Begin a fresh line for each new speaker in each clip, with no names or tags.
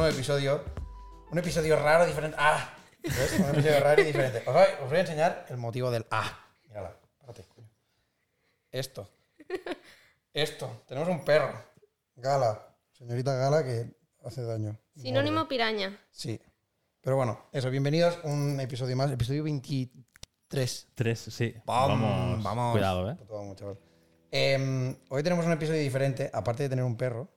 nuevo episodio. Un episodio raro, diferente. ¡Ah! ¿Ves? Un episodio raro y diferente. Os voy, os voy a enseñar el motivo del ¡Ah! Mírala. Párate. Esto. Esto. Tenemos un perro. Gala. Señorita Gala que hace daño.
Sinónimo piraña.
Sí. Pero bueno, eso. Bienvenidos a un episodio más. Episodio 23.
Tres, sí.
Vamos,
Vamos,
vamos.
Cuidado, ¿eh?
Puto vamos, chaval. Em, hoy tenemos un episodio diferente, aparte de tener un perro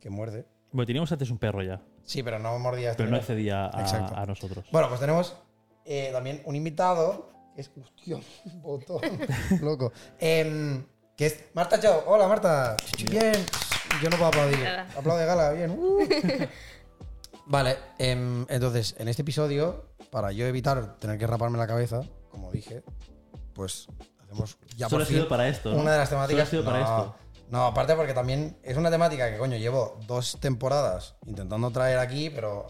que muerde.
Bueno, teníamos antes un perro ya,
Sí, pero no mordía
pero no accedía a, a nosotros.
Bueno, pues tenemos eh, también un invitado que es. Hostia, un botón. loco. Em, que es Marta Chao. Hola, Marta. Bien. Yo no puedo aplaudir. Aplaude Gala, bien. Uh. vale, em, entonces, en este episodio, para yo evitar tener que raparme la cabeza, como dije, pues hacemos ya
Solo
por
ha sido
fin
para esto. ¿no?
una de las
Solo
temáticas.
ha sido para esto.
No, aparte porque también es una temática que, coño, llevo dos temporadas intentando traer aquí, pero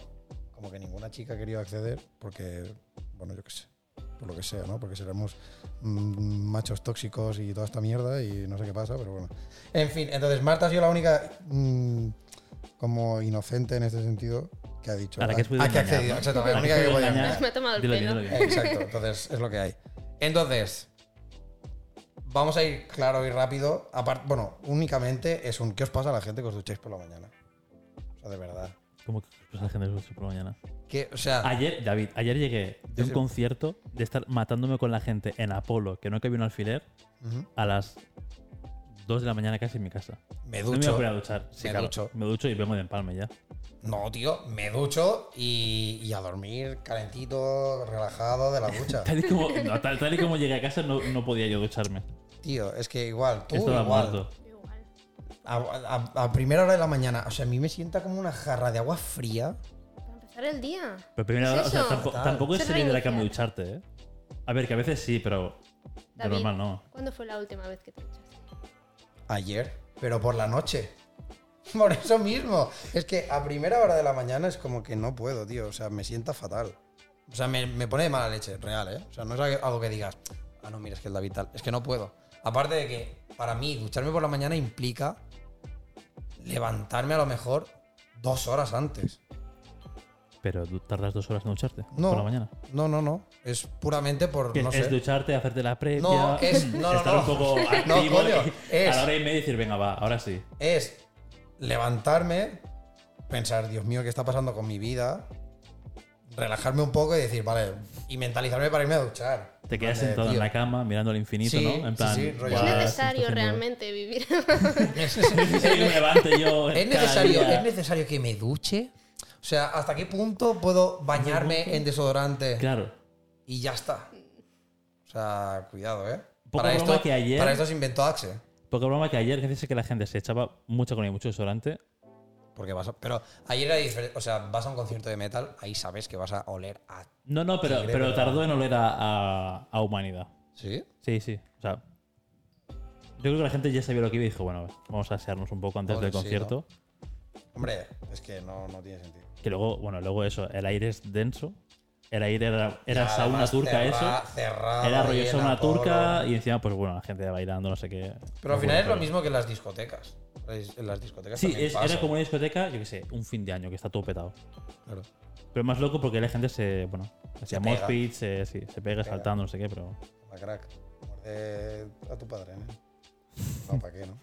como que ninguna chica ha querido acceder porque, bueno, yo qué sé, por lo que sea, ¿no? Porque seremos mm, machos tóxicos y toda esta mierda y no sé qué pasa, pero bueno. En fin, entonces Marta ha sido la única mm, como inocente en este sentido que ha dicho.
A la que has podido
ah, que ha accedido,
¿no?
exacto,
la
única que
podido
podía
engañar.
Me ha tomado el
Dilo
pelo.
bien, dilo bien.
Exacto, entonces es lo que hay. Entonces, vamos a ir claro y rápido. Bueno, únicamente es un ¿qué os pasa a la gente que os ducháis por la mañana? O sea, de verdad.
¿Cómo que pues la gente se ducha por la mañana?
Que, o sea,
Ayer, David, ayer llegué de un
Sí.
concierto de estar matándome con la gente en Apolo, que no cabía un alfiler, a las 2 de la mañana casi en mi casa.
me
No me voy a
ducho.
poner a duchar. Sí,
me
claro,
ducho.
Me ducho y vengo de empalme ya.
No, tío, me ducho y, y a dormir calentito, relajado de la ducha.
Tal y como, no, tal, tal y como llegué a casa no, no podía yo ducharme.
tío, es que igual, tú
Estaba
igual. A, a- a primera hora de la mañana, o sea, a mí me sienta como una jarra de agua fría.
Para empezar el día.
Pero primero,
¿Es
o sea, tampoco, es salir de la cama ducharte, ¿eh? A ver, que a veces sí, pero de
David,
normal no.
¿Cuándo fue la última vez que te duchaste?
Ayer, pero por la noche. Por eso mismo. Es que a primera hora de la mañana es como que no puedo, tío. O sea, me sienta fatal. O sea, me, pone de mala leche, real, ¿eh? O sea, no es algo que digas, ah, no, mira, es que el David tal. Es que no puedo. Aparte de que, para mí, ducharme por la mañana implica levantarme a lo mejor dos horas antes.
Pero tú tardas dos horas en ducharte
No.
por la mañana.
No, no, no. Es puramente por,
¿Qué
no
es
sé.
ducharte, hacerte la previa.
No, es- no, no,
estar
no.
un poco
No,
activo
coño,
y
es-
a la hora y media decir, venga, va, ahora sí.
es levantarme, pensar, Dios mío, ¿qué está pasando con mi vida? Relajarme un poco y decir, vale, y mentalizarme para irme a duchar.
Te quedas
Vale,
sentado
tío.
en la cama mirando al infinito,
Sí,
¿no? En
sí,
plan,
sí, rollo.
Es
"Buah,
necesario realmente vivir.
Es,
Sí, me levante yo.
es necesario,
día.
es necesario que me duche. O sea, ¿hasta qué punto puedo bañarme en desodorante
Claro.
y ya está? O sea, cuidado, ¿eh?
Poca
Para
broma
esto,
que ayer-
para esto se inventó Axe.
Porque broma que ayer, que dice que la gente se echaba mucho con mucho desodorante.
Porque vas a- pero ayer era diferente. O sea, vas a un concierto de metal, ahí sabes que vas a oler a.
No, no, pero,
Tigre,
pero tardó en oler a, a- a humanidad.
¿Sí?
Sí, sí. O sea, yo creo que la gente ya sabía lo que iba y dijo, bueno, vamos a asearnos un poco antes del
sí,
concierto.
Hombre, es que no, no tiene sentido.
Que luego, bueno, luego eso, el aire es denso. El aire era, era sauna turca
cerra-
eso.
cerrado
Era rollo sauna turca y encima, pues bueno, la gente bailando, no sé qué.
Pero al final es lo mismo que en las discotecas. En las discotecas
Sí, es- era como una discoteca, yo qué sé, un fin de año que está todo petado.
Claro.
Pero más loco porque la gente se, bueno, hacía
pega.
mosh pits, se, sí, se pega
pega.
saltando, no sé qué, pero...
La crack. Muerde a tu padre, ¿eh? No, ¿para qué, no?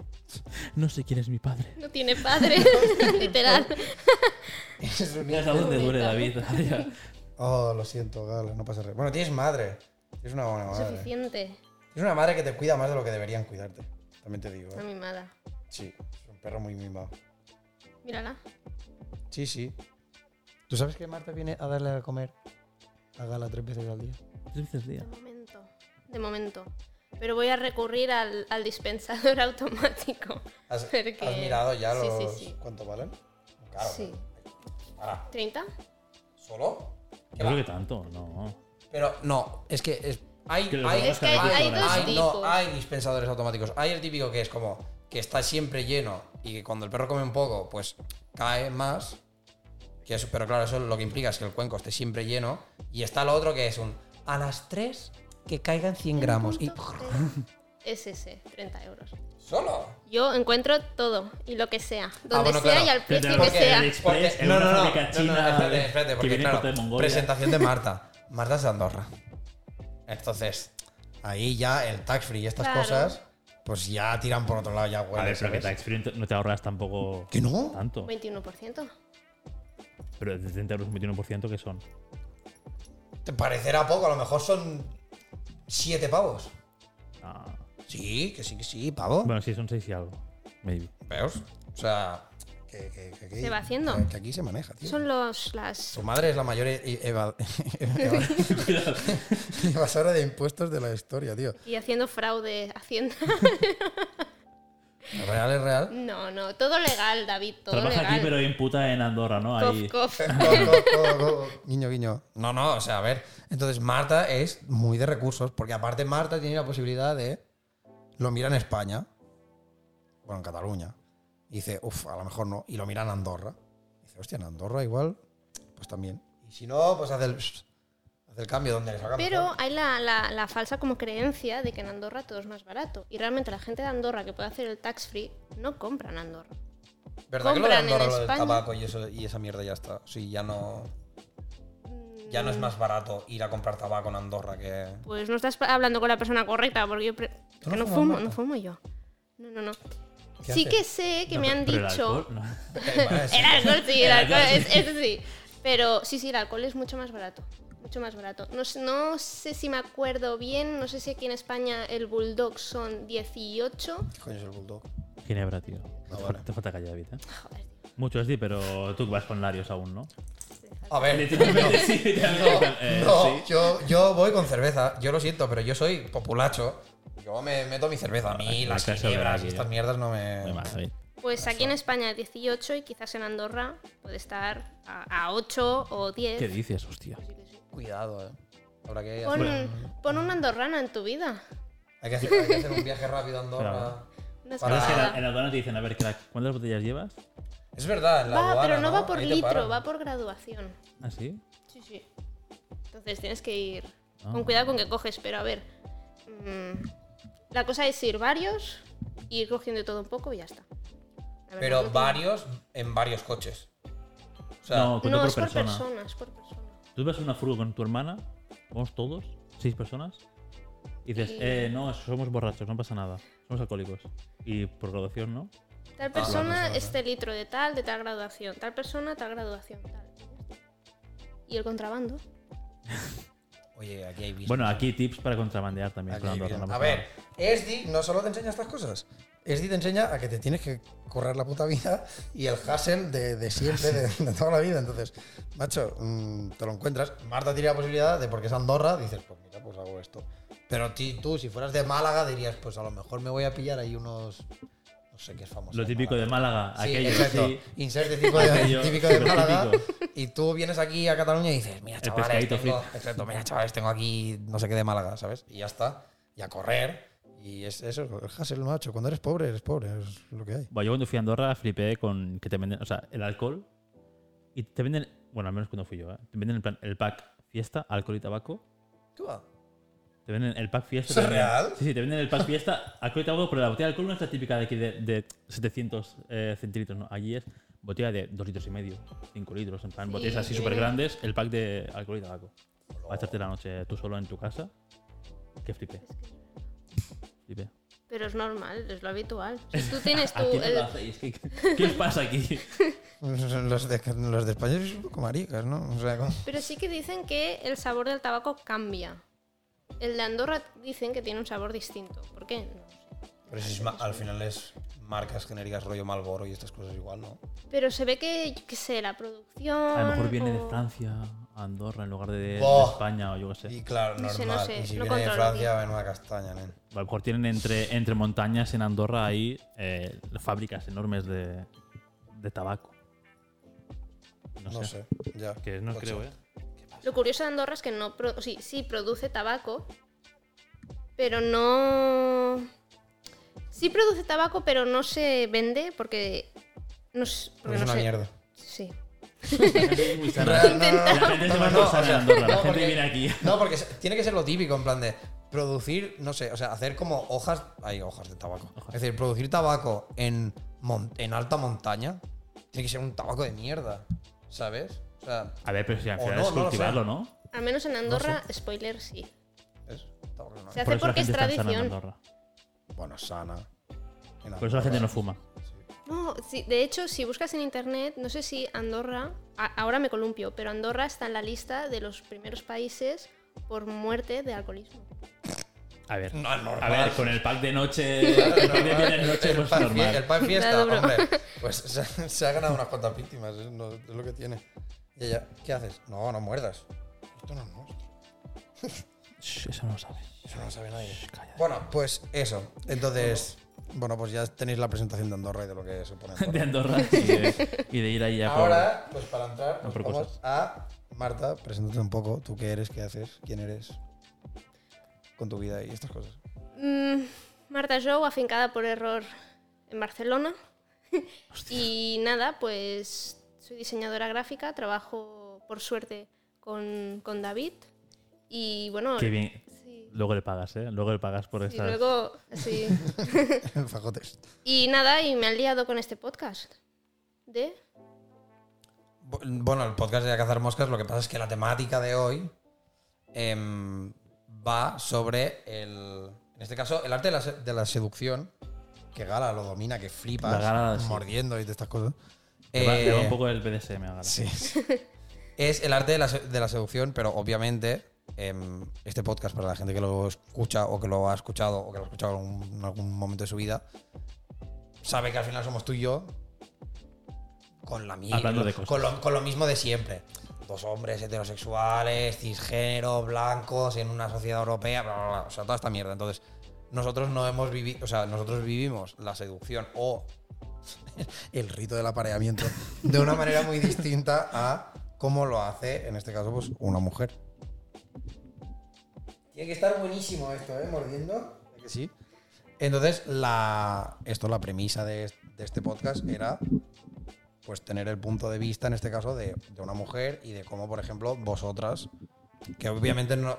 No sé quién es mi padre.
No tiene padre, literal.
Es un
dónde duele David.
Oh, lo siento, Gala, no pasa nada. Bueno, tienes madre. Es una buena madre.
Suficiente.
Es una madre que te cuida más de lo que deberían cuidarte. También te digo,
Una
¿eh?
mimada.
Sí, es un perro muy mimado.
Mírala.
Sí, sí. ¿Tú sabes que Marta viene a darle a comer a Gala tres veces al día?
Tres veces al día.
De momento. De momento. Pero voy a recurrir al, al dispensador automático.
¿Has,
Porque-
has mirado ya
sí,
los...
sí, sí.
¿Cuánto valen? Claro.
Sí.
Ah,
¿30?
¿Solo?
Yo creo que tanto, no.
Pero no, es que es, hay,
Que
hay,
Es hay- hay dos
no, hay dispensadores automáticos. Hay el típico que es como que está siempre lleno y que cuando el perro come un poco, pues cae más. Que eso, pero claro, eso lo que implica es que el cuenco esté siempre lleno. Y está lo otro que es un a las 3 que caigan 100 gramos. Y
Es ese, 30 euros.
solo.
Yo encuentro todo y lo que sea. Donde
Ah, bueno,
sea
claro.
y al precio
Porque
que sea.
Porque- no, no, no, no, no, espérate, espérate,
que
porque claro,
de
presentación de Marta. Marta es de Andorra. Entonces, ahí ya el tax free y estas
Claro.
cosas, pues ya tiran por otro lado, ya
A
huele,
ver, pero que tax free no te ahorras tampoco
¿Que no?
tanto.
21%.
Pero de 30 euros un 21% que son.
Te parecerá poco, a lo mejor son 7 pavos.
Ah,
Sí, que sí, que sí, pavo.
Bueno, sí, son 6 y algo. Maybe.
¿Veos? O sea, que, que- que aquí-
Se va haciendo.
Que, aquí se maneja, tío.
Son los las
Su madre es la mayor e- e- eva- eva- evasora de impuestos de la historia, tío.
y haciendo fraude haciendo
¿Real es real?
No, no, todo legal, David, todo
Trabaja
legal.
aquí, pero imputa en Andorra, ¿no?
Cof,
Ahí.
cof.
Co- co- co- co- Guiño, guiño. No, no, o sea, a ver. Entonces, Marta es muy de recursos, porque aparte Marta tiene la posibilidad de. Lo mira en España, bueno, en Cataluña, y dice, uff, a lo mejor no, y lo mira en Andorra. Y dice, hostia, en Andorra igual, pues también. Y si no, pues hace el, hace el cambio donde le salga
Pero
mejor.
hay la, la- la falsa como creencia de que en Andorra todo es más barato. Y realmente la gente de Andorra que puede hacer el tax free no compra en Andorra.
¿Verdad que lo de
compran en
Andorra, lo del
España.
tabaco y, eso, y esa mierda ya está? Sí, ya no. Ya no es más barato ir a comprar tabaco en Andorra que.
Pues no estás hablando con la persona correcta, porque yo pre-
¿Tú
que
no
fumo, no fumo yo. No, no, no.
¿Qué
Sí que sé que
No,
me han
pero el
dicho.
alcohol, no.
El alcohol sí, el
El
alcohol, es, eso sí. Pero sí, sí, el alcohol es mucho más barato. Mucho más barato. No, sé- no sé si me acuerdo bien, no sé si aquí en España el Bulldog son 18.
¿Qué coño es el bulldog?
Ginebra, tío.
Ah,
Te
vale.
Te falta calle, David, ¿eh?
Joder,
Mucho sí, pero tú vas con Larios aún, ¿no?
A ver.
Eh,
No,
sí.
yo, yo voy con cerveza. Yo lo siento, pero yo soy populacho. Yo me meto mi cerveza. A mí las ginebras y estas
eh.
mierdas no me.
Pues aquí en España 18 y quizás en Andorra puede estar a, a 8 o 10.
¿Qué dices, hostia?
Cuidado, eh. Habrá que
Pon,
hacer,
pon una andorrana en tu vida.
hay que hacer, hay que hacer un viaje rápido a Andorra.
Claro.
Para-
es que en la-
escapada.
en la aduana te dicen, a ver, crack, ¿cuántas botellas llevas?
Es verdad, en la
Va,
aduana,
pero no, va por litro, va por graduación.
¿Ah, sí?
Sí, sí. Entonces tienes que ir
Ah.
con cuidado con que coges, pero a ver. mm, la cosa es ir varios, ir cogiendo todo un poco y ya está.
Pero varios en varios coches. O sea,
No,
No,
por
es por
persona.
persona, es por persona.
Tú vas en una furgo con tu hermana, vamos todos, seis personas, y dices,
Y-
eh, no, somos borrachos, no pasa nada, somos alcohólicos. Y por graduación, ¿no?
Tal
la
persona,
persona.
este litro de tal, de tal graduación. Tal persona, tal graduación. Tal. Y el contrabando.
oye, aquí hay.
Bueno, aquí tips para contrabandear también.
Aquí hay a ver, ESDI no solo te enseña estas cosas. ESDI te enseña a que te tienes que correr la puta vida y el hustle de, de siempre, de, de toda la vida. Entonces, macho, mm, te lo encuentras. Marta tiene la posibilidad de, porque es Andorra, dices, pues mira, pues hago esto. Pero ti- tú, si fueras de Málaga, dirías, pues a lo mejor me voy a pillar ahí unos. No sé qué es famoso.
Lo típico de Málaga,
Sí,
aquello,
exacto.
sí.
Insert típico de,
Aquello
típico de Málaga.
típico.
Y tú vienes aquí a Cataluña y dices, mira, chavales, tengo, exacto, mira, chavales, tengo aquí no sé qué de Málaga, ¿sabes? Y ya está. Y a correr. Y es eso, el hustle, macho. Cuando eres pobre, eres pobre, es lo que hay.
Bueno, yo cuando fui a Andorra flipé con que te venden, o sea, el alcohol y te venden, bueno, al menos cuando fui yo, ¿eh? te venden en plan el pack fiesta, alcohol y tabaco.
¿Tú va?
Te venden el pack fiesta.
¿Eso
te
es
venden-
real?
Sí, sí, te venden el pack fiesta, alcohol y tabaco, pero la botella de alcohol no es la típica de aquí de, de 700 eh, centilitros, no. Allí es botella de 2 litros y medio, 5 litros, en plan,
Sí,
botellas así
sí.
súper grandes, el pack de alcohol y tabaco. Para echarte la noche tú solo en tu casa. Que flipé.
Pero es normal, es lo habitual. Si tú tienes tu. El-
¿Qué, pasa aquí?
Los de, los de España son un poco maricas, ¿no? O sea, como-
Pero sí que dicen que el sabor del tabaco cambia. El de Andorra dicen que tiene un sabor distinto. ¿Por qué? No sé.
Pero si es ma- al final es marcas genéricas rollo Malboro y estas cosas igual, ¿no?
Pero se ve que, qué sé, la producción.
A lo mejor viene de Francia Andorra en lugar de. España o yo qué sé.
Y claro,
No sé,
normal.
no sé,
y si
no
viene de Francia, ven una castaña, nen.
A lo mejor tienen entre, entre montañas en Andorra ahí eh, fábricas enormes de, de tabaco. No,
No
sé.
sé, ya.
Que no
Lo
creo,
sé.
¿eh?
Lo curioso de Andorra es que no. pro- sí, sí, produce tabaco. Pero no. Sí produce tabaco, pero no se vende porque. No, porque
es
no
una
sé.
mierda.
Sí.
No, porque- tiene que ser lo típico, en plan de. producir, no sé, o sea, hacer como hojas, hay hojas de tabaco. Es decir, producir tabaco en, mon- en alta montaña tiene que ser un tabaco de mierda, ¿sabes? O sea,
A ver, pero si al final
no,
es cultivarlo, ¿no?
Al menos en Andorra, spoiler, sí.
es tabaco
Se hace
Por
porque es tradición.
Bueno, sana.
Por eso la gente no fuma.
No, sí, de hecho, si buscas en internet, no sé si Andorra, a- ahora me columpio, pero Andorra está en la lista de los primeros países por muerte de alcoholismo.
A ver.
No, es normal.
A ver, con el pack de noche, el pack de
normal.
viernes noche,
el
pues normal.
el pan fiesta, hombre. Pues se, se ha ganado unas cuantas víctimas, es, no- es lo que tiene. Y ella, ¿qué haces? No, no muerdas. Esto no es nuestro.
Shh, Eso no lo sabe.
Eso no lo sabe nadie. Bueno, pues eso. Entonces, bueno, pues ya tenéis la presentación de Andorra y de lo que supone
De
Andorra.
Andorra y de, y de ir ahí a por-
Ahora, pues para entrar, nos
por
vamos
cosas.
a Marta, preséntate un poco. ¿Tú qué eres? ¿Qué haces? ¿Quién eres? Con tu vida y estas cosas.
Mm, Marta Jou, afincada por error en Barcelona. y nada, pues soy diseñadora gráfica, trabajo por suerte con, con David. Y bueno,
Qué bien.
Sí.
Luego le pagas, ¿eh? Luego le pagas por
Y
estas.
luego, sí.
Fajotes.
Y nada, y me han liado con este podcast. ¿De?
Bu- Bueno, el podcast de Cazar Moscas, lo que pasa es que la temática de hoy em, va sobre el. En este caso, el arte de la, de la seducción. Que Gala lo domina, que flipas.
La Gala, sí.
mordiendo y de estas cosas.
Le va, va
Eh,
un poco el BDSM ahora.
Sí. es el arte de la, de la seducción, pero obviamente este podcast para la gente que lo escucha o que lo ha escuchado o que lo ha escuchado en algún, en algún momento de su vida, sabe que al final somos tú y yo con la.
Hablando de cosas.
Con lo, con lo mismo de siempre. Dos hombres heterosexuales, cisgénero, blancos, en una sociedad europea, bla, bla, bla. O sea, toda esta mierda. Entonces, nosotros no hemos vivido, o sea, nosotros vivimos la seducción o el rito del apareamiento de una manera muy distinta a cómo lo hace, en este caso, pues una mujer. Tiene que estar buenísimo esto, ¿eh? Mordiendo. ¿A que sí? Entonces, la, esto, la premisa de, est- de este podcast era pues tener el punto de vista, en este caso, de, una mujer y de cómo, por ejemplo, vosotras, que obviamente no,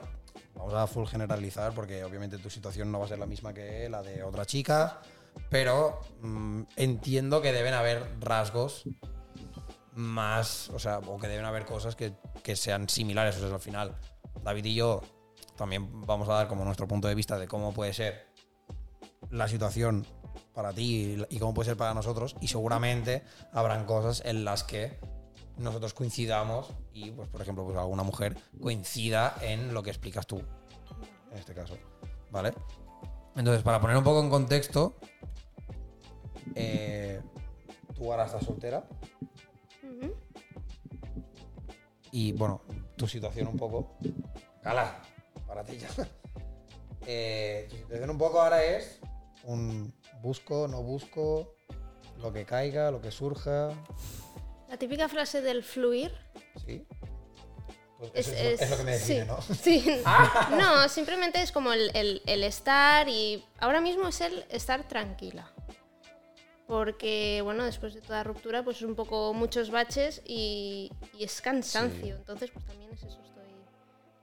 vamos a full generalizar, porque obviamente tu situación no va a ser la misma que la de otra chica, pero mm, entiendo que deben haber rasgos más, o sea, o que deben haber cosas que, que sean similares. O sea, al final, David y yo también vamos a dar como nuestro punto de vista de cómo puede ser la situación para ti y cómo puede ser para nosotros. Y seguramente habrán cosas en las que nosotros coincidamos y, pues, por ejemplo, pues alguna mujer coincida en lo que explicas tú, en este caso. ¿Vale? Entonces, para poner un poco en contexto, eh, tú ahora estás soltera y, bueno, tu situación un poco. Cala, ya. Eh, tu situación un poco ahora es un busco, no busco, lo que caiga, lo que surja.
La típica frase del fluir.
¿Sí? Pues
Es,
lo- es
es-
lo que me define,
sí,
¿no?
sí. No, simplemente es como el, el- el estar y ahora mismo es el estar tranquila. Porque, bueno, después de toda ruptura, pues es un poco muchos baches y, y es cansancio.
Sí.
Entonces, pues también es eso,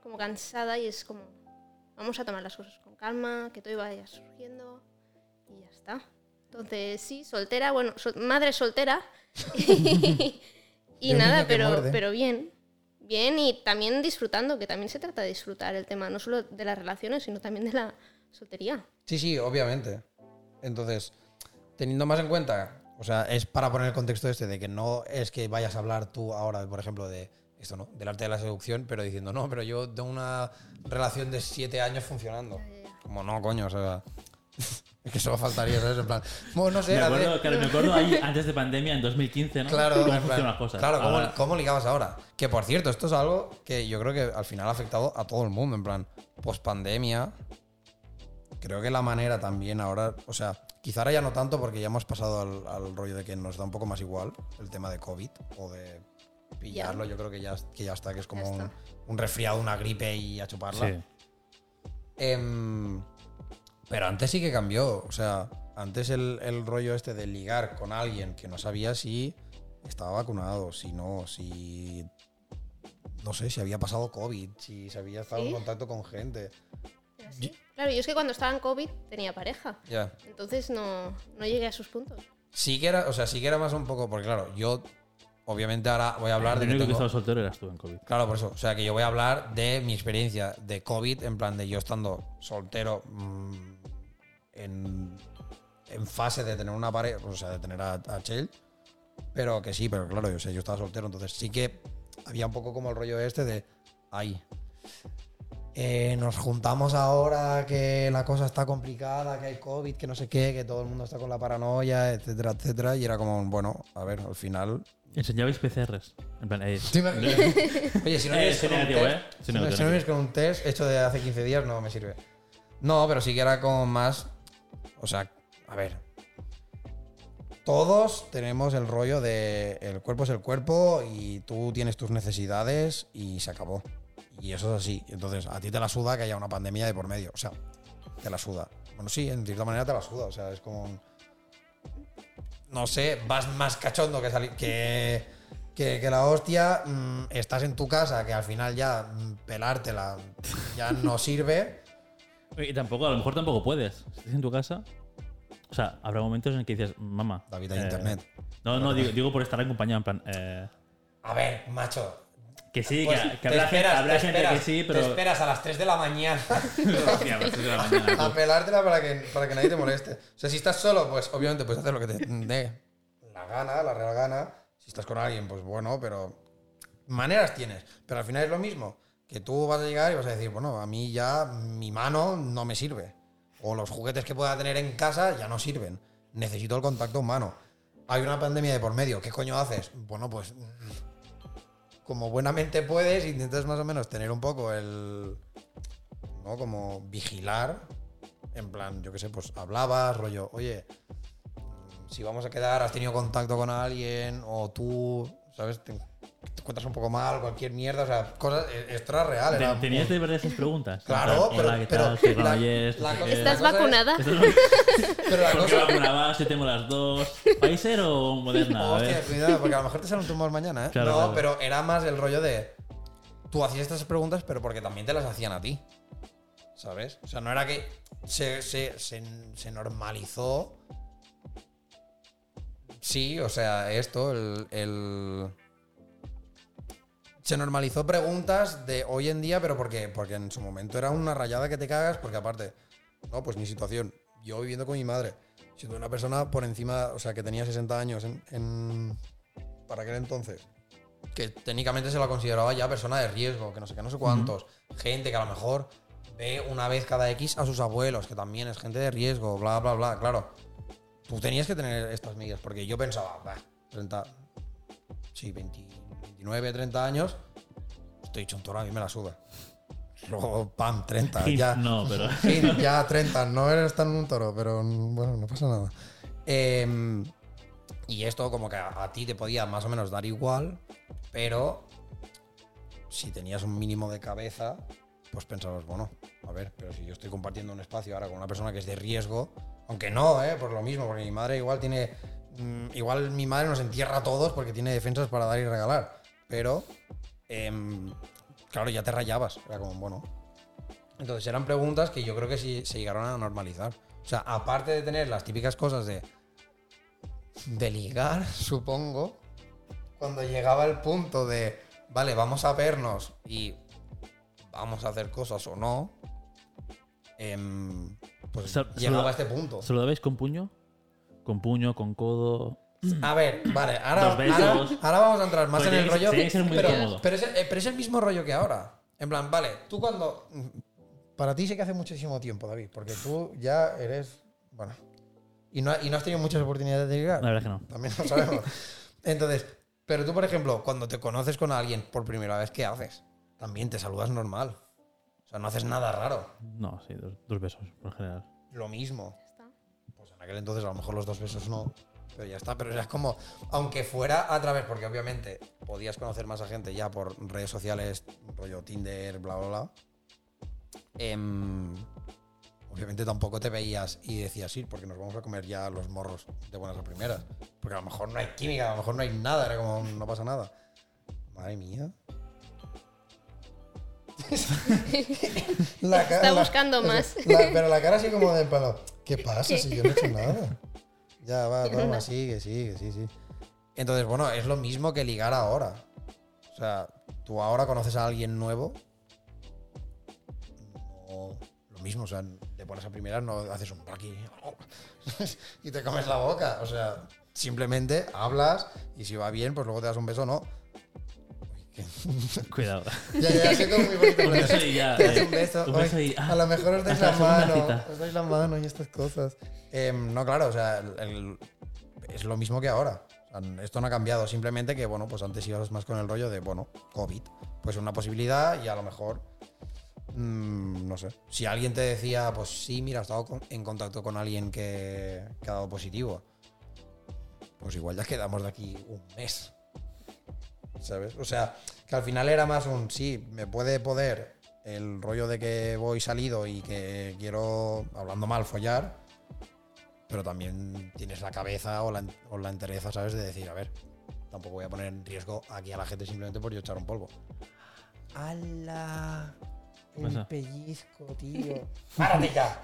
como cansada y es como, vamos a tomar las cosas con calma, que todo vaya surgiendo y ya está. Entonces, sí, soltera, bueno, sol- madre soltera. y nada, pero, pero bien. Bien y también disfrutando, que también se trata de disfrutar el tema, no solo de las relaciones, sino también de la soltería.
Sí, sí, obviamente. Entonces, teniendo más en cuenta, o sea, es para poner el contexto este de que no es que vayas a hablar tú ahora, por ejemplo, de esto, ¿no? Del arte de la seducción, pero diciendo, no, pero yo tengo una relación de siete años funcionando. Como no, coño, o sea. es que solo faltaría, ¿sabes? En plan, bueno, no sé,
Me acuerdo, claro, me acuerdo ahí antes de pandemia, en 2015, ¿no?
Claro,
¿Cómo
en plan,
funcionan las cosas?
Claro, ¿cómo,
Ahora-
cómo ligabas ahora? Que por cierto, esto es algo que yo creo que al final ha afectado a todo el mundo. En plan, post pandemia, creo que la manera también ahora, o sea, quizá ahora ya no tanto porque ya hemos pasado al, al rollo de que nos da un poco más igual el tema de COVID o de pillarlo. Yo creo que ya, que ya está, que es como un, resfriado, una gripe y a chuparla.
Sí.
Em, pero antes sí que cambió. O sea, antes el, el rollo este de ligar con alguien que no sabía si estaba vacunado, si no, si. No sé, si había pasado COVID, si se había estado en contacto con gente.
Claro, yo es que cuando estaba en COVID tenía pareja.
Ya.
Entonces no, no llegué a sus puntos.
Sí que era, o sea, sí que era más un poco, porque claro, yo obviamente ahora voy a hablar de
El
que
único que
tengo-
estaba soltero eras tú en COVID.
Claro, por eso. O sea, que yo voy a hablar de mi experiencia de COVID, en plan de yo estando soltero mm, en, en fase de tener una pareja, o sea, de tener a, a Chell. Pero que sí, pero claro, yo, sé, yo estaba soltero, entonces sí que había un poco como el rollo este de, ay, eh, nos juntamos ahora que la cosa está complicada, que hay COVID, que no sé qué, que todo el mundo está con la paranoia, etcétera, etcétera. Y era como, bueno, a ver, al final
Enseñabais PCRs. En plan, eh.
Oye, si no
Eh,
vienes con un
negativo,
test,
¿eh?
Si no-
negativo,
si no vienes con un test hecho de hace 15 días, no me sirve. No, pero sí que era como más. O sea, a ver. Todos tenemos el rollo de el cuerpo es el cuerpo y tú tienes tus necesidades y se acabó. Y eso es así. Entonces, a ti te la suda que haya una pandemia de por medio. O sea, te la suda. Bueno, sí, en cierta manera te la suda. O sea, es como. un- No sé, vas más cachondo que salir. Que, que, que la hostia. mm, estás en tu casa, que al final ya mm, pelártela ya no sirve.
Y tampoco, a lo mejor tampoco puedes. Si estás en tu casa. O sea, habrá momentos en que dices, mamá.
David, hay
eh,
internet.
No, no, digo, digo por estar acompañado, en plan. eh,
A ver, macho.
Que sí,
pues
que, que
te
habrá, gente,
esperas-
habrá
te
gente
esperas-
que sí,
Te
pero.
esperas a las 3 de la mañana
Hostia, a las tres de la mañana,
a pelártela para que, para que nadie te moleste. O sea, si estás solo, pues obviamente puedes hacer lo que te dé la gana, la real gana. Si estás con alguien, pues bueno, pero maneras tienes. Pero al final es lo mismo. Que tú vas a llegar y vas a decir, bueno, a mí ya mi mano no me sirve. O los juguetes que pueda tener en casa ya no sirven. Necesito el contacto humano. Hay una pandemia de por medio. ¿Qué coño haces? Bueno, pues como buenamente puedes, intentas más o menos tener un poco el... ¿No? Como vigilar. En plan, yo qué sé, pues hablabas, rollo, oye, mm, si vamos a quedar, has tenido contacto con alguien, o tú, ¿sabes? Encuentras un poco mal, cualquier mierda, o sea, cosas e- extra reales.
Te- ¿Tenías de verdad esas preguntas?
Claro, pero-
Hola, ¿qué
pero
tal? Soy
la-
Granollers,
la
qué.
¿Estás vacunada?
Es-
Pero la
¿Por qué
cosa,
vacunabas? Yo tengo las dos. ¿Pfizer o Moderna?
Hostia, cuidado, porque a lo mejor te salen tumores mañana, ¿eh?
Claro,
no,
claro.
pero era más el rollo de. Tú hacías estas preguntas, pero porque también te las hacían a ti. ¿Sabes? O sea, no era que se, se- se- se normalizó. Sí, o sea, esto, el, el- Se normalizó preguntas de hoy en día, pero porque, porque en su momento era una rayada que te cagas, porque aparte, no, pues mi situación, yo viviendo con mi madre, siendo una persona por encima, o sea, que tenía 60 años en, en- para aquel entonces, que técnicamente se la consideraba ya persona de riesgo, que no sé qué, no sé cuántos, gente que a lo mejor ve una vez cada X a sus abuelos, que también es gente de riesgo, bla, bla, bla, claro. Tú tenías que tener estas medidas, porque yo pensaba, bah, 30, sí, 20, 29, 30 años, estoy hecho un toro, a mí me la suda. Luego, pam, 30,
Hint,
ya.
No, pero.
Sí, ya 30, no eres tan un toro, pero bueno, no pasa nada. Em, y esto como que a, a ti te podía más o menos dar igual, pero si tenías un mínimo de cabeza, pues pensabas, bueno, a ver, pero si yo estoy compartiendo un espacio ahora con una persona que es de riesgo, aunque no, ¿eh? por lo mismo, porque mi madre igual tiene, igual mi madre nos entierra a todos porque tiene defensas para dar y regalar, pero, em, claro, ya te rayabas, era como, bueno, entonces eran preguntas que yo creo que sí se llegaron a normalizar. O sea, aparte de tener las típicas cosas de. de ligar, supongo. Cuando llegaba el punto de. Vale, vamos a vernos y. vamos a hacer cosas o no. em, pues llegaba a este punto.
¿Se lo dabais con puño? Con puño, con codo.
A ver, vale, ahora, ahora, ahora vamos a entrar más
Pues
en el rollo.
que ser muy
pero, pero es, el- eh, pero es el mismo rollo que ahora. En plan, vale, tú cuando. Para ti sí que hace muchísimo tiempo, David, porque tú ya eres. Bueno. Y no, y no has tenido muchas oportunidades de llegar.
La verdad es que no.
También lo sabemos. Entonces, pero tú, por ejemplo, cuando te conoces con alguien por primera vez, ¿qué haces? También te saludas normal. O sea, no haces nada raro.
No, sí, dos, dos besos, por general.
Lo mismo.
Ya está.
Pues en aquel entonces a lo mejor los dos besos no. Pero ya está, pero era como, aunque fuera a través, porque obviamente podías conocer más a gente ya por redes sociales, rollo Tinder, bla, bla, bla. em, obviamente tampoco te veías y decías, sí, porque nos vamos a comer ya los morros de buenas a primeras. Porque a lo mejor no hay química, a lo mejor no hay nada, era como, no pasa nada. Madre mía. La
Está buscando más.
la- pero la cara así como de palo. ¿Qué pasa si yo no he hecho nada? Ya va, toma, sigue, sigue, sí, sí. Entonces, bueno, es lo mismo que ligar ahora. O sea, tú ahora conoces a alguien nuevo. No, lo mismo, o sea, te pones a primeras, no haces un aquí y te comes la boca. O sea, simplemente hablas y si va bien, pues luego te das un beso, no.
Cuidado.
ya, ya, muy bonito.
Un beso y ya, eh,
un beso.
un beso
Ay,
y, ah,
a lo mejor os dais la mano. Os dais la mano y estas cosas. Em, no, claro, o sea, el- el- es lo mismo que ahora. Esto no ha cambiado. Simplemente que, bueno, pues antes ibas más con el rollo de, bueno, COVID. Pues una posibilidad y a lo mejor. mm, no sé. Si alguien te decía, pues sí, mira, he estado con- en contacto con alguien que, que ha dado positivo. Pues igual ya quedamos de aquí un mes. ¿Sabes? O sea, que al final era más un sí, me puede poder el rollo de que voy salido y que quiero, hablando mal, follar, pero también tienes la cabeza o la, o la entereza, ¿sabes? De decir, a ver, tampoco voy a poner en riesgo aquí a la gente simplemente por yo echar un polvo. ¡Hala! El pellizco, tío. ¡Párate ya!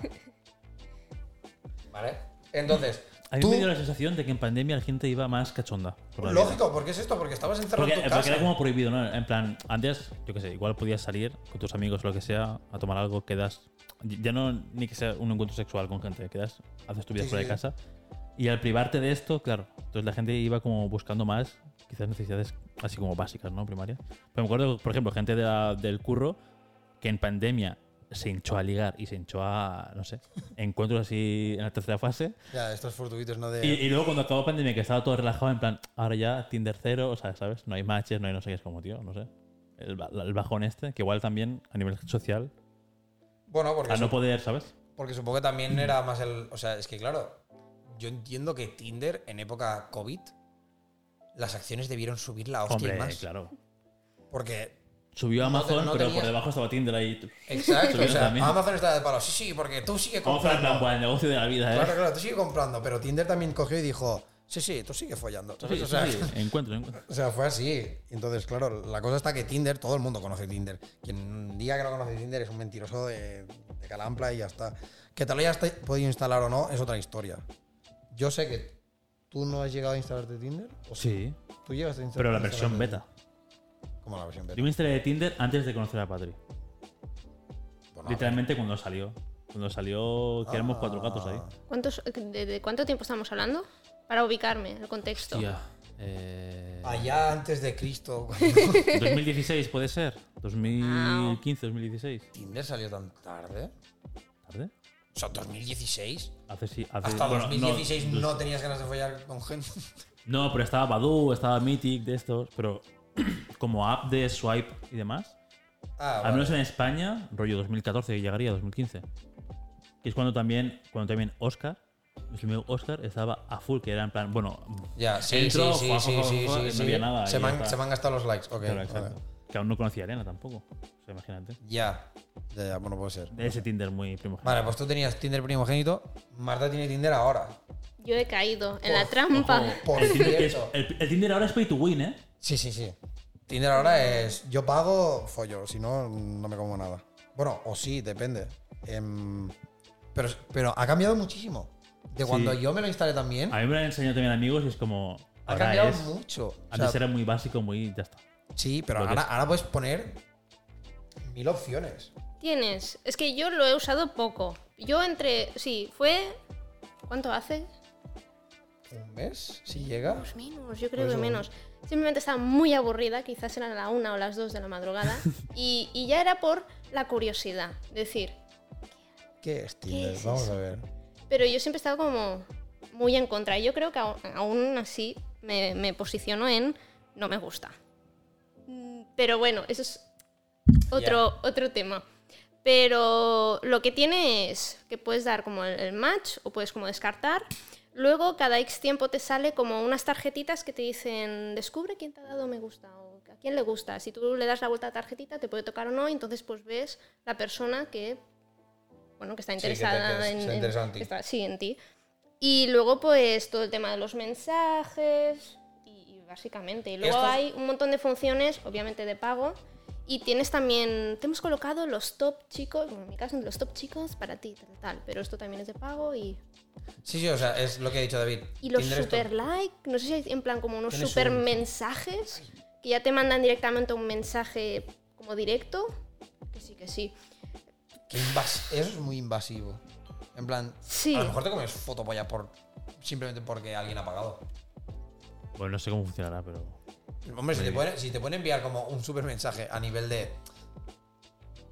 ¿Vale? Entonces,
A mí
tú-
me dio la sensación de que en pandemia la gente iba más cachonda. por.
Lógico, ¿por qué es esto? Porque estabas encerrado
Porque,
en tu
porque
casa.
era como prohibido, ¿no? En plan, antes, yo qué sé, igual podías salir con tus amigos o lo que sea a tomar algo, quedas. Ya no ni que sea un encuentro sexual con gente, quedas, haces tu vida
Sí,
fuera
sí.
de casa. Y al privarte de esto, claro, entonces la gente iba como buscando más, quizás necesidades así como básicas, ¿no? Primarias. Pero me acuerdo, por ejemplo, gente de la- del curro que en pandemia se hinchó a ligar y se hinchó a, no sé, encuentros así en la tercera fase.
Ya, estos fortuitos, ¿no? De...
Y, y luego cuando acabó pandemia, que estaba todo relajado, en plan, ahora ya Tinder cero, o sea, ¿sabes? No hay matches, no hay no sé qué, es como, tío, no sé. El, el bajón este, que igual también a nivel social,
Bueno, porque,
a no poder, ¿sabes?
porque supongo que también era más el. O sea, es que claro, yo entiendo que Tinder en época COVID, las acciones debieron subir la hostia
Hombre,
y más.
claro.
Porque.
Subió
No
Amazon,
no
pero
tenías-
por debajo estaba Tinder ahí.
Exacto, o sea. Amazon está de palo. Sí, sí, porque tú sigues
Vamos a
comprando.
el negocio de la vida, ¿eh?
Claro, claro, tú sigues comprando. Pero Tinder también cogió y dijo: Sí, sí, tú sigues follando.
Sí,
o, sea,
sí, sí, encuentro, encuentro.
o sea, fue así. Entonces, claro, la cosa está que Tinder, todo el mundo conoce Tinder. Quien diga que no conoce Tinder es un mentiroso de, de calampla y ya está. Que te lo hayas podido instalar o no es otra historia. Yo sé que tú no has llegado a instalarte Tinder. ¿O
Sí,
Tú llegas a instalar
pero la versión beta.
Como la versión beta.
Yo me instalé Tinder antes de conocer a Patri. Literalmente cuando salió. Cuando salió, que éramos cuatro gatos ahí.
ah,
¿Cuántos, de, de cuánto tiempo estamos hablando? Para ubicarme, el contexto.
Tía, eh,
Allá antes de Cristo.
2016 puede ser. 2015, 2016.
¿Tinder salió tan tarde?
¿Tarde?
O sea, 2016.
Hace sí. Hace,
Hasta
bueno,
2016 no, tenías ganas de follar con gente.
No, pero estaba Badu, estaba Mythic, de estos. Pero como app de swipe y demás.
Ah,
Al menos en España, rollo 2014, llegaría 2015. Que es cuando también, cuando también Oscar, nuestro amigo Oscar, estaba a full, que era en plan, bueno,
Ya, sí,
Entro,
sí, sí, sí, sí,
no nada,
Se me, han,
está.
se me han gastado los likes. Ok,
claro,
vale.
Que aún no conocía a Elena tampoco. O sea, imagínate.
Ya. Ya, ya, bueno, puede ser.
De ese Tinder muy primogénito.
Vale, pues tú tenías Tinder primogénito. Marta tiene Tinder ahora.
Yo he caído en la trampa.
Ojo,
Por
el, Tinder que es-
cierto.
el- el Tinder ahora es pay to win, ¿eh?
Sí, sí, sí. Tinder ahora es yo pago, follo, si no, no me como nada. Bueno, o sí, depende. Em, pero, pero ha cambiado muchísimo. De cuando
Sí.
yo me lo instalé también,
A mí me lo han enseñado también amigos y es como.
ha
Ahora
cambiado
es.
mucho. O
Antes
sea,
era muy básico, muy. Ya está.
sí, pero
lo que
ahora,
es.
ahora puedes poner mil opciones.
Tienes. Es que yo lo he usado poco. Yo entre. Sí, fue. ¿Cuánto hace?
¿Un mes? Si llega.
Pues menos, yo creo
Pues
que
un-
menos. Simplemente estaba muy aburrida, quizás eran la una o las dos de la madrugada. y, y ya era por la curiosidad. Decir,
¿Qué es Tinder?
es
Vamos
eso?
a ver.
Pero yo siempre he estado como muy en contra. Y Yo creo que aún, así me, me posiciono en no me gusta. Mm, Pero bueno, eso es otro, otro tema. Pero lo que tiene es que puedes dar como el, el match o puedes como descartar. Luego cada X tiempo te sale como unas tarjetitas que te dicen descubre quién te ha dado me gusta o a quién le gusta. Si tú le das la vuelta a la tarjetita te puede tocar o no, entonces pues ves la persona que bueno que está
Sí, que te-
interesada
que
en,
ti.
está- sí, en ti. Y luego pues todo el tema de los mensajes y, y básicamente. Y luego hay un montón de funciones, obviamente de pago. Y tienes también, te hemos colocado los top chicos, bueno, en mi caso, los top chicos para ti, tal, tal. Pero esto también es de pago y,
Sí, sí, o sea, es lo que ha dicho David.
y los
Tinder
super like, no sé si hay en plan como unos super
un-
mensajes que ya te mandan directamente un mensaje como directo. Que sí, que sí.
que invas- Eso es muy invasivo. En plan,
Sí.
a lo mejor te comes fotopolla por simplemente porque alguien ha pagado.
Bueno, no sé cómo funcionará, pero.
Hombre, si te, pueden, si te pueden enviar como un super mensaje a nivel de.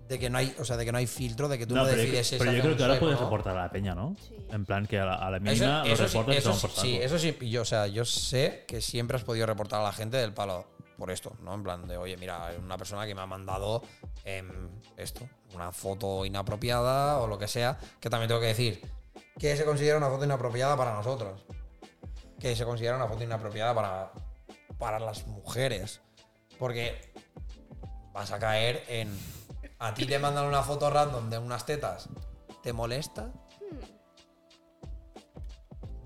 De que no hay, o sea, de que no hay filtro, de que tú no, decides si
pero yo creo que ahora puedes
no.
reportar a la peña, ¿no?
Sí.
En plan que a la, a la
Eso,
mínima
eso
los
sí,
reportes
eso
son por
sí, eso sí, yo, o sea, yo sé que siempre has podido reportar a la gente del palo por esto, ¿no? En plan de, oye, mira, una persona que me ha mandado em, esto, una foto inapropiada o lo que sea, que también tengo que decir que se considera una foto inapropiada para nosotros, que se considera una foto inapropiada para, para las mujeres, porque vas a caer en, a ti te mandan una foto random de unas tetas, ¿te molesta?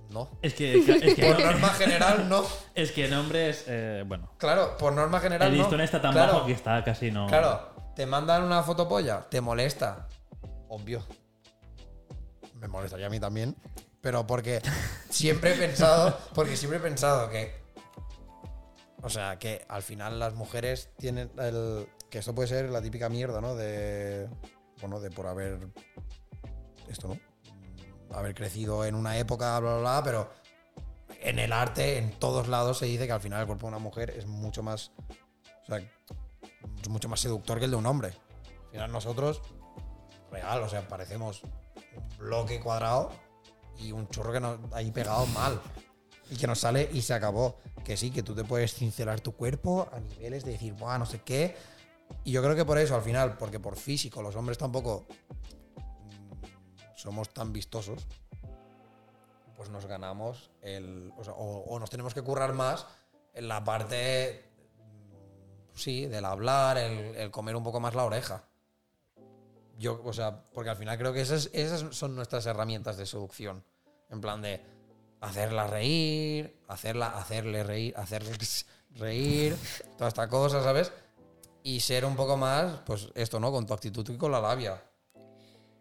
No.
Es que, es que,
Por norma general, no.
es que en hombres, eh, bueno,
Claro, por norma general,
el
no.
listón está tan
claro,
bajo que está casi no.
Claro, te mandan una fotopolla, te molesta. Obvio. Me molestaría a mí también. Pero porque siempre he pensado, porque siempre he pensado que. O sea, que al final las mujeres tienen el. Que esto puede ser la típica mierda, ¿no? De. Bueno, de por haber. Esto, ¿no? Haber crecido en una época, bla, bla, bla, pero en el arte, en todos lados, se dice que al final el cuerpo de una mujer es mucho más. O sea, es mucho más seductor que el de un hombre. Al final nosotros, real, o sea, parecemos un bloque cuadrado y un churro que nos ahí pegado mal. Y que nos sale y se acabó. Que sí, que tú te puedes cincelar tu cuerpo a niveles de decir, Buah, no sé qué. Y yo creo que por eso, al final, porque por físico los hombres tampoco mm, somos tan vistosos, pues nos ganamos el. O nos tenemos que currar más en la parte mm, sí, del hablar, el, el comer un poco más la oreja. Yo, o sea, porque al final creo que esas, esas son nuestras herramientas de seducción. En plan de hacerla reír, hacerla, hacerle reír, hacerle reír, toda esta cosa, ¿sabes? Y ser un poco más, pues esto, ¿no? Con tu actitud y con la labia.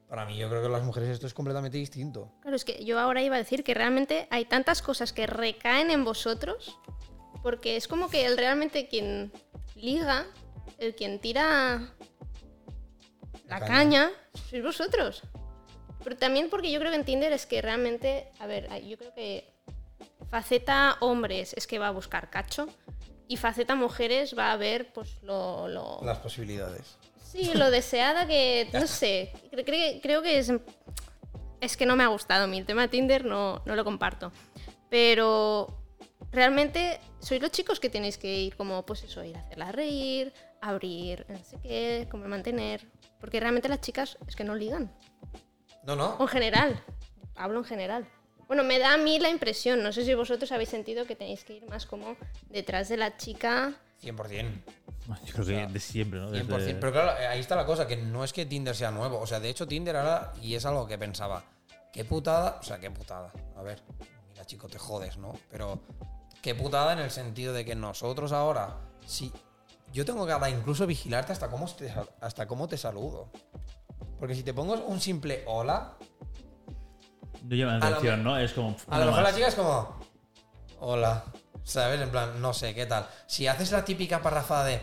Para mí, yo creo que las mujeres esto es completamente distinto.
Claro, es que yo ahora iba a decir que realmente hay tantas cosas que recaen en vosotros, porque es como que el realmente quien liga, el quien tira la
caña.
caña, sois vosotros. Pero también porque yo creo que en Tinder es que realmente, a ver, yo creo que faceta hombres es que va a buscar cacho y faceta mujeres va a ver pues lo, lo-
Las posibilidades.
Sí, lo deseada que. No sé. Cre- cre- creo que es. Es que no me ha gustado. El tema de Tinder no, no lo comparto. Pero. Realmente sois los chicos que tenéis que ir como, pues eso, ir a hacerla reír, abrir, no sé qué, como mantener. Porque realmente las chicas es que no ligan.
No, no.
En general. Hablo en general. Bueno, me da a mí la impresión. No sé si vosotros habéis sentido que tenéis que ir más como detrás de la chica.
100%.
Yo creo que de siempre, ¿no?
100%.
Desde-
Pero claro, eh, ahí está la cosa, que no es que Tinder sea nuevo. O sea, de hecho, Tinder ahora, y es algo que pensaba, qué putada, o sea, qué putada. A ver, mira, chico, te jodes, ¿no? Pero qué putada en el sentido de que nosotros ahora, si yo tengo que incluso vigilarte hasta cómo te, hasta cómo te saludo. Porque si te pongo un simple hola,
No llama la atención, ¿no? Es como.
a lo mejor
más.
la chica es como, hola, ¿sabes? En plan, no sé, ¿qué tal? Si haces la típica parrafada de,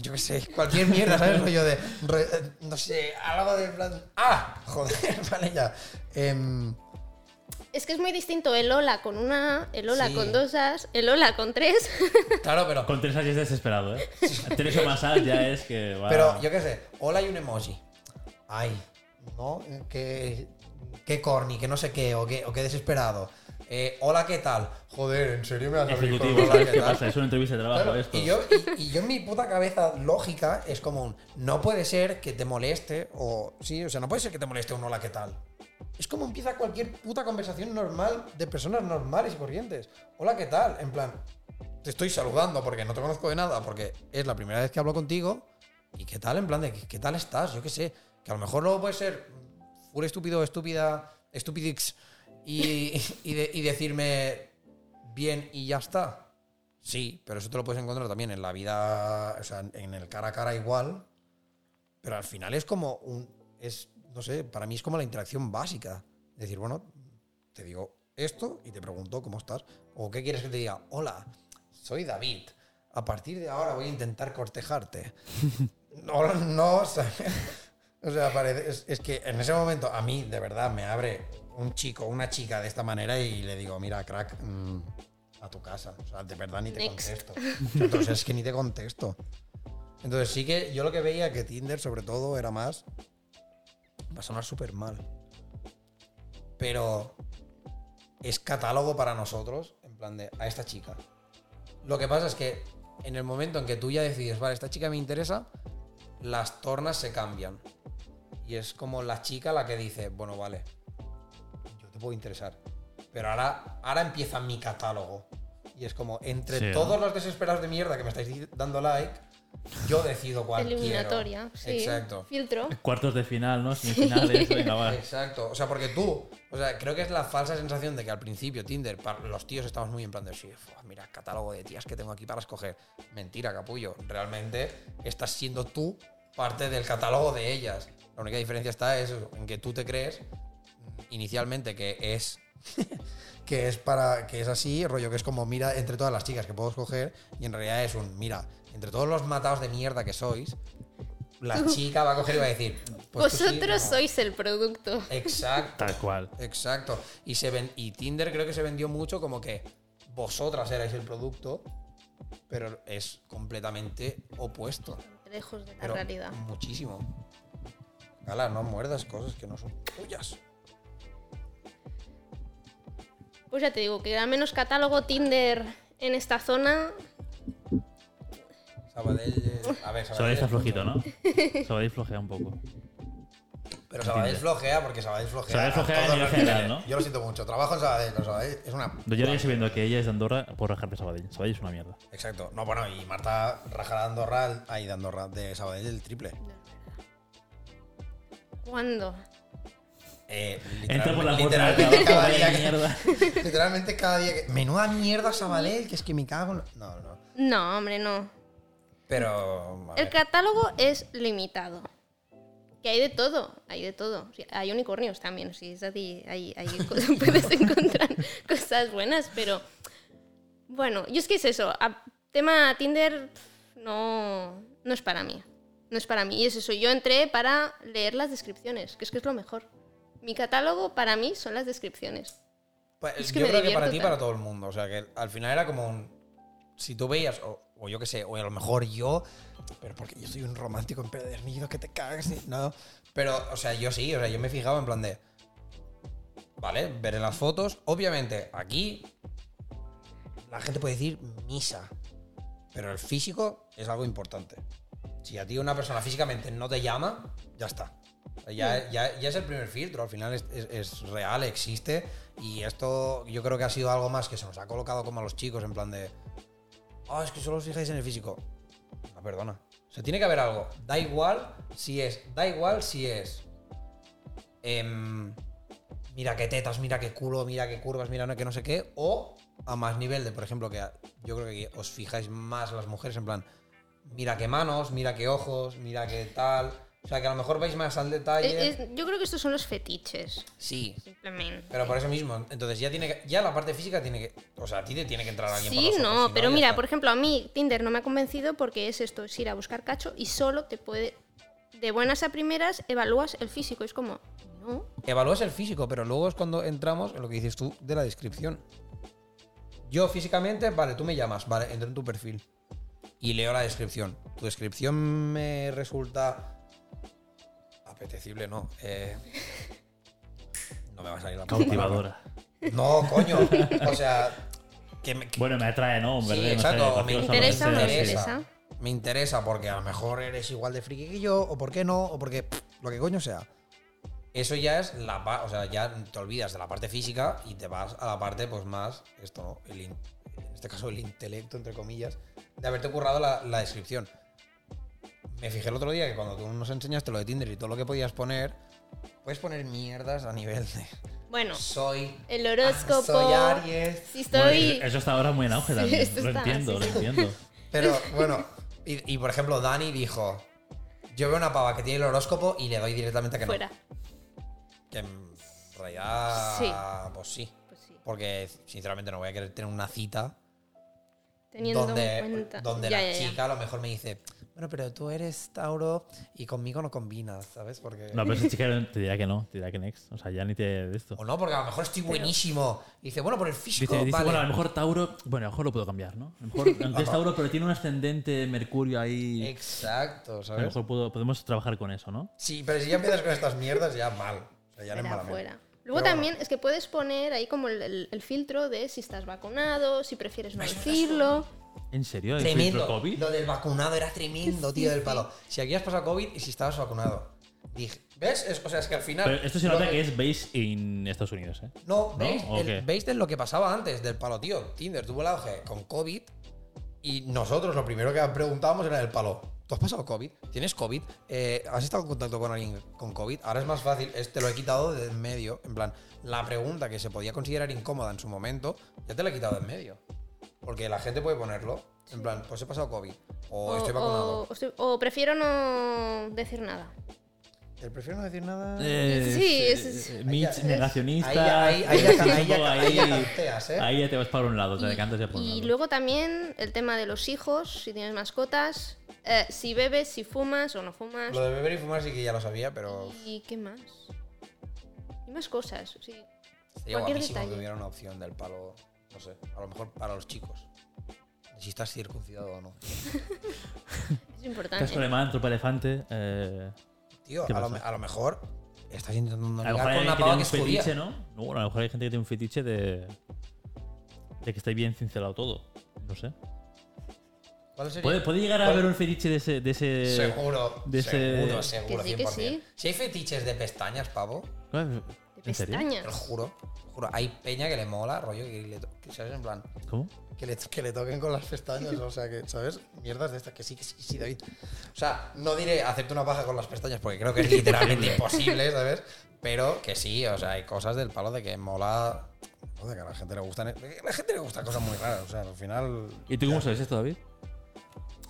yo qué sé, cualquier mierda, ¿sabes? Rollo de, re- no sé, algo de en plan, ah, joder, vale ya. Em,
Es que es muy distinto el hola con una, el hola
Sí.
con dos as, el hola con tres.
claro, pero,
Con tres as ya es desesperado, ¿eh? Tres o más as ya es que.
pero yo qué sé, hola y un emoji. Ay, ¿no? Que, qué corny, que no sé qué, o qué, o qué desesperado. Eh, hola, ¿qué tal? Joder, ¿en serio me vas a abrir con
Ejecutivo,
hola,
¿sabes
qué
qué
tal?
pasa? Es una entrevista de trabajo
Claro,
esto.
y, yo, y, y yo en mi puta cabeza lógica es como un, no puede ser que te moleste, o sí, o sea, no puede ser que te moleste un hola, ¿qué tal? Es como empieza cualquier puta conversación normal de personas normales y corrientes. Hola, ¿qué tal? En plan, te estoy saludando porque no te conozco de nada, porque es la primera vez que hablo contigo. ¿Y qué tal? En plan de, ¿qué tal estás? Yo qué sé. Que a lo mejor luego puede ser full estúpido, estúpida, estupidix y, y, de- y decirme bien y ya está. Sí, pero eso te lo puedes encontrar también en la vida, o sea, en el cara a cara igual. Pero al final es como un. Es, no sé, para mí es como la interacción básica. Decir, bueno, te digo esto y te pregunto cómo estás. O qué quieres que te diga. Hola, soy David. A partir de ahora voy a intentar cortejarte. no, no, o sea, o sea, parece- es, es que en ese momento a mí de verdad me abre un chico, una chica de esta manera y le digo, mira, crack, mm, a tu casa. O sea, de verdad ni te
Next.
contesto. Entonces es que ni te contesto. Entonces sí que yo lo que veía que Tinder sobre todo era más... Va a sonar súper mal. Pero es catálogo para nosotros, en plan de a esta chica. Lo que pasa es que en el momento en que tú ya decides, vale, esta chica me interesa, las tornas se cambian. Y es como la chica la que dice, bueno, vale, yo te puedo interesar. Pero ahora, ahora empieza mi catálogo. Y es como, entre
Sí, ¿no?
todos los desesperados de mierda que me estáis dando like, yo decido cuál quiero.
Eliminatoria, sí.
Exacto.
Filtro.
Cuartos de final, ¿no? Semifinales, venga, va.
Exacto. O sea, porque tú, o sea, creo que es la falsa sensación de que al principio Tinder, para los tíos estamos muy en plan de, sí, mira, catálogo de tías que tengo aquí para escoger. Mentira, capullo. Realmente estás siendo tú parte del catálogo de ellas. La única diferencia está es en que tú te crees inicialmente que es que es para que es así, rollo que es como mira entre todas las chicas que puedo escoger y en realidad es un mira, entre todos los matados de mierda que sois, la chica va a coger y va a decir, pues sí,
Vosotros
no.
sois el producto.
Exacto.
Tal cual.
Exacto. Y, se ven, y Tinder creo que se vendió mucho como que vosotras erais el producto, pero es completamente opuesto.
Lejos de la
Pero
realidad.
muchísimo. Gala, no muerdas cosas que no son tuyas.
Pues ya te digo, que al menos catálogo Tinder en esta zona.
Sabadell. eh, A ver,
Sabadell está
es
flojito. ¿no? Sabadell flojea un poco.
Pero Sabadell flojea porque Sabadell flojea.
Sabadell flojea
los
general,
niveles.
¿no?
Yo lo siento mucho. Trabajo en Sabadell, pero Sabadell es una.
Yo ya estoy viendo que ella es de Andorra por rajar de Sabadell. Sabadell es una mierda.
Exacto. No, bueno, y Marta raja de Andorra, ahí de Andorra, de Sabadell el triple.
¿Cuándo?
Eh,
Entra por la puerta de
literalmente cada día que,
mierda.
literalmente cada día que menuda mierda Sabadell que es que me cago en... no no
No, hombre, no.
Pero
El catálogo es limitado. Que hay de todo, hay de todo. Hay unicornios también, sí, es así, hay, hay puedes encontrar cosas buenas, pero bueno, yo es que es eso, a- tema Tinder no, no es para mí, no es para mí. Y es eso, yo entré para leer las descripciones, que es que es lo mejor. Mi catálogo para mí son las descripciones.
Pues,
es que
yo creo que para ti y para todo el mundo o sea que al final era como un si tú veías o, o yo qué sé o a lo mejor yo pero porque yo soy un romántico empedernido que te cagas no pero o sea yo sí o sea yo me fijaba en plan de vale ver en las fotos obviamente aquí la gente puede decir misa pero el físico es algo importante si a ti una persona físicamente no te llama ya está O sea, Ya, ya, ya es el primer filtro, al final es, es- es real, existe. Y esto yo creo que ha sido algo más que se nos ha colocado como a los chicos, en plan de. Ah, es que solo os fijáis en el físico. No, perdona. O sea, tiene que haber algo. Da igual si es. Da igual si es. em, mira qué tetas, mira qué culo, mira qué curvas, mira que no sé qué. O a más nivel de, por ejemplo, que yo creo que os fijáis más las mujeres en plan. Mira qué manos, mira qué ojos, mira qué tal. O sea, que a lo mejor vais más al detalle.
Es- es- yo creo que estos son los fetiches,
Sí,
simplemente.
pero por eso mismo, entonces ya tiene que, ya la parte física tiene que, o sea, a ti te tiene que entrar alguien por
Sí,
los
no, pero mira,
está.
por ejemplo, a mí Tinder no me ha convencido porque es esto, es ir a buscar cacho y solo te puede, de buenas a primeras, evalúas el físico. Es como, no,
Evalúas el físico, pero luego es cuando entramos en lo que dices tú de la descripción. Yo físicamente, vale, tú me llamas, vale, entro en tu perfil y leo la descripción. Tu descripción me resulta apetecible, ¿no? Eh, no me va a salir la palabra.
Cautivadora.
No, coño. O sea, que me, que-
Bueno, me atrae, ¿no? En
Sí,
verdad, no sé,
me
interesa
me interesa.
interesa.
me interesa porque a lo mejor eres igual de friki que yo, o por qué no, o porque pff, lo que coño sea. Eso ya es la o sea, ya te olvidas de la parte física y te vas a la parte, pues más, esto, ¿no? El in- en este caso, el intelecto, entre comillas, de haberte currado la, la descripción. Me fijé el otro día que cuando tú nos enseñaste lo de Tinder y todo lo que podías poner, puedes poner mierdas a nivel de.
Bueno,
soy.
el horóscopo.
Soy Aries.
Si estoy.
eso- eso está ahora muy en auge también. Lo
está,
entiendo,
sí,
lo
sí.
entiendo.
Pero bueno, y, y, por ejemplo, Dani dijo: Yo veo una pava que tiene el horóscopo y le doy directamente que no.
Fuera.
Que en realidad,
Sí.
pues sí.
Pues sí.
Porque sinceramente no voy a querer tener una cita
Teniendo
donde,
en cuenta.
donde
Ya,
la
ya, ya.
chica a lo mejor me dice: Bueno, pero tú eres Tauro y conmigo no combinas, ¿sabes? Porque.
No, pero esa chica te dirá que no, te dirá que next. O sea, ya ni te de esto.
O no, porque a lo mejor estoy buenísimo. Y dice: Bueno, por el físico.
Dice, dice,
vale.
bueno, a lo mejor Tauro, bueno, a lo mejor lo puedo cambiar, ¿no? A lo mejor, aunque es Tauro, pero tiene un ascendente Mercurio ahí.
Exacto,
A lo
¿sabes?
mejor puedo- podemos trabajar con eso, ¿no?
Sí, pero si ya empiezas con estas mierdas, ya mal. O sea, ya no es
Fuera,
malamente.
fuera. Luego
Pero
también es que puedes poner ahí como el, el- el filtro de si estás vacunado, si prefieres no decirlo.
¿En serio? ¿El
Tremendo.
COVID?
Lo del vacunado era tremendo, tío,
Sí,
del palo. Si aquí has pasado COVID y si estabas vacunado. Dije, ¿ves? Es- o sea, es que al final.
Pero esto se
lo
nota
que-
que es based en Estados Unidos, ¿eh?
No,
¿No?
¿veis?
¿O
El-
qué?
¿Veis de lo que pasaba antes del palo, tío? Tinder tuvo el auge con COVID y nosotros lo primero que preguntábamos era el palo. ¿Tú has pasado COVID? ¿Tienes COVID? Eh, ¿Has estado en contacto con alguien con COVID? Ahora es más fácil, es- te lo he quitado de en medio. En plan, la pregunta que se podía considerar incómoda en su momento, ya te la he quitado de en medio. Porque la gente puede ponerlo. En plan, pues he pasado COVID. O, estoy vacunado.
o- o estoy- o prefiero no decir nada.
El prefiero no decir nada.
Eh,
Sí, es- es-
eh,
Ahí ya-
Mitch,
es-
negacionista.
ahí ya- ahí- ahí ya- ahí ya- ahí ya
ahí-
canteas, ¿eh?
ahí ya te vas para un lado, te
Y,
decantas ya por un
y
lado.
luego también el tema de los hijos, si tienes mascotas, eh, si bebes, si fumas o no fumas.
Lo de beber y fumar sí que ya lo sabía, pero
¿Y qué más? Y más cosas. Sí.
sería
Cualquier
guapísimo
detalle.
que hubiera una opción del palo, no sé, a lo mejor para los chicos. Si estás circuncidado o no.
Es importante.
Casco alemán, tropa elefante. Eh,
Tío,
¿Qué
a lo, a mejor estás intentando
a lo mejor
con
hay
una
que
pava que
un
es judía.
fetiche, ¿no? No, bueno, a lo mejor hay gente que tiene un fetiche de. de que esté bien cincelado todo. No sé.
¿Cuál sería?
¿Puede, puede llegar a
¿Cuál?
haber un fetiche de ese. De ese
Seguro,
de ese-
seguro, seguro,
Que sí, que
100%.
sí.
Si hay fetiches de pestañas, pavo,
¿En
De
serio?
te lo
pestañas.
juro, te lo juro, hay peña que le mola, rollo, que le, to- que, ¿sabes? En plan,
¿Cómo?
que le, que le toquen con las pestañas, o sea, que, ¿sabes? Mierdas de estas, que sí, que sí, sí, David. O sea, no diré hacerte una paja con las pestañas porque creo que es literalmente imposible, ¿sabes? Pero que sí, o sea, hay cosas del palo de que mola. Joder, que a la gente le gustan. A la gente le gusta cosas muy raras, o sea, al final.
¿Y tú cómo sabes esto, David?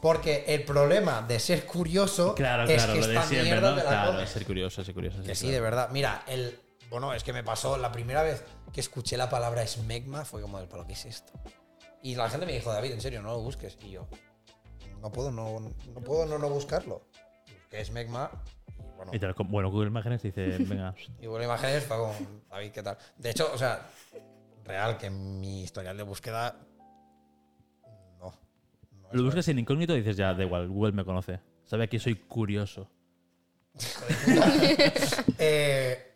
Porque el problema de ser curioso
Claro,
es
claro,
que
lo de
esta
siempre,
mierda
¿no?
te la
Claro,
comes.
ser curioso, ser curioso.
Que sí, de verdad. Mira, el. Bueno, es que me pasó la primera vez que escuché la palabra smegma, fue como palo, ¿qué es esto? Y la gente me dijo, David, en serio, no lo busques. Y yo, no puedo no, no, puedo no, no buscarlo. Y busqué smegma y bueno,
Y te lo com- bueno, Google Imágenes dice, venga,
y bueno, imágenes fue como, David, ¿qué tal? De hecho, o sea, real, que mi historial de búsqueda. No. no es
lo buscas en incógnito y dices, ya, da igual, Google me conoce. Sabe que soy curioso.
Eh,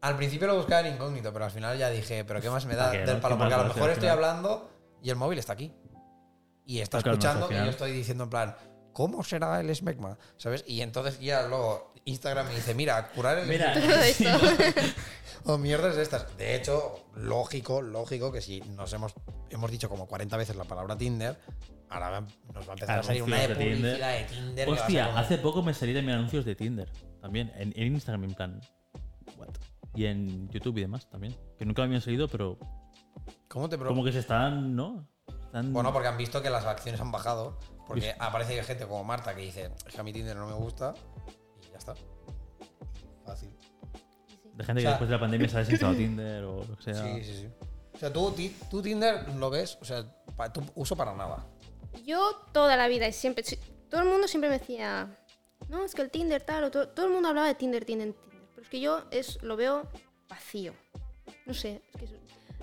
al principio lo buscaba en incógnito, pero al final ya dije, pero ¿qué más me da
¿Para qué,
del palo?
¿Qué más
Porque a lo mejor estoy hablando y el móvil está aquí. Y está escuchando y yo estoy diciendo en plan, ¿cómo será el smegma? ¿Sabes? Y entonces ya luego Instagram me dice, mira, curar el
Mira,
o mierdas de estas. De hecho, lógico, lógico que si nos hemos, hemos dicho como 40 veces la palabra Tinder, ahora nos va a empezar a salir una de
de Tinder.
publicidad de Tinder.
Hostia, hace poco me salí también anuncios de Tinder. También, en, en Instagram, en plan. What? Y en YouTube y demás también. Que nunca me habían salido, pero
¿Cómo te
como que se están, ¿no? Están-
Bueno, porque han visto que las acciones han bajado. Porque aparece gente como Marta que dice, es que a mi Tinder no me gusta. Y ya está. Fácil.
de gente
o
que
sea-
después de la pandemia se ha desinstalado Tinder o lo que sea.
Sí, sí, sí. O sea, tú, ti- tú Tinder lo ves, o sea, pa- tu uso para nada.
Yo toda la vida y siempre, todo el mundo siempre me decía, no, es que el Tinder tal, o todo, todo el mundo hablaba de Tinder, Tinder, Tinder. Pero es que yo es, lo veo vacío. No sé, es que es-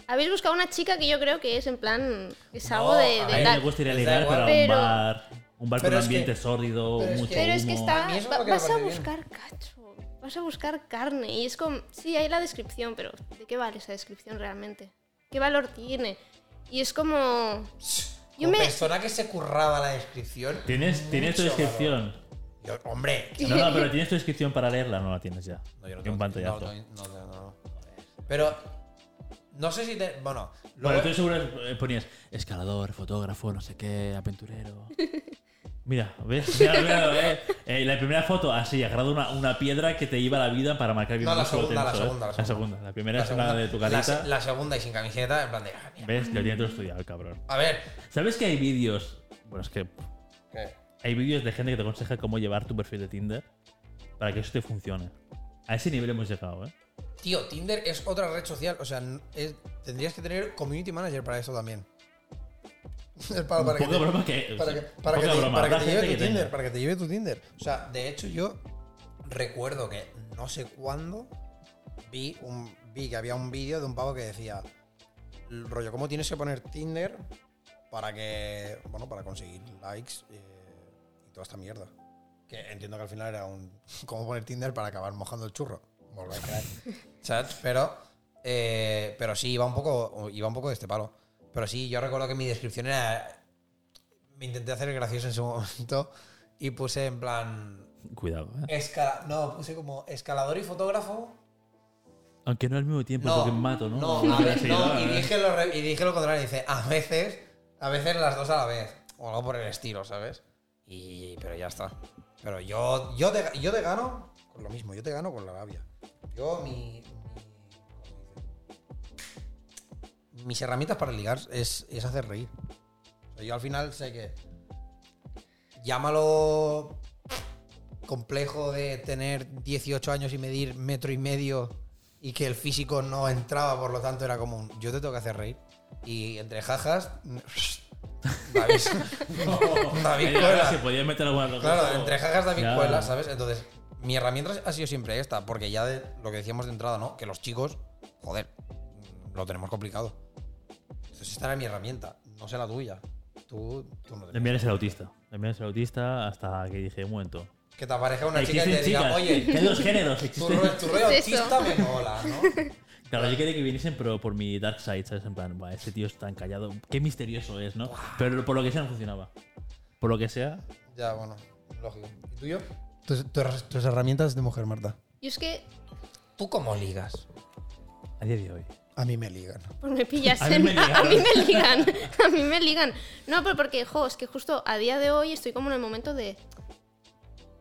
habéis buscado una chica que yo creo que es en plan, es algo
No,
de,
a
de
A mí me gusta ir a ligar, pero un bar. Un bar con
Pero
un
es que-
ambiente sórdido,
pero es
mucho
que-
Pero es que está,
es
va- vas a
parece bien.
buscar cacho, vas a buscar carne y es como, sí, hay la descripción, pero ¿de qué vale esa descripción realmente? ¿Qué valor tiene? Y es como, Yo
Como
me-
persona que se curraba la descripción.
¿Tienes, tienes tu descripción.
valor. Yo- hombre.
No, no, pero tienes tu descripción para leerla, no la tienes ya.
No, yo no tengo-
un pantallazo.
No, no, no, no. Pero. No sé si te. Bueno.
Bueno,
luego-
tú seguro eh, ponías escalador, fotógrafo, no sé qué, aventurero. Mira, ¿ves? Mira, mira, eh, eh, la primera foto, así, agarrado una, una piedra que te iba a la vida para marcar bien
No, la segunda, la
tenso, ¿eh?
segunda, la segunda.
La primera
La
es una
segunda-
de tu
la
carita.
La, segunda y sin camiseta, en plan de. ah, mira.
¿Ves? Lo tiene todo estudiado, el cabrón.
A ver.
¿Sabes que hay vídeos? Bueno, es que. Hay vídeos de gente que te aconseja cómo llevar tu perfil de Tinder para que eso te funcione. A ese nivel hemos llegado, ¿eh?
Tío, Tinder es otra red social. O sea, es- tendrías que tener community manager para eso también. Para, para que te-
broma que.
para que,
sí,
para que
poca
te,
broma,
para que
habrá
te lleve tu Tinder,
tenga.
para que te lleve tu Tinder. O sea, de hecho yo recuerdo que no sé cuándo vi un vi que había un vídeo de un pavo que decía rollo cómo tienes que poner Tinder para que bueno para conseguir likes eh, toda esta mierda. Que entiendo que al final era un cómo poner Tinder para acabar mojando el churro. Volver a crear. ¿Sabes? Pero eh, pero sí iba un poco iba un poco de este palo. Pero sí, yo recuerdo que mi descripción era me intenté hacer gracioso en su momento y puse en plan.
Cuidado, ¿eh?
Escala no, puse como escalador y fotógrafo.
Aunque no al mismo tiempo,
No,
porque mato, ¿no?
No, a ver,
Sí,
no, y,
¿eh?
dije lo, y dije lo contrario. Dice, a veces, a veces las dos a la vez. O algo por el estilo, ¿sabes? Y, pero ya está. Pero yo, yo, te, yo te gano con lo mismo, yo te gano con la labia. Yo, mi. mi- mis herramientas para ligar es, es hacer reír. Yo al final sé que. Llámalo complejo de tener 18 años y medir metro y medio y que el físico no entraba, por lo tanto era como un, yo te tengo que hacer reír. Y entre jajas, David, David
Ella
Cuela.
Se podía meter alguna cosa.
Claro, entre jajas David
Ya.
Cuela, ¿sabes? Entonces, mi herramienta ha sido siempre esta, porque ya de lo que decíamos de entrada, ¿no? Que los chicos, joder, lo tenemos complicado. Entonces, esta era mi herramienta, no sé la tuya. Tú, tú no te
enviaré el autista. Enviaré el autista hasta que dije, un momento.
Que te aparezca una chica y te diga,
chicas.
oye,
hay dos géneros.
tu,
Existen.
tu rollo
¿Qué
autista me mola, ¿no?
Claro, yo quería que viniesen, pero por mi dark side, ¿sabes? En plan, "Buah, ese tío es tan callado. Qué misterioso es, ¿no? Pero por lo que sea no funcionaba. Por lo que sea,
Ya, bueno, lógico. ¿Y tú y yo? Tus, tus- tus herramientas de mujer, Marta.
Yo es que
¿Tú cómo ligas?
a día de hoy.
A mí me ligan.
pues me pillas
A mí
en-
me ligan.
a mí me ligan. A mí me ligan. No, pero porque, jo, es que justo a día de hoy estoy como en el momento de.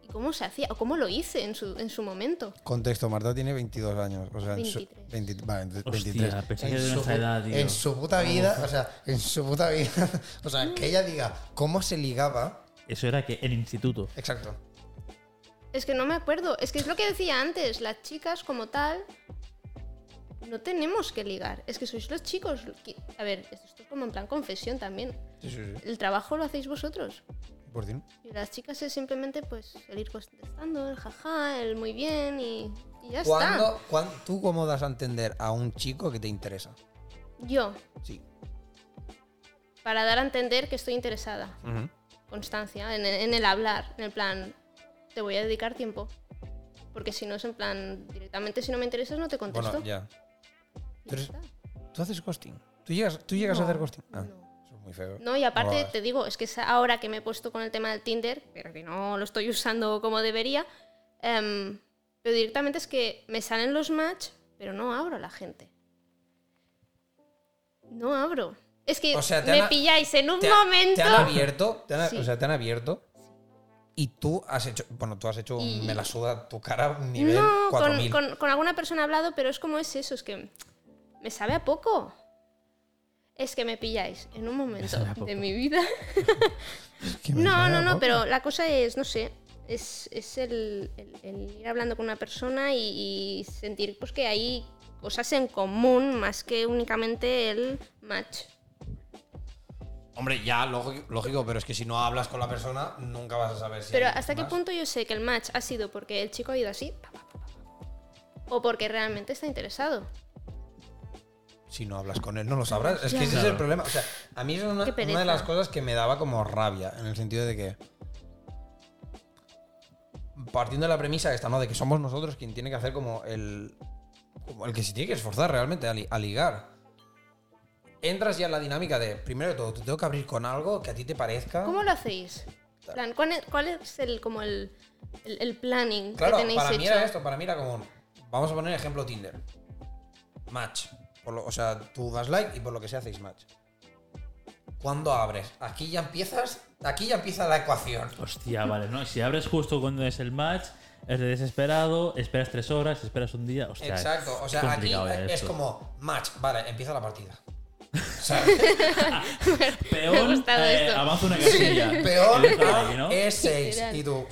¿Y cómo se hacía? ¿O cómo lo hice en su, en su momento?
Contexto, Marta tiene 22 años. O sea, en su,
23.
20 vale, ent-
Hostia,
23.
pensé
En
de
su
nuestra
pu-
edad, tío.
En su puta vida, o sea, en su puta vida. O sea, que ella diga cómo se ligaba.
Eso era que en instituto.
Exacto.
Es que no me acuerdo. Es que es lo que decía antes. Las chicas, como tal, no tenemos que ligar. Es que sois los chicos. A ver, esto es como en plan confesión también.
Sí, sí, sí.
El trabajo lo hacéis vosotros.
Por.
Y las chicas es simplemente pues el ir contestando, el jaja, el muy bien y, y ya
¿Cuándo,
está.
cuán- ¿Tú cómo das a entender a un chico que te interesa?
Yo,
Sí.
para dar a entender que estoy interesada. Constancia, en, en el hablar, en el plan, te voy a dedicar tiempo. Porque si no es en plan, directamente si no me interesas no te contesto.
Bueno, ya.
Y
tú eres-
ya está.
¿Tú haces ghosting? ¿Tú llegas, tú llegas a hacer ghosting? Ah,
no.
Muy feo.
No, y aparte te digo, es que es ahora que me he puesto con el tema del Tinder, pero que no lo estoy usando como debería, em, pero directamente es que me salen los match, pero no abro a la gente. No abro. Es que
O sea, te
me
han
pilláis en un
¿Te, ha-
momento.
te han abierto, te han-
Sí.
o sea, te han abierto y tú has hecho, bueno, tú has hecho un me la suda tu cara nivel
no, con,
4000.
con- con alguna persona he hablado, pero es como es eso, es que me sabe a poco. Es que me pilláis en un momento de mi vida.
Que
No, no, no,
poco.
pero la cosa es, no sé, es, es el, el- el ir hablando con una persona y, y sentir pues, que hay cosas en común más que únicamente el match.
Hombre, ya, lógico, lógico, pero es que si no hablas con la persona, nunca vas a saber si
Pero
hay
¿hasta qué
más.
punto yo sé que el match ha sido porque el chico ha ido así? pa, pa, pa, pa, pa, O porque realmente está interesado.
Si no hablas con él, no lo sabrás. Es
Ya.
que ese es el problema. O sea, a mí es una, de las cosas que me daba como rabia, en el sentido de que. Partiendo de la premisa esta, ¿no? De que somos nosotros quien tiene que hacer como el. como el que se tiene que esforzar realmente a, li- a ligar. Entras ya en la dinámica de, primero de todo, te tengo que abrir con algo que a ti te parezca.
¿Cómo lo hacéis? Plan, ¿cuál, es, cuál es el, como el, el, el planning
Claro,
que tenéis
para
hecho?
mí era esto, para mí era como. Vamos a poner ejemplo Tinder. Match. Por lo- o sea, tú das like y por lo que sea hacéis match. ¿cuándo abres? Aquí ya empiezas, aquí ya empieza la ecuación.
Hostia, vale, ¿no? Si abres justo cuando es el match, es de desesperado, esperas tres horas, esperas un día. Hostia,
Exacto, o sea, aquí
ya
es como match, vale, empieza la partida. ¿Sabes?
Peón, eh, avanza una
Sí,
casilla. ¿no?
es 6
Literal.
y tú,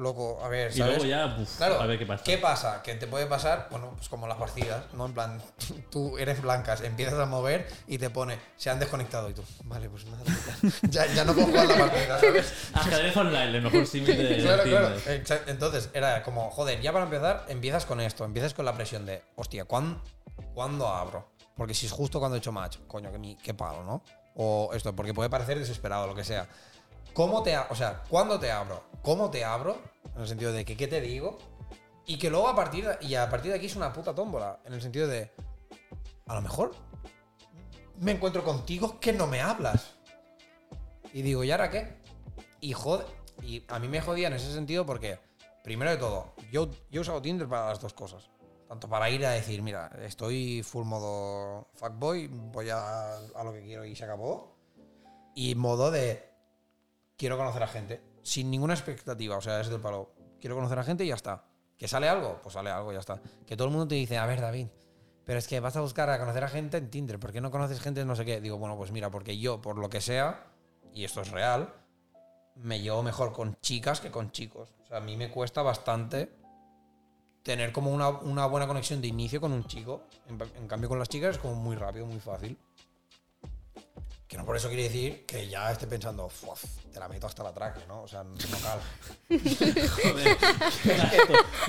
loco, a ver,
Y
¿sabes?
luego ya, uf,
Claro,
a ver qué pasa.
¿Qué pasa? Que te puede pasar, bueno, pues como las partidas, ¿no? En plan, tú eres blancas, empiezas a mover y te pone, se han desconectado y tú, vale, pues nada, ya, ya no puedo jugar la partida, ¿sabes?
Ajedrez online, el mejor símil de
Claro, claro. Entonces, era como, joder, ya para empezar, empiezas con esto, empiezas con la presión de, hostia, ¿cuán- ¿cuándo abro? Porque si es justo cuando he hecho match, coño, que mi, qué palo, ¿no? O esto, porque puede parecer desesperado, lo que sea. ¿Cómo te, o sea, cuándo te abro? ¿Cómo te abro? En el sentido de que, ¿qué te digo? Y que luego a partir de, y a partir de aquí es una puta tómbola. En el sentido de, a lo mejor me encuentro contigo que no me hablas. Y digo, ¿y ahora qué? Y joder, y a mí me jodía en ese sentido porque, primero de todo, yo, yo he usado Tinder para las dos cosas. Tanto para ir a decir, mira, estoy full modo fuckboy, voy a, a lo que quiero y se acabó. Y modo de, quiero conocer a gente, sin ninguna expectativa, o sea, es del palo. Quiero conocer a gente y ya está. ¿Que sale algo? Pues sale algo, ya está. Que todo el mundo te dice, a ver, David, pero es que vas a buscar a conocer a gente en Tinder, ¿por qué no conoces gente en no sé qué? Digo, bueno, pues mira, porque yo, por lo que sea, y esto es real, me llevo mejor con chicas que con chicos. O sea, a mí me cuesta bastante tener como una, una buena conexión de inicio con un chico. En, en cambio, con las chicas es como muy rápido, muy fácil. Que no por eso quiere decir que ya esté pensando, "Fuaf, te la meto hasta la traque, ¿no? O sea, no cala.
Joder.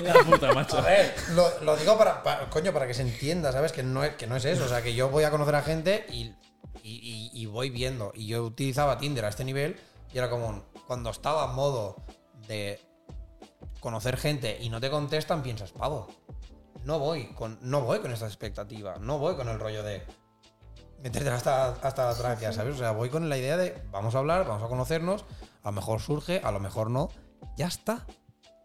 La puta, macho.
A ver, lo, lo digo para, para- coño, para que se entienda, ¿sabes? Que no, es, que no es eso. O sea, que yo voy a conocer a gente y, y- y- y voy viendo. Y yo utilizaba Tinder a este nivel y era como, un- cuando estaba en modo de conocer gente y no te contestan, piensas, pavo, no voy con, no voy con esta expectativa. No voy con el rollo de meterte hasta, hasta la tráquea, ¿sabes? O sea, voy con la idea de vamos a hablar, vamos a conocernos, a lo mejor surge, a lo mejor no, ya está.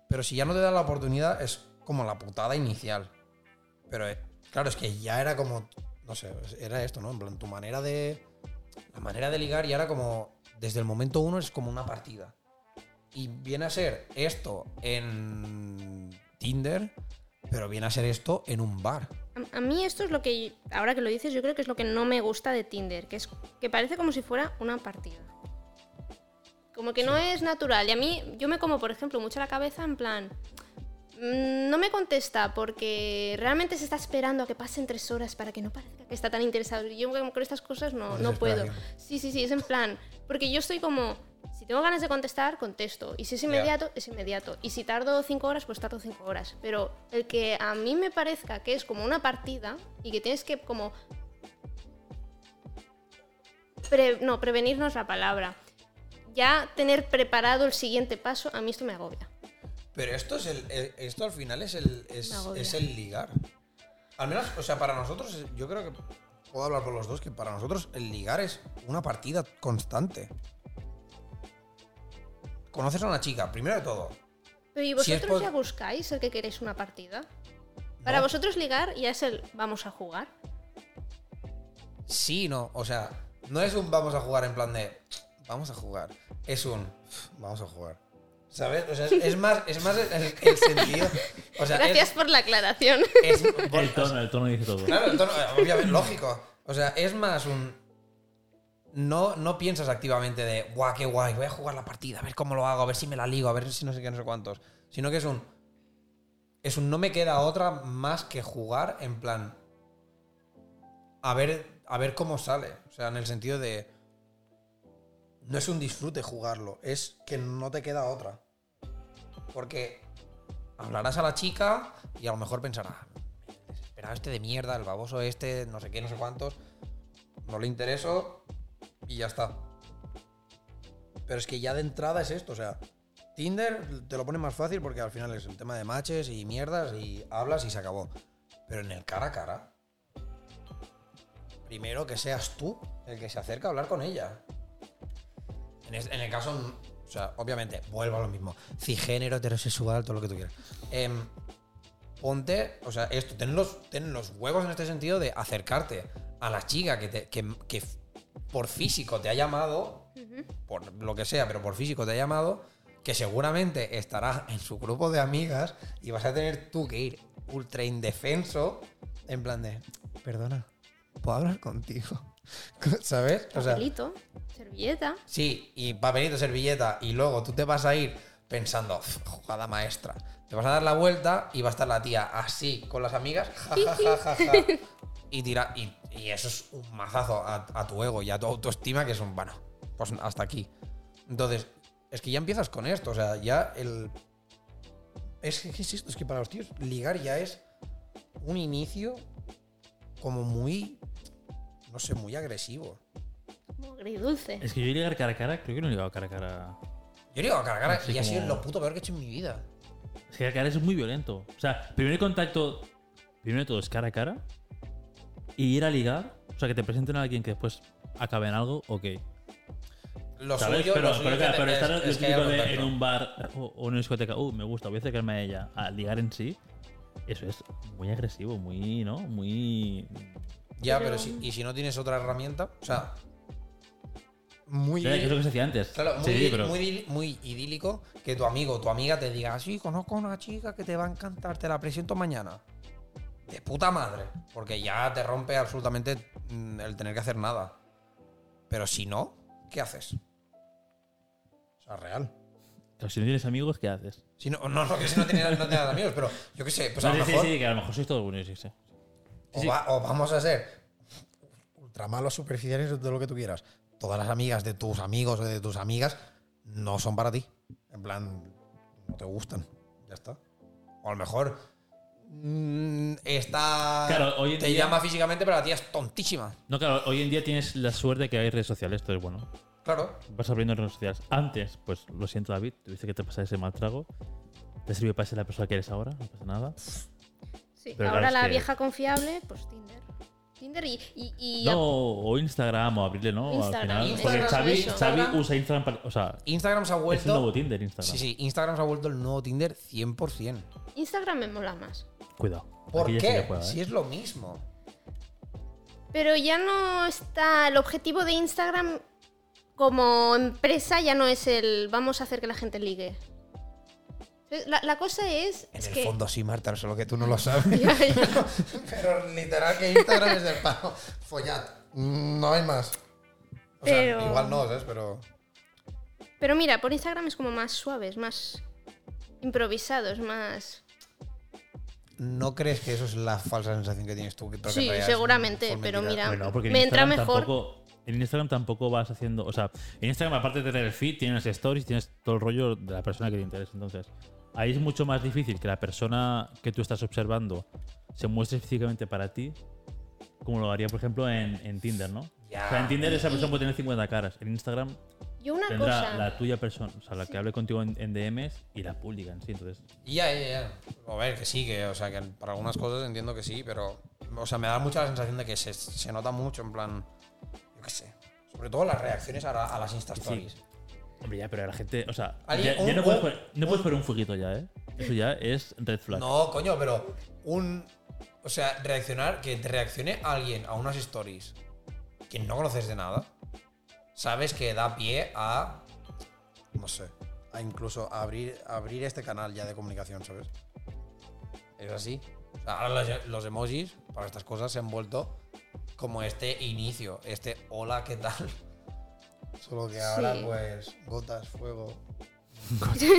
Pero si ya no te da la oportunidad, es como la putada inicial. Pero eh, claro, es que ya era como, no sé, era esto, ¿no? En plan, tu manera de... La manera de ligar ya era como, desde el momento uno es como una partida. Y viene a ser esto en Tinder, pero viene a ser esto en un bar.
A, a mí esto es lo que, ahora que lo dices, yo creo que es lo que no me gusta de Tinder, que es que parece como si fuera una partida. Como que no es natural. Y a mí, yo me como, por ejemplo, mucho la cabeza en plan, mm, no me contesta porque realmente se está esperando a que pasen tres horas para que no parezca que está tan interesado. Y yo con estas cosas no,
Por
no puedo. Sí, sí, sí, es en plan, porque yo estoy como, si tengo ganas de contestar, contesto. Y si es inmediato, es inmediato. Y si tardo cinco horas, pues tardo cinco horas. Pero el que a mí me parezca que es como una partida y que tienes que como... pre- no, prevenirnos la palabra. Ya tener preparado el siguiente paso, a mí esto me agobia.
Pero esto es el, el- esto al final es el, es, el ligar. Al menos, o sea, para nosotros, yo creo que puedo hablar por los dos, que para nosotros el ligar es una partida constante. Conoces a una chica, primero de todo.
Pero ¿y
Si
vosotros
por-
ya buscáis el que queréis una partida? Para
No.
vosotros ligar ya es el vamos a jugar.
Sí, no. O sea, no es un vamos a jugar en plan de vamos a jugar. Es un vamos a jugar. ¿Sabes? O sea, es, más, es más el, el sentido. O sea,
Gracias
es,
por la aclaración.
es-
El tono, el tono dice todo.
Claro, el tono, obviamente, lógico. O sea, es más un. No, no piensas activamente de, guau, qué guay, voy a jugar la partida, a ver cómo lo hago, a ver si me la ligo, a ver si no sé qué, no sé cuántos. Sino que es un. Es un no me queda otra más que jugar en plan. A ver, a ver cómo sale. O sea, en el sentido de. No es un disfrute jugarlo, es que no te queda otra. Porque hablarás a la chica y a lo mejor pensará, desesperado este de mierda, el baboso este, no sé qué, no sé cuántos. No le intereso y ya está. Pero es que ya de entrada es esto, o sea, Tinder te lo pone más fácil porque al final es el tema de matches y mierdas y hablas y se acabó. Pero en el cara a cara, primero que seas tú el que se acerca a hablar con ella. En, el caso, o sea, obviamente, vuelvo a lo mismo. Cisgénero, heterosexual, todo lo que tú quieras. Em, ponte, o sea, esto, ten los, ten los huevos en este sentido de acercarte a la chica que, te- que, que por físico te ha llamado, por lo que sea, pero por físico te ha llamado, que seguramente estará en su grupo de amigas y vas a tener tú que ir ultra indefenso, en plan de, perdona, ¿puedo hablar contigo? ¿Sabes? O sea,
Papelito, servilleta.
Sí, y papelito, servilleta, y luego tú te vas a ir pensando, "Uf, jugada maestra. Te vas a dar la vuelta y va a estar la tía así, con las amigas, ja, ja, ja, ja, ja, y tira, y, y eso es un mazazo a, a tu ego y a tu autoestima, que es un, bueno, pues hasta aquí. Entonces, es que ya empiezas con esto, o sea, ya el... Es que, ¿qué es? Es que para los tíos ligar ya es un inicio como muy, no sé, muy agresivo.
Como agridulce.
Es que yo llegar cara a cara, creo que no he llegado cara a cara.
Yo digo, cara a cara,
Así
y ha sido
como-
lo puto peor que he hecho en mi vida.
Es que cara a cara es muy violento. O sea, primer contacto, primero de todo es cara a cara. Y ir a ligar, o sea, que te presenten a alguien que después acabe en algo, ok.
Lo
¿Sabes?
suyo,
pero
lo
claro, pero estar
es- que
de en un bar o, o en una discoteca, uh, me gusta, voy a acercarme a ella, a ligar en sí, eso es muy agresivo, muy, ¿no? Muy.
Ya,
Pero-
pero si, y si no tienes otra herramienta, o sea, muy.
Que es lo que se hacía antes.
claro, muy,
sí, pero.
muy, muy idílico que tu amigo o tu amiga te diga, sí, conozco a una chica que te va a encantar, te la presento mañana. De puta madre, porque ya te rompe absolutamente mm, el tener que hacer nada. Pero si no, ¿qué haces? O sea, real.
Claro, si no tienes amigos, ¿qué haces?
Si no, no, no, que si no tienes, no tienes amigos, pero yo qué sé, pues a
No,
lo
sí,
mejor...
sí, sí, que a lo mejor sois todos buenos, sí, sí.
O,
Sí.
va- o vamos a ser ultra malos superficiales de lo que tú quieras. Todas las amigas de tus amigos o de tus amigas no son para ti. En plan, no te gustan. Ya está. O a lo mejor mm, está.
Claro, hoy en
te
día-
llama físicamente, pero la tía es tontísima.
No, claro, hoy en día tienes la suerte de que hay redes sociales, entonces bueno,
Claro.
vas abriendo redes sociales. Antes, pues lo siento, David, tuviste que te pasar ese mal trago. Te sirvió para ser la persona que eres ahora, no pasa nada.
Sí,
Pero
ahora
claro, es
la
que-
vieja confiable, pues Tinder. Tinder y. y, y
No, o Instagram, o abrirle, ¿no?
Instagram,
Al final.
Instagram,
Porque Xavi, usa Instagram para. O sea,
Instagram se ha
es el nuevo
vuelto.
Tinder, Instagram.
Sí, sí, Instagram se ha vuelto el nuevo Tinder 100%.
Instagram me mola más.
Cuidado.
¿Por
Aquí ya sí
qué?
juega, ¿eh?
Si es lo mismo.
Pero ya no está. El objetivo de Instagram como empresa ya no es el vamos a hacer que la gente ligue. La, la cosa es.
En
es
el
que,
fondo sí, Marta, solo que tú no lo sabes.
Ya, ya.
Pero literal que Instagram es del palo. Follad. No hay más. O sea,
Pero-
igual no, ¿sabes? Pero.
Pero mira, por Instagram es como más suave, es más improvisado, es más.
¿No crees que eso es la falsa sensación que tienes tú? Que-
Sí, seguramente, pero mira,
Bueno, porque
me entra mejor.
Tampoco, en Instagram tampoco vas haciendo. O sea, en Instagram, aparte de tener el feed, tienes stories, tienes todo el rollo de la persona que te interesa. Entonces, ahí es mucho más difícil que la persona que tú estás observando se muestre específicamente para ti, como lo haría, por ejemplo, en, en Tinder, ¿no? O sea, en Tinder esa persona puede tener 50 caras. En Instagram
Yo una
tendrá
cosa.
la tuya persona, o sea, la que hable contigo en, en DMs y la pública en sí. Entonces,
Ya, ya, ya. A ver, que sí, que, o sea, que para algunas cosas entiendo que sí, pero. O sea, me da mucha la sensación de que se, se nota mucho, en plan. Yo qué sé. Sobre todo las reacciones a, la- a las Insta Stories.
hombre, ya, pero la gente, o sea, ya, ya
un-
no, puedes
un-
poner, no puedes poner un fueguito ya, ¿eh? Eso ya es red flag.
No, coño, pero un. O sea, reaccionar, que te reaccione alguien a unas stories que no conoces de nada, sabes que da pie a. No sé. A incluso abrir, abrir este canal ya de comunicación, ¿sabes? Es así. O sea, ahora los, los emojis para estas cosas se han vuelto como este inicio, este hola, ¿qué tal? Solo que ahora,
Sí.
pues, gotas, fuego,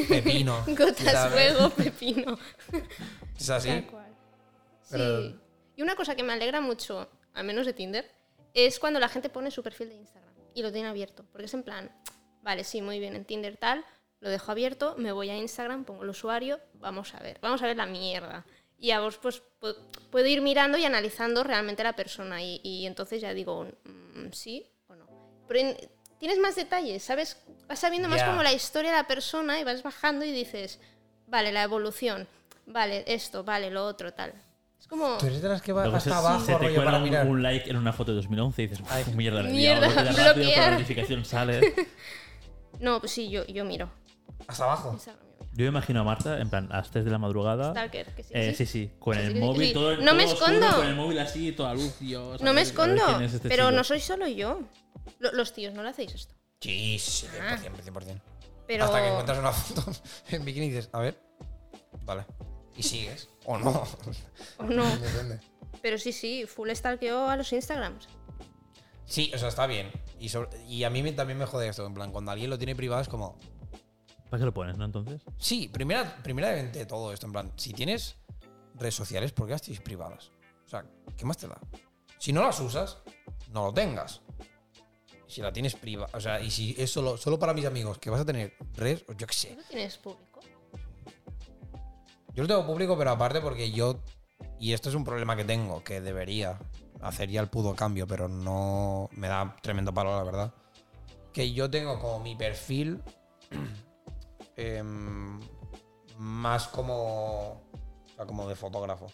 pepino.
Gotas,
¿sabes?
fuego, pepino.
Es así.
Tal cual.
Pero-
Sí. Y una cosa que me alegra mucho, al menos de Tinder, es cuando la gente pone su perfil de Instagram y lo tiene abierto. Porque es en plan, vale, sí, muy bien, en Tinder tal, lo dejo abierto, me voy a Instagram, pongo el usuario, vamos a ver, vamos a ver la mierda. Y a vos, pues, pu- puedo ir mirando y analizando realmente la persona. Y, y entonces ya digo, mm, sí o no. Pero en- tienes más detalles, ¿sabes? Vas sabiendo más como la historia de la persona y vas bajando y dices, vale, la evolución, vale, esto, vale, lo otro, tal. Es como...
Tú eres de las que va
Luego
hasta
se,
abajo,
se te
rollo,
cuela
para
un,
mirar.
un like en una foto de 2011 y dices,
Ay,
"Uf, mierda, la
mierda,
liado". Rápido,
bloquear.
la notificación sale.
No, pues sí, yo, yo miro.
Hasta abajo.
Yo
me imagino a Marta, en plan, a las 3 de la madrugada.
Stalker, que sí.
eh,
sí.
sí, con
Sí,
el
sí,
móvil,
sí.
todo,
No me
oscuro,
escondo.
Con el móvil así, toda luz, Dios.
No me escondo,
es este
pero
chico.
no soy solo yo. Lo- los tíos no lo hacéis esto.
Sí, sí, sí,
Ah.
100%, 100%.
Pero.
Hasta que encuentras una foto en bikini y dices, a ver, vale. Y sigues. O no.
o no.
Depende.
Pero sí, sí, full stalkeo a los Instagrams.
Sí, o sea, está bien. Y, sobre- y a mí me- también me jode esto. En plan, cuando alguien lo tiene privado es como.
¿Para qué lo pones, no? Entonces.
Sí, primera, primeramente todo esto. En plan, si tienes redes sociales, ¿por qué las tienes privadas? O sea, ¿qué más te da? Si no las usas, no lo tengas. Si la tienes privada, o sea, y si es solo, solo para mis amigos que vas a tener redes, yo qué sé.
¿Lo tienes público?
Yo lo tengo público, pero aparte porque yo. Y esto es un problema que tengo, que debería hacer ya el puto cambio, pero no. Me da tremendo palo, la verdad. Que yo tengo como mi perfil. em, más como. O sea, como de fotógrafo.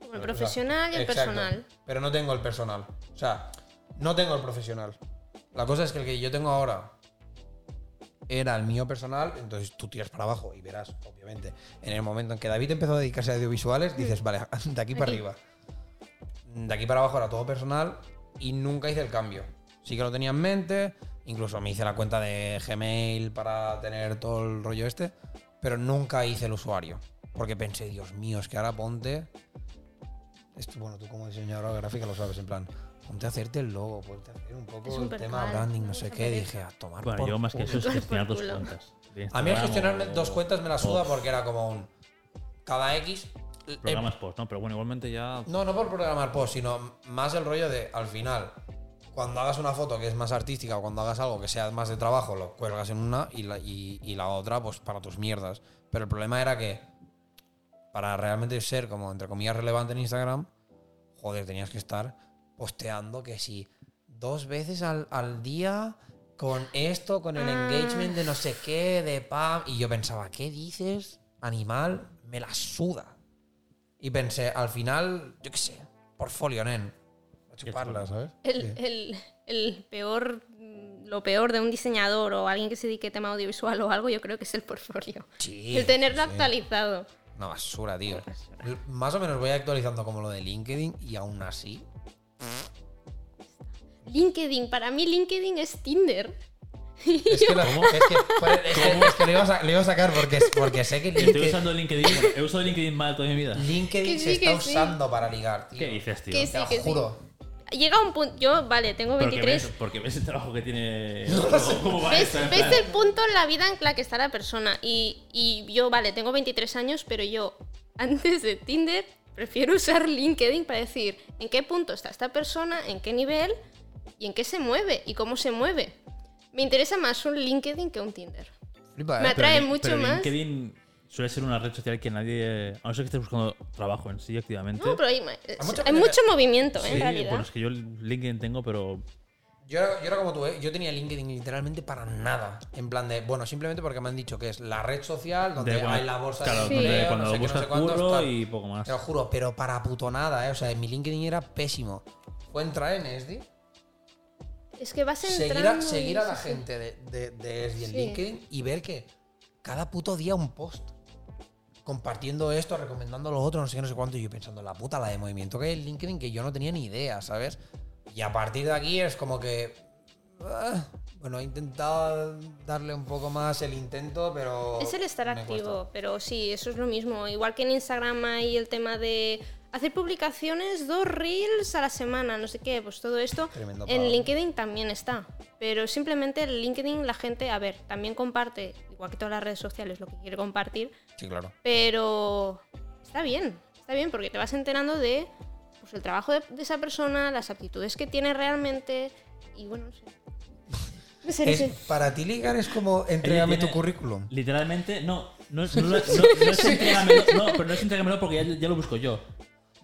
Como el
O sea,
profesional y el
exacto.
personal.
Pero no tengo el personal. O sea, no tengo el profesional. La cosa es que el que yo tengo ahora era el mío personal, entonces tú tiras para abajo y verás, obviamente, en el momento en que David empezó a dedicarse a audiovisuales, dices, vale, de aquí para arriba. De aquí para abajo era todo personal y nunca hice el cambio. Sí que lo tenía en mente, incluso me hice la cuenta de Gmail para tener todo el rollo este, pero nunca hice el usuario. Porque pensé, Dios mío, es que ahora ponte esto, bueno, tú como diseñadora gráfica lo sabes, en plan, ponte a hacerte el logo, ponte a hacer un poco
Es
el
un
tema
percal,
branding, no sé qué. Dije, a tomar
Bueno,
por
yo más que eso es gestionar dos cuentas.
A mí el
Instagram
gestionar
o-
dos cuentas me la suda
post.
porque era como un. Cada X. eh,
Programas post, ¿no? Pero bueno, igualmente ya.
no, no por programar post, sino más el rollo de al final. Cuando hagas una foto que es más artística o cuando hagas algo que sea más de trabajo, lo cuelgas en una y la, y, y la otra, pues para tus mierdas. Pero el problema era que para realmente ser como entre comillas relevante en Instagram, joder, tenías que estar posteando que si dos veces al, al día con esto, con el
Ah.
engagement de no sé qué, de pam. Y yo pensaba, ¿qué dices? Animal, me la suda. Y pensé, al final, yo qué sé, portfolio, nen. A chuparla, ¿sabes?
El,
Sí.
el- el peor, mm, lo peor de un diseñador o alguien que se dedique a tema audiovisual o algo, yo creo que es el portfolio.
Sí,
el tenerlo
sí.
actualizado.
Una basura, tío.
basura.
Más o menos voy actualizando como lo de LinkedIn y aún así.
LinkedIn, para mí LinkedIn es Tinder.
Es que, lo, es que, es que- es que lo, iba a, sa- lo iba a sacar porque, porque sé que
Estoy usando LinkedIn. He usado LinkedIn mal toda mi vida.
LinkedIn se está
sí.
usando para ligar, tío.
¿Qué dices, tío?
Que
Te lo
que sí.
juro.
Llega un punto, yo, vale, tengo
Porque
23.
ves, porque ves el trabajo que tiene. ¿Cómo va
¿Ves,
plan,
el punto en la vida en la que está la persona? Y, y yo, vale, tengo 23 años, pero yo, antes de Tinder, prefiero usar LinkedIn para decir en qué punto está esta persona, en qué nivel y en qué se mueve y cómo se mueve. Me interesa más un LinkedIn que un Tinder.
Flipa,
Me
¿eh?
atrae
pero-
mucho
pero
más.
LinkedIn suele ser una red social que nadie. A no ser que estés buscando trabajo en sí activamente.
No, pero hay, hay mucho movimiento, ¿eh,
Sí,
en realidad.
bueno, es que yo LinkedIn tengo, pero.
Yo era, yo era como tú, ¿eh? Yo tenía LinkedIn literalmente para nada. En plan de, bueno, simplemente porque me han dicho que es la red social donde
de
hay la bolsa
claro,
de
Sí.
empleo,
cuando
no sé qué, no sé cuántos,
curro
tal.
y poco más.
Te lo juro, pero para puto nada, ¿eh? O sea, mi LinkedIn era pésimo. Fue entrar en ESDI,
Es que vas
seguir a, seguir a la
sí.
gente de, de, de ESDI en
Sí.
LinkedIn y ver que cada puto día un post. Compartiendo esto, recomendando lo otro, no sé qué, no sé cuánto. Y yo pensando, la puta la de movimiento que hay en LinkedIn que yo no tenía ni idea, ¿sabes? Y a partir de aquí es como que. ah, bueno, he intentado darle un poco más el intento, pero.
Es el estar activo, pero sí, eso es lo mismo. Igual que en Instagram hay el tema de hacer publicaciones, dos reels a la semana, no sé qué, pues todo esto.
Tremendo
En. LinkedIn también está. Pero simplemente en LinkedIn la gente, a ver, también comparte, igual que todas las redes sociales, lo que quiere compartir,
Sí, claro.
pero está bien, está bien porque te vas enterando de pues, el trabajo de, de esa persona, las aptitudes que tiene realmente y bueno, no sé. No sé, no
Es,
sé.
para ti ligar es como entrégame tu currículum.
Literalmente, no. No, es- no, no- no- no es entrégamelo, no, pero no es entrégamelo porque ya, ya lo busco yo.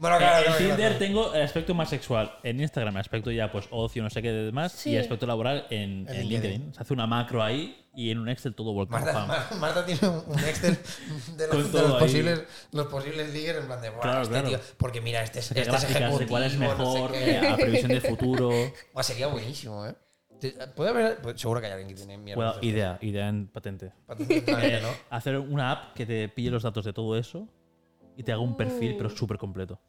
Bueno,
En-
claro,
en
claro,
Tinder
claro.
tengo el aspecto más sexual. En Instagram el aspecto ya pues ocio, no sé qué demás.
Sí.
Y el aspecto laboral en,
En
en
LinkedIn.
LinkedIn. Se hace una macro ahí y en un Excel todo volcado.
Marta. Mar- Marta tiene un Excel de los, de posibles, los posibles ligas en plan de, "Buah,
Claro,
este
claro.
tío", porque mira, este este es
gráficas de cuál es
ejecutivo, no sé
mejor, eh, a previsión de futuro.
Buah, sería buenísimo, ¿eh? Puede haber, pues seguro que hay alguien que tiene mierda.
Bueno, idea, idea en patente.
Patente, ¿no?
Hacer una app que te pille los datos de todo eso y te haga un perfil, pero súper completo.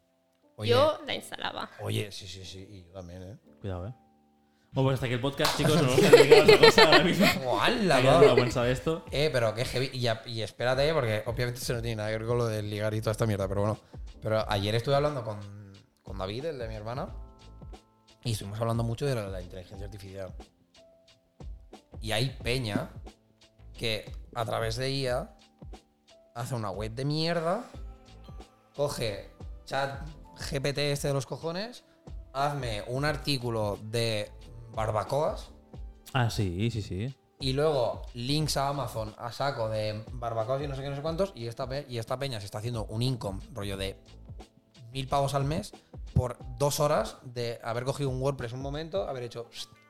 Oye,
Yo la instalaba.
oye, sí, sí, sí, y yo también, ¿eh?
Cuidado, eh. Bueno, pues hasta aquí el podcast, chicos. Nos vamos a dedicar a otra cosa ahora mismo.
¡Hala,
Ha quedado
va!
una buena de esto.
Eh, pero qué heavy. Y, y espérate, porque obviamente eso no tiene nada que ver con lo del ligar y toda esta mierda, pero bueno. Pero ayer estuve hablando con, con David, el de mi hermana, y estuvimos hablando mucho de la, la inteligencia artificial. Y hay peña que a través de IA hace una web de mierda, coge chat GPT este de los cojones, hazme un artículo de barbacoas
Ah, sí, sí, sí.
y luego links a Amazon a saco de barbacoas y no sé qué, no sé cuántos. Y esta, y esta peña se está haciendo un income, rollo de mil pavos al mes, por dos horas de haber cogido un WordPress un momento, haber hecho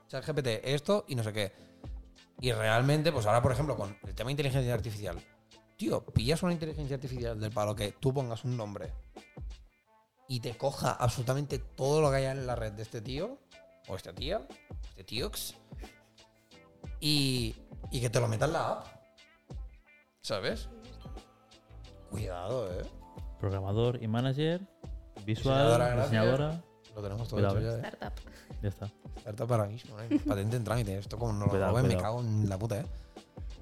ChatGPT esto y no sé qué. Y realmente, pues ahora, por ejemplo, con el tema de inteligencia artificial, tío, pillas una inteligencia artificial del palo que tú pongas un nombre y te coja absolutamente todo lo que haya en la red de este tío, o esta tía, este tíox, y, y que te lo meta en la app. ¿Sabes? Cuidado, eh.
Programador y manager, visual,
Diseñadora. Lo tenemos todo
Cuidado,
hecho ya, eh.
Startup.
Ya está.
Startup ahora mismo, ¿eh? Patente en trámite. Esto como no lo
Cuidado,
roben, me
cuidado.
cago en la puta, ¿eh?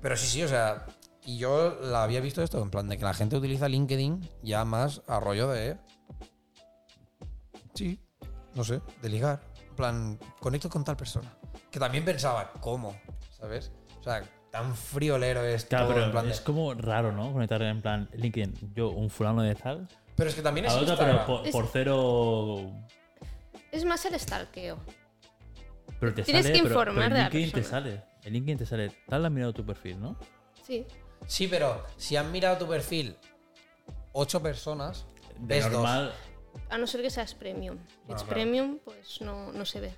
Pero sí, sí, o sea. Y yo la había visto esto, en plan de que la gente utiliza LinkedIn ya más a rollo de. Sí, no sé, de ligar. En plan, conecto con tal persona. Que también pensaba, ¿cómo? ¿Sabes? O sea, tan friolero es
Claro,
todo,
pero
en plan de-
es como raro, ¿no? Conectar en plan LinkedIn. Yo, un fulano de tal.
Pero es que también es
A otra, pero por,
Es-
por cero.
Es más el stalkeo.
Pero te
Tienes
sale,
que
pero-
informar
pero en
de la
LinkedIn te sale. En LinkedIn te sale. Tal has mirado tu perfil, ¿no?
Sí.
Sí, pero si han mirado tu perfil ocho personas,
De
ves dos.
A no ser que seas premium. Si
Bueno,
es
claro.
premium, pues no, no se ve.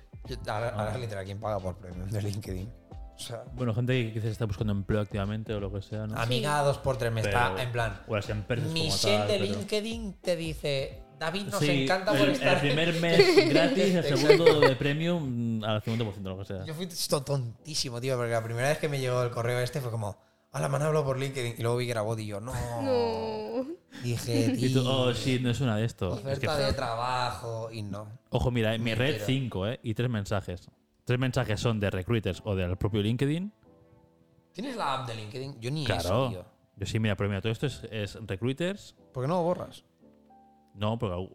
Ahora, ahora es literal quien paga por premium de LinkedIn. O sea,
Bueno, gente que quizás está buscando empleo activamente o lo que sea, ¿no?
amiga dos por tres me
Pero-
está en plan.
O las empresas como
Michelle
tal.
de
pero-
LinkedIn te dice, David, nos
Sí,
encanta
el,
por
el
estar.
primer mes gratis, el segundo de premium mm, al 50%, lo que sea.
Yo fui tontísimo, tío, porque la primera vez que me llegó el correo este fue como, hola, me han hablado por LinkedIn. Y luego vi que era bot y yo, no.
No.
Dije,
Y tú,
tío.
oh, sí, no es una de estos. Es que-
Oferta de trabajo y no.
ojo, mira, en mi red
Mentira.
5, ¿eh? Y tres mensajes. Tres mensajes son de recruiters o del propio LinkedIn.
¿Tienes la app de LinkedIn? Yo ni
Claro.
eso, tío.
Yo sí, mira, pero mira, todo esto es, es recruiters.
¿Por qué no lo borras?
No, porque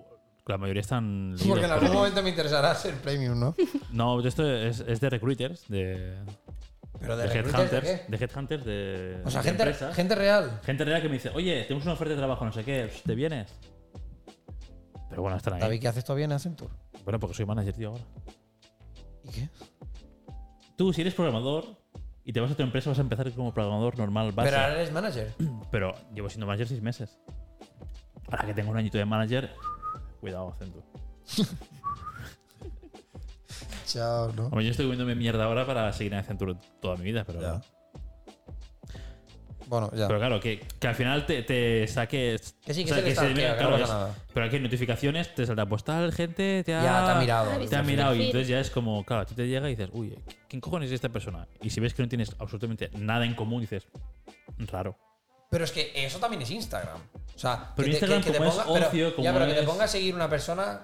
la mayoría están.
Porque en algún momento me interesará ser premium, ¿no?
No, esto es, es de recruiters, de,
Pero
de
de, recruiters, ¿de
headhunters.
qué?
De headhunters, de.
O sea,
de
gente,
empresas.
gente real.
Gente real que me dice, oye, tenemos una oferta de trabajo, no sé qué, ¿te vienes? Pero bueno, están ahí.
David, ¿qué haces todavía en Accenture?
Bueno, porque soy manager, tío, ahora.
¿Y qué?
Tú, si eres programador y te vas a tu empresa, vas a empezar como programador normal, base.
Pero ahora eres manager.
Pero llevo siendo manager seis meses. Ahora que tengo un añito de manager, cuidado, Accenture.
Chao, ¿no?
Hombre, yo estoy comiéndome mierda ahora para seguir en Accenture toda mi vida, pero.
Ya. Bueno, ya.
Pero claro, que, que al final te, te saques.
Que sí, que
o sea,
se le
se-
stalkea, que
claro,
no pasa
es-
nada.
Pero aquí en notificaciones te saldrá, pues tal gente te ha,
Ya te ha mirado.
Te ha mirado y entonces ya es como, claro, ti te llega y dices, uy, ¿quién cojones es esta persona? Y si ves que no tienes absolutamente nada en común, dices, raro.
Pero es que eso también es Instagram. O sea,
Pero
que te-
Instagram
que, que te
como es
ponga, pero-
ocio, como
ya, pero que te
es-
ponga a seguir una persona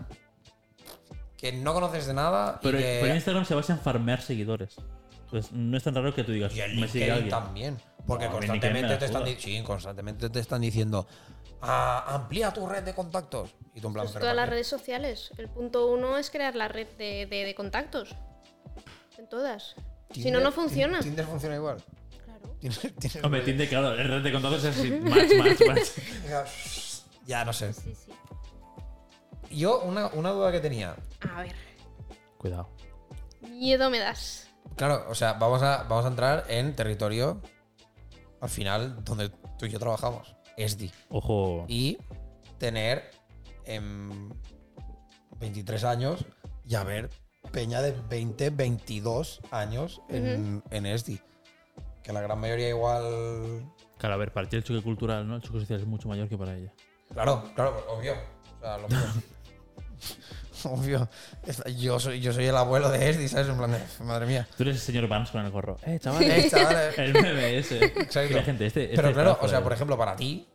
que no conoces de nada
Pero,
y que...
pero Instagram se basa en farmear seguidores. Entonces no es tan raro que tú digas,
y el
me sigue
LinkedIn
alguien.
también. Porque
No,
constantemente te están, sí, constantemente te están diciendo "Ah, amplía tu red de contactos. Y tú en plan,
Pues
"¿Pero
todas las
qué?".
redes sociales. El punto uno es crear la red de, de- de contactos. En todas. Si no, no funciona.
Tinder funciona igual.
Claro.
Hombre, Tinder, claro, el red de contactos es así, match, match, match.
Ya no sé.
Sí, sí.
Yo, una, una duda que tenía.
A ver.
Cuidado.
Miedo me das.
Claro, o sea, vamos a, vamos a entrar en territorio al final donde tú y yo trabajamos. ESDI.
Ojo.
Y tener em, 23 años y haber peña de 20, 22 años en, en ESDI. Que la gran mayoría igual.
Claro, a ver, para ti el choque cultural, ¿no? El choque social es mucho mayor que para ella.
Claro, claro, obvio. O sea, lo Obvio. Yo soy, yo soy el abuelo de ESDI, ¿sabes? En plan de, madre mía.
Tú eres el señor Vance con el gorro. Eh, chavales.
Eh, chavales.
el meme ese.
Exacto.
Y la gente, este, este
Pero claro, o sea, por ejemplo, para ti,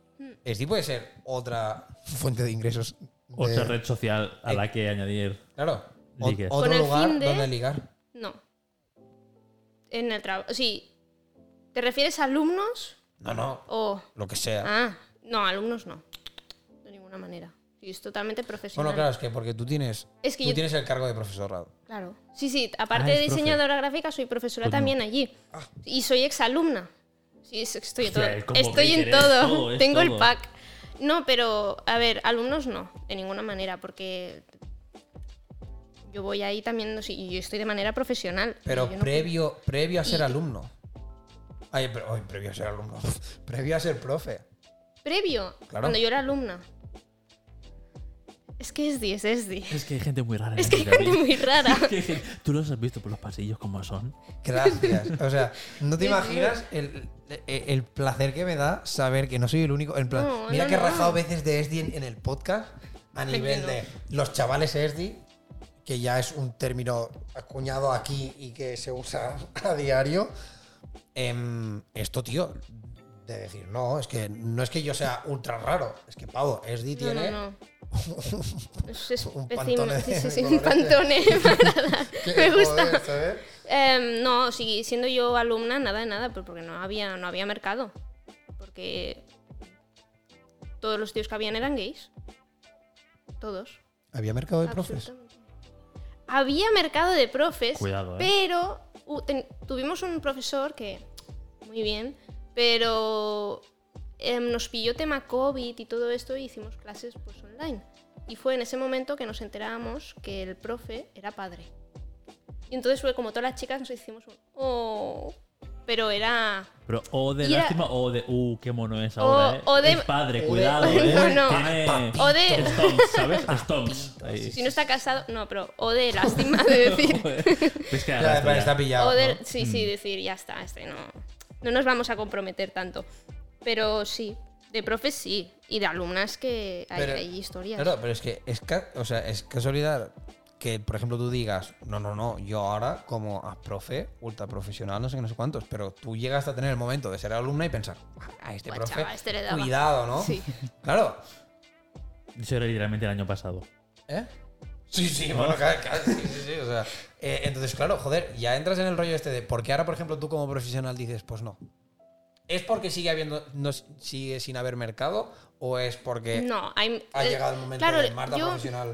ESDI puede ser otra fuente de ingresos. de-
Otra red social a
Eh,
la que añadir.
Claro. o- otro lugar
de-
donde ligar.
No. No. En el trabajo. Sí. ¿Te refieres a alumnos
No, no,
o.?
lo que sea.
Ah, no, alumnos no. De ninguna manera. Sí, es totalmente profesional.
bueno, claro, es que porque tú tienes,
Es que
tú
yo-
tienes el cargo de profesorado.
Claro. Sí, sí, aparte
Ah,
de
profe.
diseñadora gráfica, soy profesora
Pues no.
también allí. Y soy exalumna. Sí, es- estoy en todo.
Hostia, el combo
Estoy en todo.
todo,
Tengo el
todo.
pack. No, pero, a ver, alumnos no, de ninguna manera, porque yo voy ahí también, no sé, y yo estoy de manera profesional.
Pero
Y no-
previo, previo a ser
Y-
alumno. Ay, pero, ay, previo a ser alumno. previo a ser profe.
Previo,
Claro.
cuando yo era alumna. Es que es 10, es 10.
Es que hay gente muy rara. en
Es que hay
este
gente muy rara.
Que- Tú los has visto por los pasillos como son.
Gracias. O sea, no te imaginas el, el- el placer que me da saber que no soy el único. En plan,
No,
mira
no,
que he
no.
rajado veces de ESDI en, en el podcast a nivel de los chavales ESDI, que ya es un término acuñado aquí y que se usa a diario. Em, esto, tío, de decir, no, es que no es que yo sea ultra raro, es que Pavo, ESDI
No,
tiene.
Es,
Un pantone
Sí,
de
sí, sí, un
colores.
pantone. parada.
que,
Me gusta.
joder, ¿sabes?
Em, no, sí, siendo yo alumna, nada de nada, pues porque no había, no había mercado. Porque todos los tíos que habían eran gays. Todos.
Había mercado de profes.
Había mercado de profes,
Cuidado, ¿eh?
pero uh, ten- tuvimos un profesor que, muy bien, pero em, nos pilló tema COVID y todo esto y hicimos clases pues online. Y fue en ese momento que nos enterábamos que el profe era padre. Y entonces fue como todas las chicas nos hicimos un... Oh, pero era...
Pero o de
Y era-
lástima o de uh, qué mono es ahora, ¿eh?
o de-
Es padre,
de-
cuidado, ¿eh?
no.
Tiene
O de...
stomps, ¿sabes? Stomps. Ahí.
Si no está casado... No, pero... O de lástima de decir...
Es que
ya. está pillado.
O de-
¿no?
sí, sí, decir, ya está, este no. No nos vamos a comprometer tanto. Pero sí, de profes sí. Y de alumnas que hay,
Pero-
hay historias.
Claro, pero es que es, ca- o sea, es casualidad que, por ejemplo, tú digas, no, no, no, yo ahora como a profe, ultra profesional, no sé qué, no sé cuántos, pero tú llegas a tener el momento de ser alumna y pensar, a este
Buah,
profe,
este le daba".
cuidado, ¿no?
Sí.
Claro.
Eso era literalmente el año pasado.
¿Eh? Sí, sí, bueno, claro, claro, sí, sí, sí, o sea, eh, entonces, claro, joder, ya entras en el rollo este de, ¿por qué ahora, por ejemplo, tú como profesional dices, pues no? ¿Es porque sigue habiendo, no, sigue sin haber mercado o es porque
No, hay,
ha
eh,
llegado el momento
claro,
de Marta
yo-
profesional?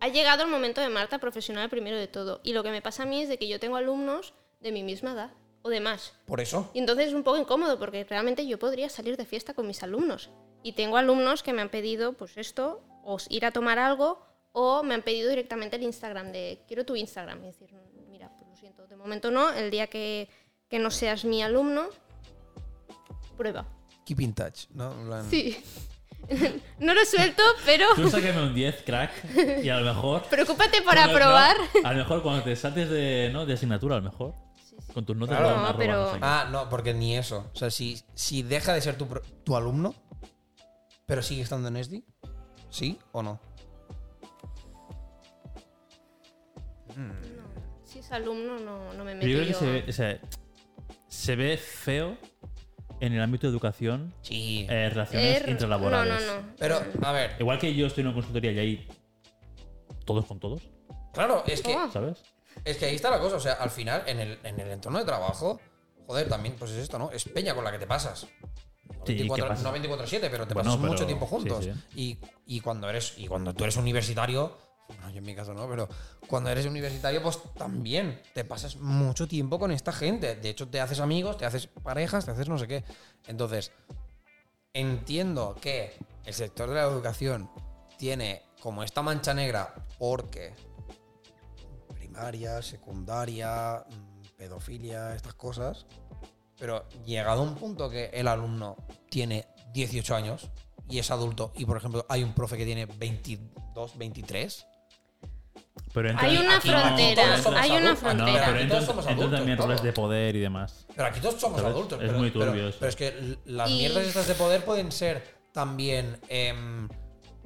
Ha llegado el momento de Marta profesional primero de todo. Y lo que me pasa a mí es de que yo tengo alumnos de mi misma edad o de más.
Por eso.
Y entonces es un poco incómodo porque realmente yo podría salir de fiesta con mis alumnos. Y tengo alumnos que me han pedido, pues esto, o ir a tomar algo, o me han pedido directamente el Instagram de quiero tu Instagram. Y decir, mira, pues lo siento, de momento no, el día que, que no seas mi alumno, prueba.
Keep in touch, ¿no? Plan-
Sí. no lo suelto, pero
Tú sácame un 10, crack, y a lo mejor.
preocúpate aprobar.
no, a lo mejor cuando te saltes de, ¿no? de asignatura, a lo mejor. Con tus notas
Claro.
No,
robar
pero-
no.
Ah, no, porque ni eso. O sea, si, si deja de ser tu, tu alumno, pero sigue estando en ESDI, ¿sí o no?
Si es alumno, no, no me meto
Pero yo creo que
yo
se
a-
ve, o sea, se ve feo en el ámbito de educación
Sí.
eh, relaciones
Er-
intralaborales.
No, no, no.
Pero, a ver,
Igual que yo estoy en una consultoría y ahí todos con todos,
claro, es que,
Oh.
¿sabes?
es que ahí está la cosa. O sea, al final, en el, en el entorno de trabajo, joder, también, pues es esto, ¿no? Es peña con la que te pasas. No
Sí, ¿qué
24
pasa?
no 24-7, pero te
Bueno,
pasas
pero-
mucho tiempo juntos.
sí,
Y, y cuando eres y cuando tú eres universitario, bueno, yo en mi caso no, pero cuando eres universitario, pues también te pasas mucho tiempo con esta gente. De hecho, te haces amigos, te haces parejas, te haces no sé qué. Entonces, entiendo que el sector de la educación tiene como esta mancha negra porque primaria, secundaria, mm, pedofilia, estas cosas. Pero llegado a un punto que el alumno tiene 18 años y es adulto y, por ejemplo, hay un profe que tiene 22, 23.
Pero entra-
Hay una
aquí-
frontera,
todos somos
hay una.
Ah, no,
frontera.
pero
somos adultos,
también roles de poder y demás.
Pero aquí todos somos
¿Sabes?
adultos.
Es
pero,
muy turbio
pero-
eso.
pero es que las
Y-
mierdas estas de poder pueden ser también em,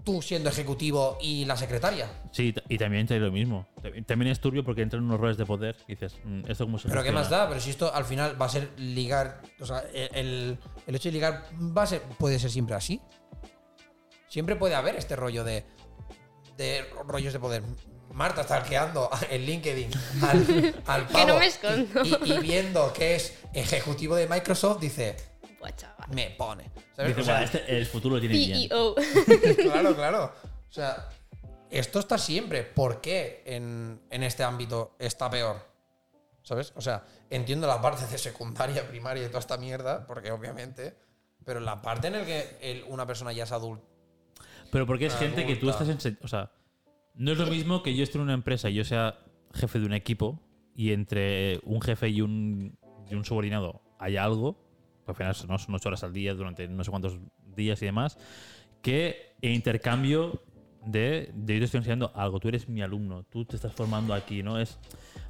tú siendo ejecutivo y la secretaria.
Sí, y también ahí lo mismo. Tam- También es turbio porque entran unos roles de poder y dices, mm, ¿esto cómo se
Pero ¿qué más da? Pero si esto al final va a ser ligar. O sea, el, el- el hecho de ligar va a ser, puede ser siempre así. Siempre puede haber este rollo de, de rollos de poder. Marta está arqueando en LinkedIn al, al
Que no
pavo
me escondo.
y, y- y viendo que es ejecutivo de Microsoft, dice, me pone. ¿Sabes?
Dice,
O sea,
"Buah, este, el futuro tiene bien.
CEO.
claro, claro. O sea, esto está siempre. ¿Por qué en, en este ámbito está peor? ¿Sabes? O sea, entiendo la parte de secundaria, primaria y toda esta mierda, porque obviamente. Pero la parte en la que el- una persona ya es adulta.
Pero porque es gente que tú estás en... O sea, no es lo mismo que yo esté en una empresa y yo sea jefe de un equipo y entre un jefe y un, y un subordinado haya algo, al final ¿no? son ocho horas al día durante no sé cuántos días y demás, que en intercambio de, de yo te estoy enseñando algo, tú eres mi alumno, tú te estás formando aquí, ¿no? Es,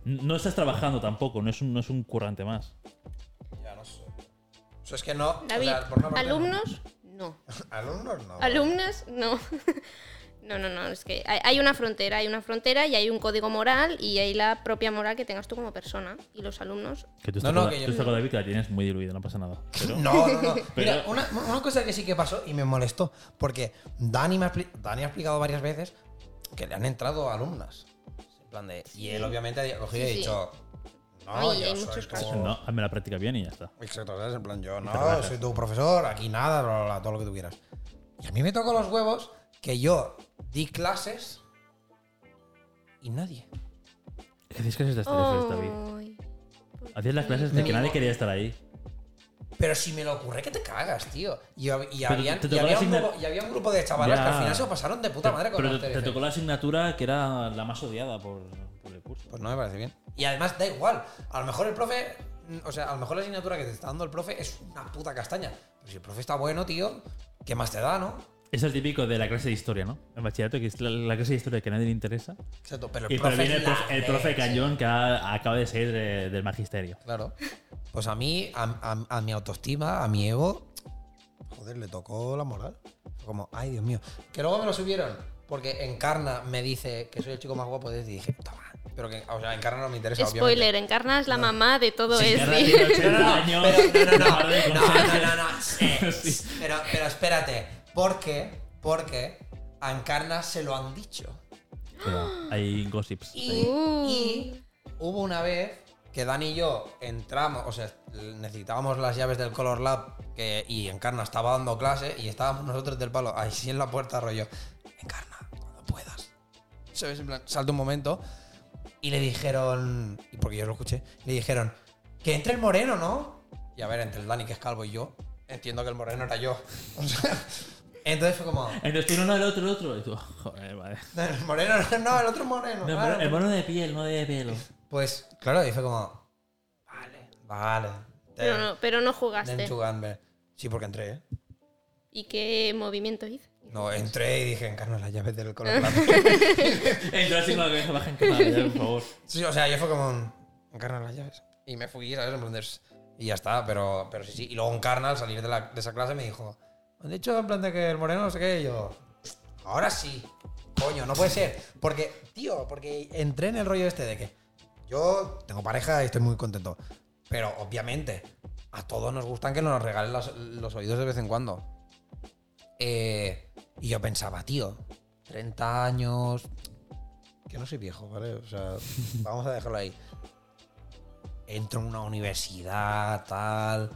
no estás trabajando tampoco, no es un, no es un currante más.
Ya no sé. O sea, es que no. o
David,
sea, por una parte-
alumnos, no.
Alumnos no.
Alumnas, no. No, no, no, es que hay, hay una frontera, hay una frontera y hay un código moral y hay la propia moral que tengas tú como persona. Y los alumnos,
Que tú
No,
estás,
no,
con,
que yo-
tú estás con David que la tienes muy diluida, no pasa nada. Pero,
No, no, no.
Pero-
Mira, una, una cosa que sí que pasó y me molestó, porque Dani, me ha, Dani ha explicado varias veces que le han entrado alumnas. En plan de, y él obviamente ha cogido y ha
Sí, sí.
dicho, no,
Ay,
yo
hay muchos
no, hazme la práctica bien y ya está.
Exacto, ¿sabes? En plan, yo no, soy tu profesor, aquí nada, bla, bla, bla, todo lo que tú quieras. Y a mí me tocó los huevos que yo di clases y nadie.
Hacías clases de After David. Hacías las clases de que nadie quería estar ahí.
Pero si me lo ocurre que te cagas, tío. Y, hab- y
Pero
habían-
te
y
tocó
había un grupo, y había un grupo de chavalas
Ya.
que al final se lo pasaron de puta madre con
Pero te, tocó la asignatura que era la más odiada por, por el curso.
Pues no me parece bien. Y además da igual. A lo mejor el profe. O sea, a lo mejor la asignatura que te está dando el profe es una puta castaña. Pero si el profe está bueno, tío, ¿qué más te da, no?
Es el típico de la clase de historia, ¿no? En bachillerato, que es la, la clase de historia que a nadie le interesa.
Exacto, pero el
Y pero
profe.
viene el profe, el profe cañón que ha- acaba de salir de- del magisterio.
Claro. Pues a mí, a, a- a mi autoestima, a mi ego, joder, le tocó la moral. Como, ay, Dios mío. Que luego me lo subieron. Porque Encarna me dice que soy el chico más guapo de este y dije, toma. Pero que, o sea, Encarna no me interesa,
Spoiler, Encarna es la mamá de todo
Sí,
esto.
Encarna tiene 80
No, no, no, pero, no, no, no,
Madre de
no,
confianza.
no, no, no, eh,
Sí.
Pero, pero espérate, porque, porque a Encarna se lo han dicho.
Pero hay gossips.
Y,
Uh.
y hubo una vez que Dani y yo entramos, o sea, necesitábamos las llaves del Color Lab que, y Encarna estaba dando clase y estábamos nosotros del palo, ahí sí en la puerta, rollo, Encarna, cuando puedas. ¿Sabes? En plan, salta un momento y le dijeron, y porque yo lo escuché, le dijeron, que entre el moreno, ¿no? Y a ver, entre el Dani que es calvo y yo, entiendo que el moreno era yo. O sea, entonces fue como,
Entonces tú no, no, el otro, el otro. Y tú, joder, vale.
el moreno, no, el otro moreno.
No, el
claro,
el mono de piel, no de pelo.
Pues, claro, y fue como. Vale, vale.
Pero no, pero no jugaste.
Sí, porque entré, ¿eh?
¿Y qué movimiento hizo?
No, entré y dije, encarno las llaves del color blanco.
Entró así con la cabeza baja en cámara, por favor.
sí, o sea, yo fue como, un, encarna las llaves. Y me fui, ¿sabes? Y ya está, pero, pero sí, sí. Y luego Encarna, al salir de, la- de esa clase, me dijo, han dicho en plan de que el moreno no sé qué, yo, ahora sí. Coño, no puede ser. Porque, tío, porque entré en el rollo este de que yo tengo pareja y estoy muy contento. Pero obviamente, a todos nos gustan que nos regalen los, los oídos de vez en cuando. Eh, y yo pensaba, tío, 30 años. Que no soy viejo, ¿vale? O sea, vamos a dejarlo ahí. Entro en una universidad, tal.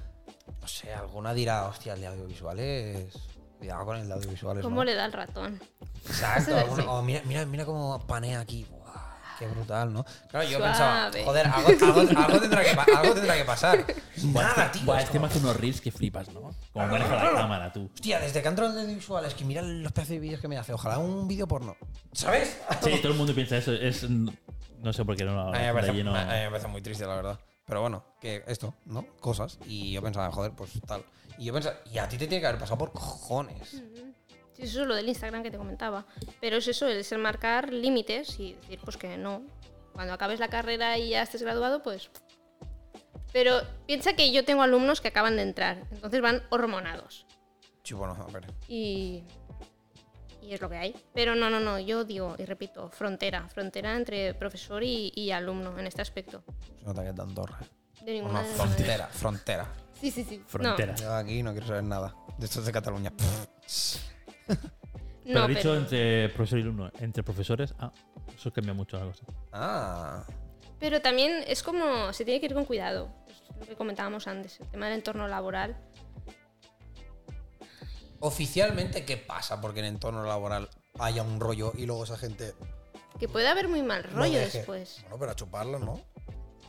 No sé, alguna dirá, hostia, el de audiovisuales. Cuidado con el de audiovisuales.
¿Cómo
¿no?
le da el ratón?
Exacto. Oh, mira, mira, mira cómo panea aquí. Buah, qué brutal, ¿no? Claro, yo
Suave.
pensaba, joder, algo, algo- algo tendrá que, pa- algo tendrá que pasar. Nada, tío.
Buah,
es
este
como,
me hace unos reels que flipas, ¿no? Como maneja la cámara, tú.
Hostia, desde que entro en el audiovisuales, que mira los pedazos de vídeos que me hace. Ojalá un vídeo porno. ¿Sabes?
Sí, todo el mundo piensa eso. Es, no sé por qué no lo
A mí me parece, a mí me parece muy triste, la verdad. Pero bueno, que esto, ¿no? Cosas. Y yo pensaba, joder, pues tal. Y yo pensaba, y a ti te tiene que haber pasado por cojones.
Sí, eso es lo del Instagram que te comentaba. Pero es eso, es el marcar límites y decir, pues que no. Cuando acabes la carrera y ya estés graduado, pues. Pero piensa que yo tengo alumnos que acaban de entrar, entonces van hormonados.
Sí, bueno, a ver.
Y. Y es lo que hay. Pero no, no, no, yo digo y repito, frontera. Frontera entre profesor y, y alumno en este aspecto.
Se nota que es de Andorra.
De
Una
ninguna de las maneras.
frontera, frontera.
Sí, sí, sí.
Frontera.
Yo aquí no quiero saber nada. De esto es de Cataluña.
No,
Pero
no
dicho
pero-
entre profesor y alumno. Entre profesores. Ah, Eso cambia mucho la cosa.
Ah.
Pero también es como, se tiene que ir con cuidado. Es lo que comentábamos antes, el tema del entorno laboral.
Oficialmente, ¿qué pasa? Porque en el entorno laboral haya un rollo y luego esa gente.
Que puede haber muy mal rollo después.
Bueno, pero a chuparlo, ¿no?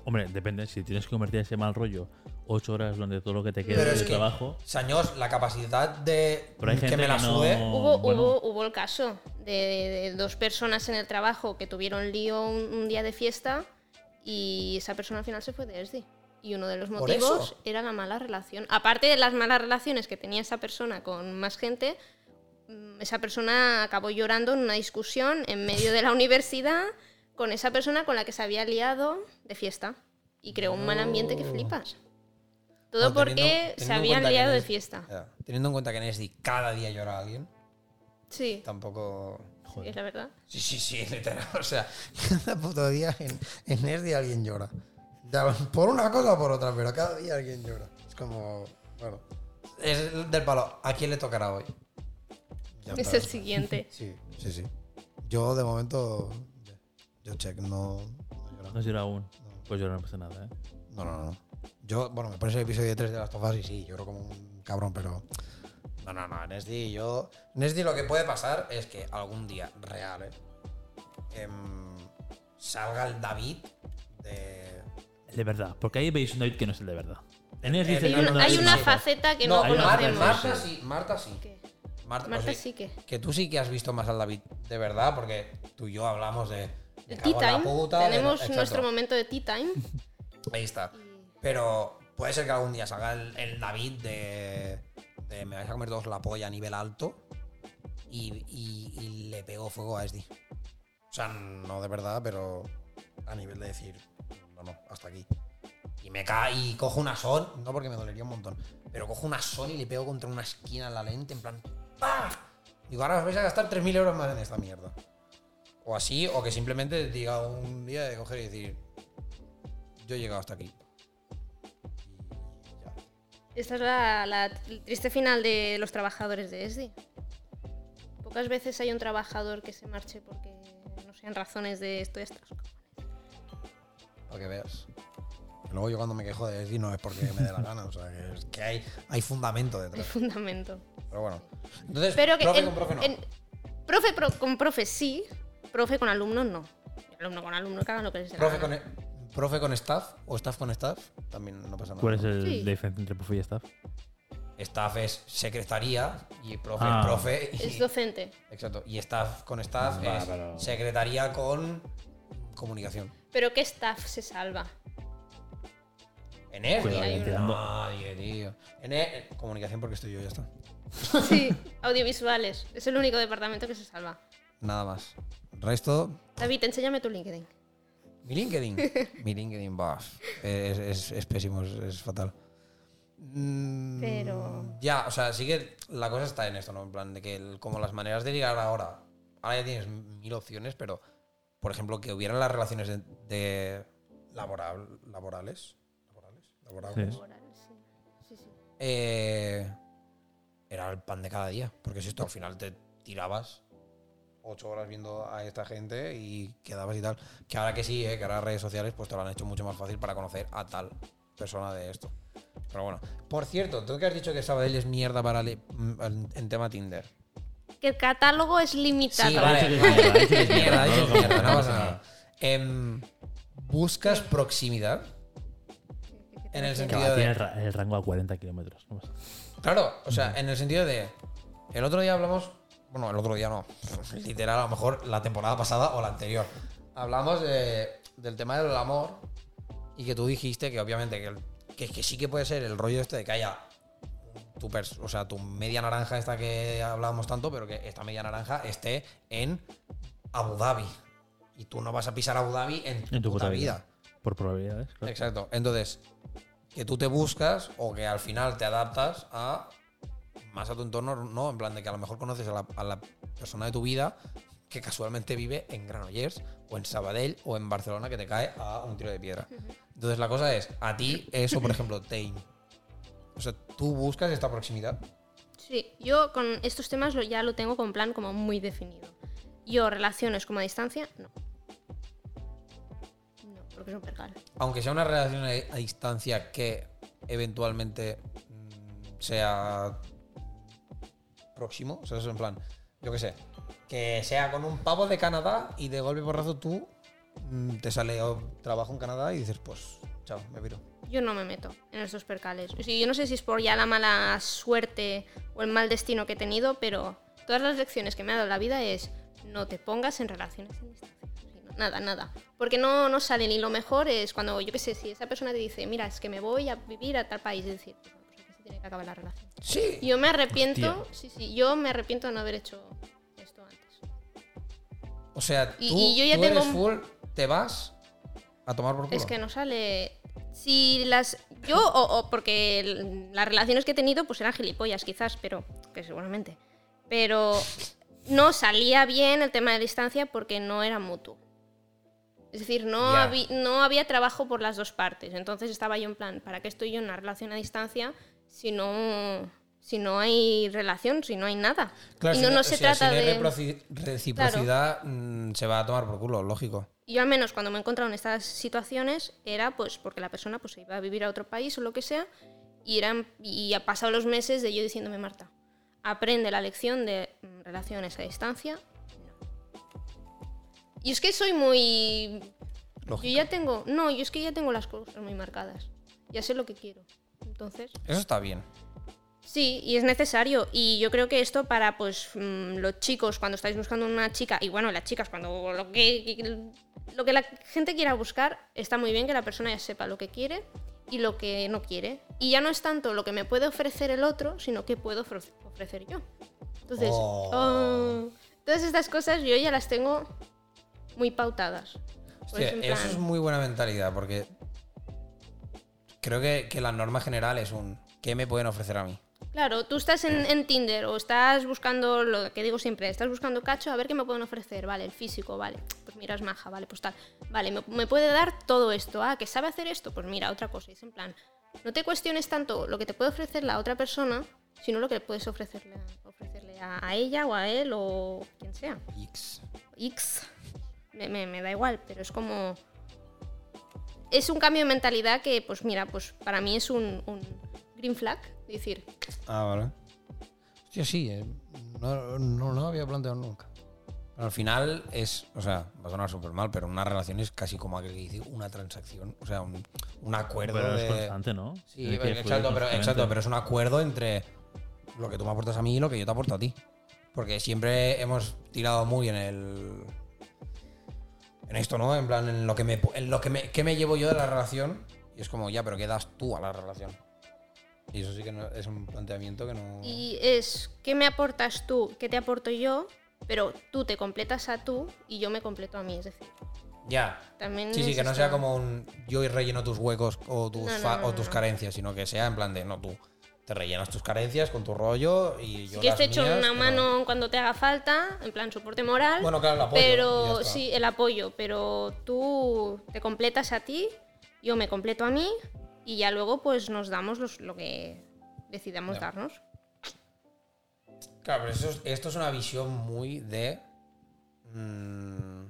Hombre, depende. Si tienes que convertir ese mal rollo ocho horas durante todo lo que te queda
Pero
de
es que,
trabajo.
Señores, la capacidad de
Pero hay
que
gente
me la
que no-
sube.
Hubo,
bueno.
hubo, hubo el caso de, de dos personas en el trabajo que tuvieron lío un, un día de fiesta y esa persona al final se fue de ESDI. Y uno de los
¿Por
motivos era la mala relación. Aparte de las malas relaciones que tenía esa persona con más gente, mm, esa persona acabó llorando en una discusión en medio de la universidad con esa persona con la que se había liado de fiesta. Y creó un mal ambiente que
No.
flipas. Todo
No,
porque
teniendo-
se
teniendo en
habían liado de fiesta.
Ya, Teniendo en cuenta que en ESDI cada día llora alguien,
Sí,
tampoco.
es la verdad.
Sí, sí, sí, literal. O sea, cada puto día en, en ESDI alguien llora. Ya, por una cosa o por otra, pero cada día alguien llora. Es como. Bueno. Es del palo. ¿A quién le tocará hoy? Ya
Es
está.
el siguiente.
Sí, sí, sí. Yo de momento. Yo check, no. No, lloro.
No llora aún. Pues yo no pasa nada, ¿eh?
no, no, no. Yo, bueno, me pones el episodio 3 de las tofas y sí, lloro como un cabrón, pero. No, no, no. SD yo. SD lo que puede pasar es que algún día real, ¿eh? em, salga el David de.
El de verdad. Porque ahí veis un David que no es el de verdad. En él
Hay
dice
Hay,
no,
una-
no,
hay
no,
una
no.
faceta que no,
hay
Marta,
conocemos.
Marta sí, Marta sí.
¿Qué?
Marta,
sí que.
Que tú sí que has visto más al David de verdad, porque tú y yo hablamos de. cago
tea
en la
time.
puta, de-
Tenemos
exacto.
nuestro momento de tea time.
Ahí está. Pero puede ser que algún día salga el, el David de, de me vais a comer todos la polla a nivel alto y, y- y le pegó fuego a SD. O sea, no de verdad, pero a nivel de decir, no, no, hasta aquí. Y me cae y cojo una son, no porque me dolería un montón, pero cojo una son y le pego contra una esquina en la lente, en plan, ¡pah! Digo, ahora os vais a gastar 3.000 euros más en esta mierda. O así, o que simplemente diga un día de coger y decir, yo he llegado hasta aquí.
Esta es la, triste final de los trabajadores de ESDI. Pocas veces hay un trabajador que se marche porque no sean razones de esto y estas.
Para que veas. Luego yo cuando me quejo de decir no es porque me dé la gana, o sea, que, es que hay, hay fundamento detrás.
fundamento.
Pero bueno. Entonces,
Pero que
profe
en-
con profe no.
en- profe pro- con profe sí, profe con alumnos no. Alumno con alumno que hagan lo que les dé la
profe,
gana.
con, e- profe con staff o staff con staff, también no pasa nada.
¿Cuál es el
Sí.
diferencia entre profe y staff?
Staff es secretaría y profe
Ah.
es profe. Y,
Es docente.
exacto. Y staff con staff es
pero-
secretaría con comunicación.
Pero ¿qué staff se salva?
En él,
Cuidado,
ahí
tirando.
nadie, tío. En él, comunicación porque estoy yo, ya está.
Sí, audiovisuales. Es el único departamento que se salva.
Nada más. Resto,
David, enséñame tu LinkedIn.
Mi LinkedIn. Mi LinkedIn, va. Es, es- es pésimo, es, es fatal. Mm,
Pero-
Ya, o sea, sí que la cosa está en esto, ¿no? En plan, de que el- como las maneras de ligar ahora. Ahora ya tienes mil opciones, pero, por ejemplo, que hubieran las relaciones de, de laboral, laborales. ¿Laborales? Laborables.
Sí.
Sí, sí.
eh, era el pan de cada día. Porque si esto al final te tirabas ocho horas viendo a esta gente y quedabas y tal. Que ahora que sí, eh, que ahora redes sociales pues te lo han hecho mucho más fácil para conocer a tal persona de esto. Pero bueno. Por cierto, tú que has dicho que Sabadell es mierda para en tema Tinder.
Que el catálogo es limitado.
Sí, vale, vale,
mierda,
es mierda, es no pasa nada. Em, ¿Buscas proximidad? En el sentido de...
tiene el, ra- el rango a 40 kilómetros. no.
Claro, o sea, en el sentido de. El otro día hablamos. Bueno, el otro día no. Literal, a lo mejor la temporada pasada o la anterior. Hablamos de- del tema del amor. Y que tú dijiste que obviamente que, el- que, que sí que puede ser el rollo este de que haya. Tu pers- o sea, tu media naranja esta que hablábamos tanto, pero que esta media naranja esté en Abu Dhabi. Y tú no vas a pisar Abu Dhabi en tu,
En tu
puta
puta
vida.
vida. Por probabilidades, claro.
Exacto. Entonces, que tú te buscas o que al final te adaptas a más a tu entorno, no, en plan de que a lo mejor conoces a la, a la persona de tu vida que casualmente vive en Granollers o en Sabadell o en Barcelona que te cae a un tiro de piedra. Entonces la cosa es, a ti eso, por ejemplo, te... O sea, tú buscas esta proximidad.
Sí, yo con estos temas lo- ya lo tengo con plan como muy definido. Yo relaciones como a distancia, no. Porque es un percal.
Aunque sea una relación a, a distancia que eventualmente mm, sea próximo, o sea, eso en plan, yo qué sé, que sea con un pavo de Canadá y de golpe porrazo tú mm, te sale o trabajo en Canadá y dices, pues, chao, me piro.
Yo no me meto en estos percales. O sea, yo no sé si es por ya la mala suerte o el mal destino que he tenido, pero todas las lecciones que me ha dado la vida es no te pongas en relaciones en nada, nada. Porque no, no sale ni lo mejor es cuando, yo qué sé, si esa persona te dice, mira, es que me voy a vivir a tal país, es decir, pues, pues aquí se tiene que acabar la relación.
Sí.
Yo me arrepiento,
Hostia.
sí, sí, yo me arrepiento de no haber hecho esto antes.
O sea, tú,
Y- y yo ya
tú
tengo
eres full, te vas a tomar por culo.
Es que no sale. Si las. Yo, o, o porque las relaciones que he tenido, pues eran gilipollas, quizás, pero. Que seguramente. Pero no salía bien el tema de distancia porque no era mutuo. Es decir, no, no había trabajo por las dos partes. Entonces estaba yo en plan, ¿para qué estoy yo en una relación a distancia si no, si no hay relación, si no hay nada?
Claro,
y
si
no, no
o
se
sea,
trata
si no
de.
reciprocidad, mm, se va a tomar por culo, lógico.
Yo al menos cuando me he encontrado en estas situaciones era pues porque la persona pues se iba a vivir a otro país o lo que sea y eran y ha pasado los meses de yo diciéndome Marta aprende la lección de mm, relaciones a distancia no. y es que soy muy yo ya tengo no yo es que ya tengo las cosas muy marcadas ya sé lo que quiero entonces
Eso está bien.
Sí, y es necesario. Y yo creo que esto para pues mm, los chicos cuando estáis buscando una chica, y bueno, las chicas cuando lo que, lo que la gente quiera buscar, está muy bien que la persona ya sepa lo que quiere y lo que no quiere. Y ya no es tanto lo que me puede ofrecer el otro, sino que puedo ofre- ofrecer yo. Entonces,
Oh.
oh, todas estas cosas yo ya las tengo muy pautadas. Pues
eso es muy buena mentalidad porque creo que, que la norma general es un ¿qué me pueden ofrecer a mí?
Claro, tú estás en, en Tinder o estás buscando, lo que digo siempre, estás buscando cacho, a ver qué me pueden ofrecer, vale, el físico, vale, pues mira, es maja, vale, pues tal, vale, me, me puede dar todo esto, ah, que sabe hacer esto, pues mira, otra cosa, es en plan, no te cuestiones tanto lo que te puede ofrecer la otra persona, sino lo que puedes ofrecerle, a- ofrecerle a, a ella o a él o quien sea.
X.
X, me, me- me da igual, pero es como... Es un cambio de mentalidad que, pues mira, pues para mí es un, un green flag, decir,
Ah, vale. Hostia, sí, eh, no, no, no lo había planteado nunca. Pero al final es, o sea, va a sonar súper mal, pero una relación es casi como aquel que dice una transacción, o sea, un, un acuerdo
Pero
de...
es constante, ¿no?
Sí,
que
exacto pero, exacto, pero es un acuerdo entre lo que tú me aportas a mí y lo que yo te aporto a ti. Porque siempre hemos tirado muy en el. En esto, ¿no? En plan, en lo que me, en lo que me, qué me llevo yo de la relación. Y es como, ya, pero ¿qué das tú a la relación? Y eso sí que no- es un planteamiento que no.
Y es, ¿qué me aportas tú? ¿Qué te aporto yo? Pero tú te completas a tú y yo me completo a mí, es decir,
Ya.
también...
Sí, sí, que no sea como un yo y relleno tus huecos o tus,
No, no,
fa-
no,
o tus carencias, sino que sea en plan de, no, tú te rellenas tus carencias con tu rollo y yo
quieres
las
te echo una
pero-
mano cuando te haga falta, en plan soporte moral.
Bueno, claro, el apoyo,
Pero sí, el apoyo, pero tú te completas a ti, yo me completo a mí y ya luego pues nos damos los- lo que decidamos darnos.
Claro, pero eso es- esto es una visión muy de. mm,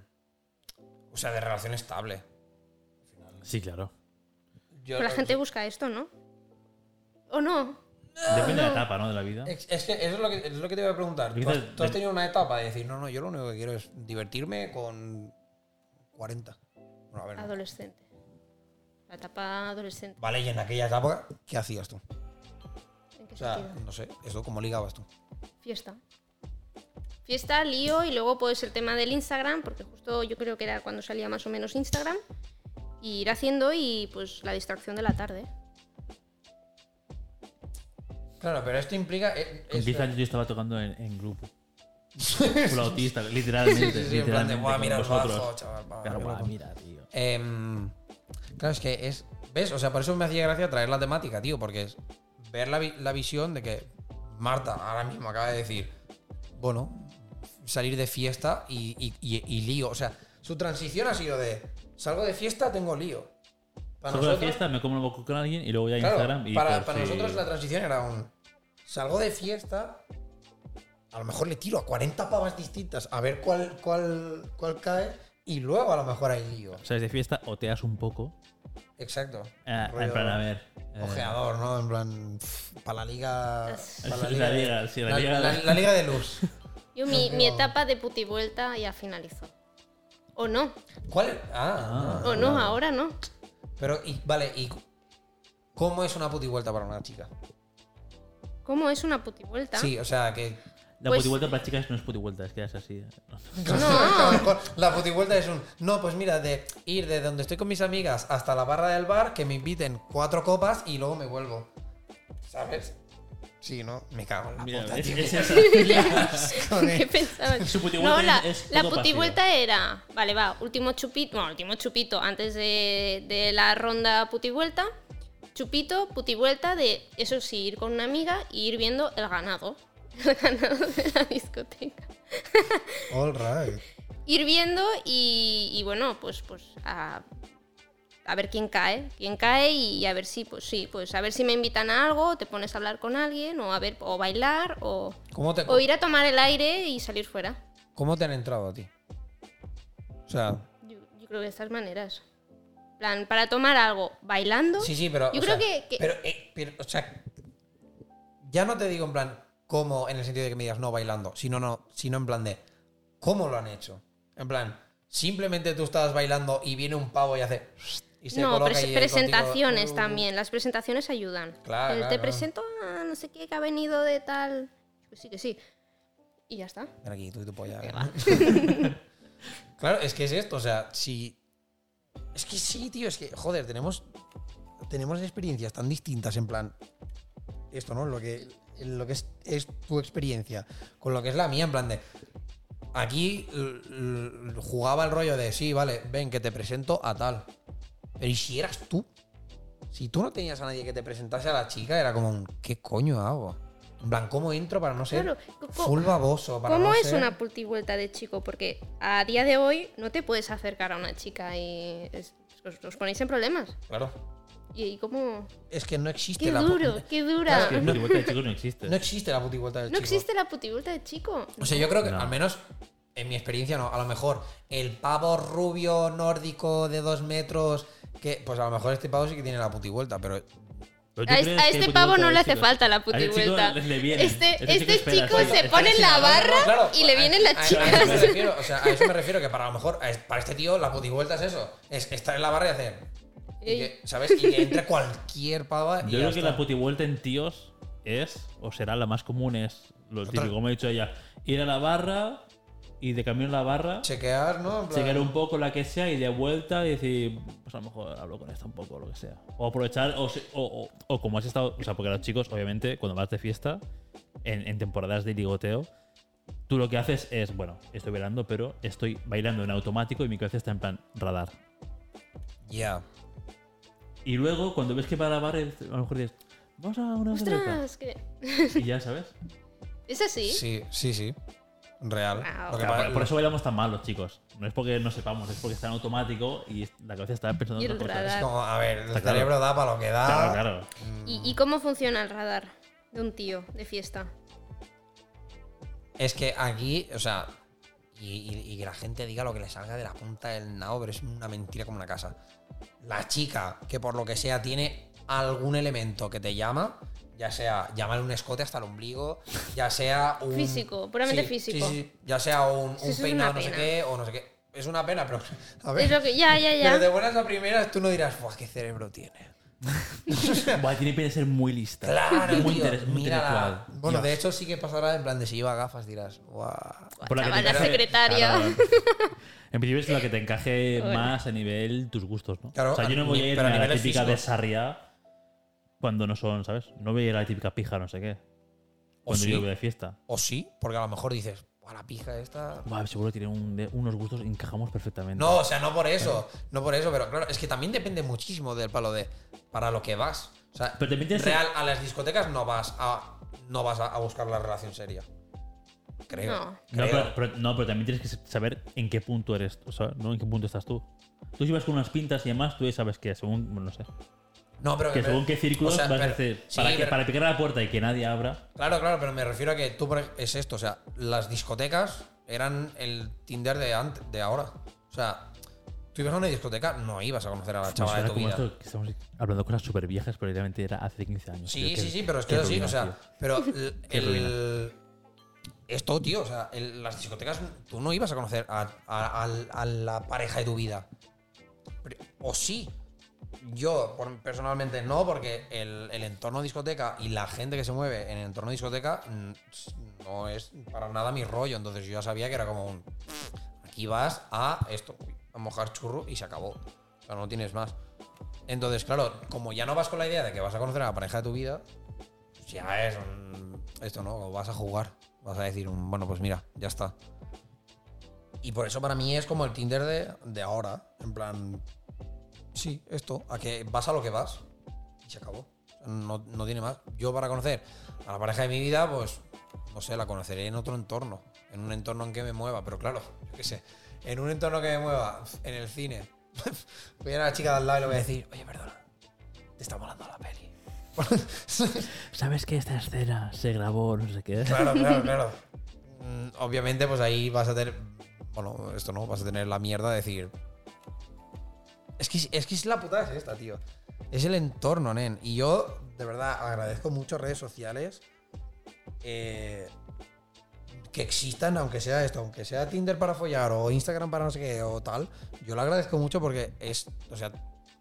o sea, de relación estable.
Sí, claro.
Yo-
Pero la gente busca esto, ¿no? ¿O no?
Depende de la etapa, ¿no? De la vida.
Es, es que eso es lo que, es lo que te iba a preguntar. ¿Tú has, tú has
de-
tenido una etapa de decir, no, no, yo lo único que quiero es divertirme con 40. Bueno, a ver. no.
Adolescente. Etapa adolescente.
Vale, y en aquella etapa, ¿qué hacías tú?
¿En qué
O sea,
sentido?
no sé, eso, ¿cómo ligabas tú?
Fiesta. Fiesta, lío y luego pues el tema del Instagram, porque justo yo creo que era cuando salía más o menos Instagram. Y ir haciendo y pues la distracción de la tarde.
Claro, pero esto implica. eh,
Con
es-
10 años yo estaba tocando en, en grupo. Flautista, literalmente.
Sí, sí, en plan de,
literalmente,
"Buah,
con
mira bajo, chaval, va,
Claro,
qué
buah,
loco".
mira, tío.
Em, claro, es que es. ¿Ves? O sea, por eso me hacía gracia traer la temática, tío, porque es ver la, vi- la visión de que Marta ahora mismo acaba de decir, bueno, salir de fiesta y, y- y- y lío. O sea, su transición ha sido de salgo de fiesta, tengo lío. Para
Salgo de
nosotros-
fiesta, me como un boco con alguien y luego ya
claro,
Instagram y
para, para nosotros la transición era un salgo de fiesta, a lo mejor le tiro a 40 pavas distintas a ver cuál, cuál, cuál cae y luego a lo mejor hay lío.
Sales de fiesta, oteas un poco.
Exacto.
eh,
Rollo
en plan, a ver. eh,
Ojeador, ¿no? En plan, para la liga. Para la liga, de-
liga, sí, la
la-
liga-
la- la liga de luz.
Yo mi, mi etapa de putivuelta ya finalizó. O no,
¿Cuál? es? Ah,
o no, ahora no.
Pero, y, vale, ¿y cómo es una putivuelta para una chica?
¿Cómo es una putivuelta?
Sí, o sea, que.
La
Pues-
putivuelta para chicas no es putivuelta, es que es así. eh.
mejor la putivuelta es un. No, pues mira, de ir de donde estoy con mis amigas hasta la barra del bar, que me inviten cuatro copas y luego me vuelvo. ¿Sabes? Sí, ¿no? Me cago en la
Mira,
puta,
es,
tío.
es esa.
¿Qué pensabas?
Su putivuelta
No, la,
es
la putivuelta era, vale, va, último chupito, bueno, último chupito antes de, de la ronda putivuelta. Chupito, putivuelta de, eso sí, ir con una amiga y ir viendo el ganado. El ganado de la discoteca.
All right.
Ir viendo y, y bueno, pues, pues a, a ver quién cae, quién cae y a ver si, pues sí, pues a ver si me invitan a algo, te pones a hablar con alguien o a ver, o bailar o,
¿Cómo te,
o ir a tomar el aire y salir fuera.
¿Cómo te han entrado a ti? O sea,
Yo, yo creo que de estas maneras. En plan, para tomar algo bailando.
sí, sí, pero.
Yo creo
sea,
que- que-
Pero, eh, pero, o sea, ya no te digo en plan cómo, en el sentido de que me digas no bailando, sino, no, sino en plan de cómo lo han hecho. En plan, simplemente tú estás bailando y viene un pavo y hace. Y se
no,
coloca
pres- presentaciones
contigo.
también. Las presentaciones ayudan.
Claro,
El,
claro,
te presento a no sé qué que ha venido de tal. Pues sí, que sí. Y ya está.
Ven aquí, tú y tu polla. ¿eh? Claro, es que es esto, o sea, si. Es que sí, tío, es que, joder, tenemos. Tenemos experiencias tan distintas, en plan. Esto, ¿no? Lo que, lo que es, es tu experiencia con lo que es la mía, en plan de. Aquí jugaba el rollo de, sí, vale, ven, que te presento a tal. Pero ¿y si eras tú? Si tú no tenías a nadie que te presentase a la chica, era como, ¿qué coño hago? En plan, ¿cómo entro para no ser
Claro,
full baboso? Para
¿Cómo
no
es
ser-
una pultivuelta de chico? Porque a día de hoy no te puedes acercar a una chica y es- os, os ponéis en problemas.
Claro.
¿Y, y cómo?
Es que no existe
¡Qué
la pu-
duro! ¡Qué dura!
Claro,
Es que
no-
putivuelta de chicos no existe.
No existe la putivuelta del
No
chico.
existe la putivuelta de chico.
O sea, yo creo que,
No.
al menos en mi experiencia, no. A lo mejor el pavo rubio nórdico de dos metros, que pues a lo mejor este pavo sí que tiene la putivuelta, pero
A, es-
crees
a este pavo no
de
le hace
chicos-
falta la
a este chico le viene.
Este,
Este
este chico
espera,
se
espera,
pone en la barra
Claro,
y le
a-
vienen
a-
las
a
chicas.
eso me refiero, o sea, a eso me refiero, que para lo mejor, a para este tío, la putivuelta es eso. Es estar en la barra y hacer. Y que, ¿Sabes? Y que entre cualquier pava. y
Yo
ya
creo que
está.
la putivuelta en tíos es, o será la más común, es lo
Otra-
típico, como he dicho ella, ir a la barra y de camino a la barra,
Chequear, ¿no? Plan-
chequear un poco la que sea y de vuelta y decir, pues a lo mejor hablo con esta un poco o lo que sea. O aprovechar, o, o, o- o como has estado, o sea, porque los chicos, obviamente, cuando vas de fiesta, en, en temporadas de ligoteo, tú lo que haces es, bueno, estoy bailando, pero estoy bailando en automático y mi cabeza está en plan radar.
Ya.
Y luego, cuando ves que va a la barra, a lo mejor dices, vamos a una cerveza.
Ostras, que...
Y ya, ¿sabes?
¿Es así?
Sí, sí, sí. Real.
Wow.
Claro,
pasa-
por, por eso bailamos tan mal los chicos. No es porque no sepamos, es porque está en automático y la cabeza está pensando en cosas.
radar.
es como, a ver, el
Está claro.
cerebro da para lo que da.
Claro, claro.
¿Y, y cómo funciona el radar de un tío de fiesta?
Es que aquí, o sea, y, y- y que la gente diga lo que le salga de la punta del nao, pero es una mentira como una casa. La chica que por lo que sea tiene algún elemento que te llama, ya sea llamarle un escote hasta el ombligo, ya sea un.
Físico, puramente
Sí,
físico.
sí, sí, ya sea un, peinado no sé qué, o no sé qué. Es una pena, pero. A ver.
Es lo que... Ya, ya,
Pero de
ya.
buenas a primeras tú no dirás, ¡buah, qué cerebro tiene!
Buah, tiene que ser muy lista.
Claro,
muy,
tío,
interes- muy
mírala.
intelectual.
Bueno, de hecho sí que pasará en plan de si lleva gafas dirás, ¡guau!
Por la
secretaria.
Claro. En principio es la que te encaje
Bueno.
más a nivel tus gustos, ¿no?
Claro,
o sea, yo
a
no voy a ir
a
a la típica de sarria cuando no son, ¿sabes? No voy a ir a la típica pija, no sé qué.
¿O
Cuando
sí?
yo voy de fiesta.
O sí, porque a lo mejor dices, ¡buah, la pija esta!
Seguro que tiene un- de- unos gustos y encajamos perfectamente.
No, o sea, no por eso, no por eso, pero claro, es que también depende muchísimo del palo de para lo que vas. O sea,
Pero
real, a las discotecas no vas a no vas a, a buscar la relación seria. Creo.
No.
Pero, pero- no, pero también tienes que saber en qué punto eres, o sea, ¿no? En qué punto estás tú. Tú si vas con unas pintas y demás, tú ya sabes que según, bueno, no sé,
No, pero
que según qué círculos
o sea,
vas a hacer
sí,
para, que-
pero-
para picar a la puerta y que nadie abra.
Claro, claro, pero me refiero a que tú ej- es esto, o sea, las discotecas eran el Tinder de antes, de ahora. O sea, tú ibas a una discoteca, no ibas a conocer a la
Me
chavala de tu vida.
esto que estamos hablando de cosas súper viejas, pero realmente era hace 15 años.
Sí, sí, sí, pero es que sí,
ruina,
o sea, pero el- esto, tío, o sea, el- las discotecas, tú no ibas a conocer a, la pareja de tu vida. O sí. Yo, personalmente, no, porque el, entorno discoteca y la gente que se mueve en el entorno discoteca no es para nada mi rollo. Entonces yo ya sabía que era como un. Aquí vas a esto, a mojar churro y se acabó. O sea, no tienes más. Entonces, claro, como ya no vas con la idea de que vas a conocer a la pareja de tu vida, pues ya es esto, ¿no? Vas a jugar. Vas a decir, bueno, pues mira, ya está. Y por eso para mí es como el Tinder de, de ahora. En plan, sí, esto, a que vas a lo que vas. Y se acabó. No, no tiene más. Yo para conocer a la pareja de mi vida, pues, no sé, la conoceré en otro entorno. En un entorno en que me mueva. Pero claro, yo qué sé. En un entorno que me mueva, en el cine. voy a ir a la chica de al lado y le voy a decir, oye, perdona, te está molando la peli.
¿Sabes que esta escena se grabó, no sé qué?
Claro, claro, claro. Mm, Obviamente, pues ahí vas a tener. Bueno, esto no, vas a tener la mierda de decir. Es que, es que es la putada es esta, tío. Es el entorno, nen. Y yo, de verdad, agradezco mucho redes sociales eh, que existan, aunque sea esto, aunque sea Tinder para follar o Instagram para no sé qué o tal. Yo lo agradezco mucho porque es, o sea,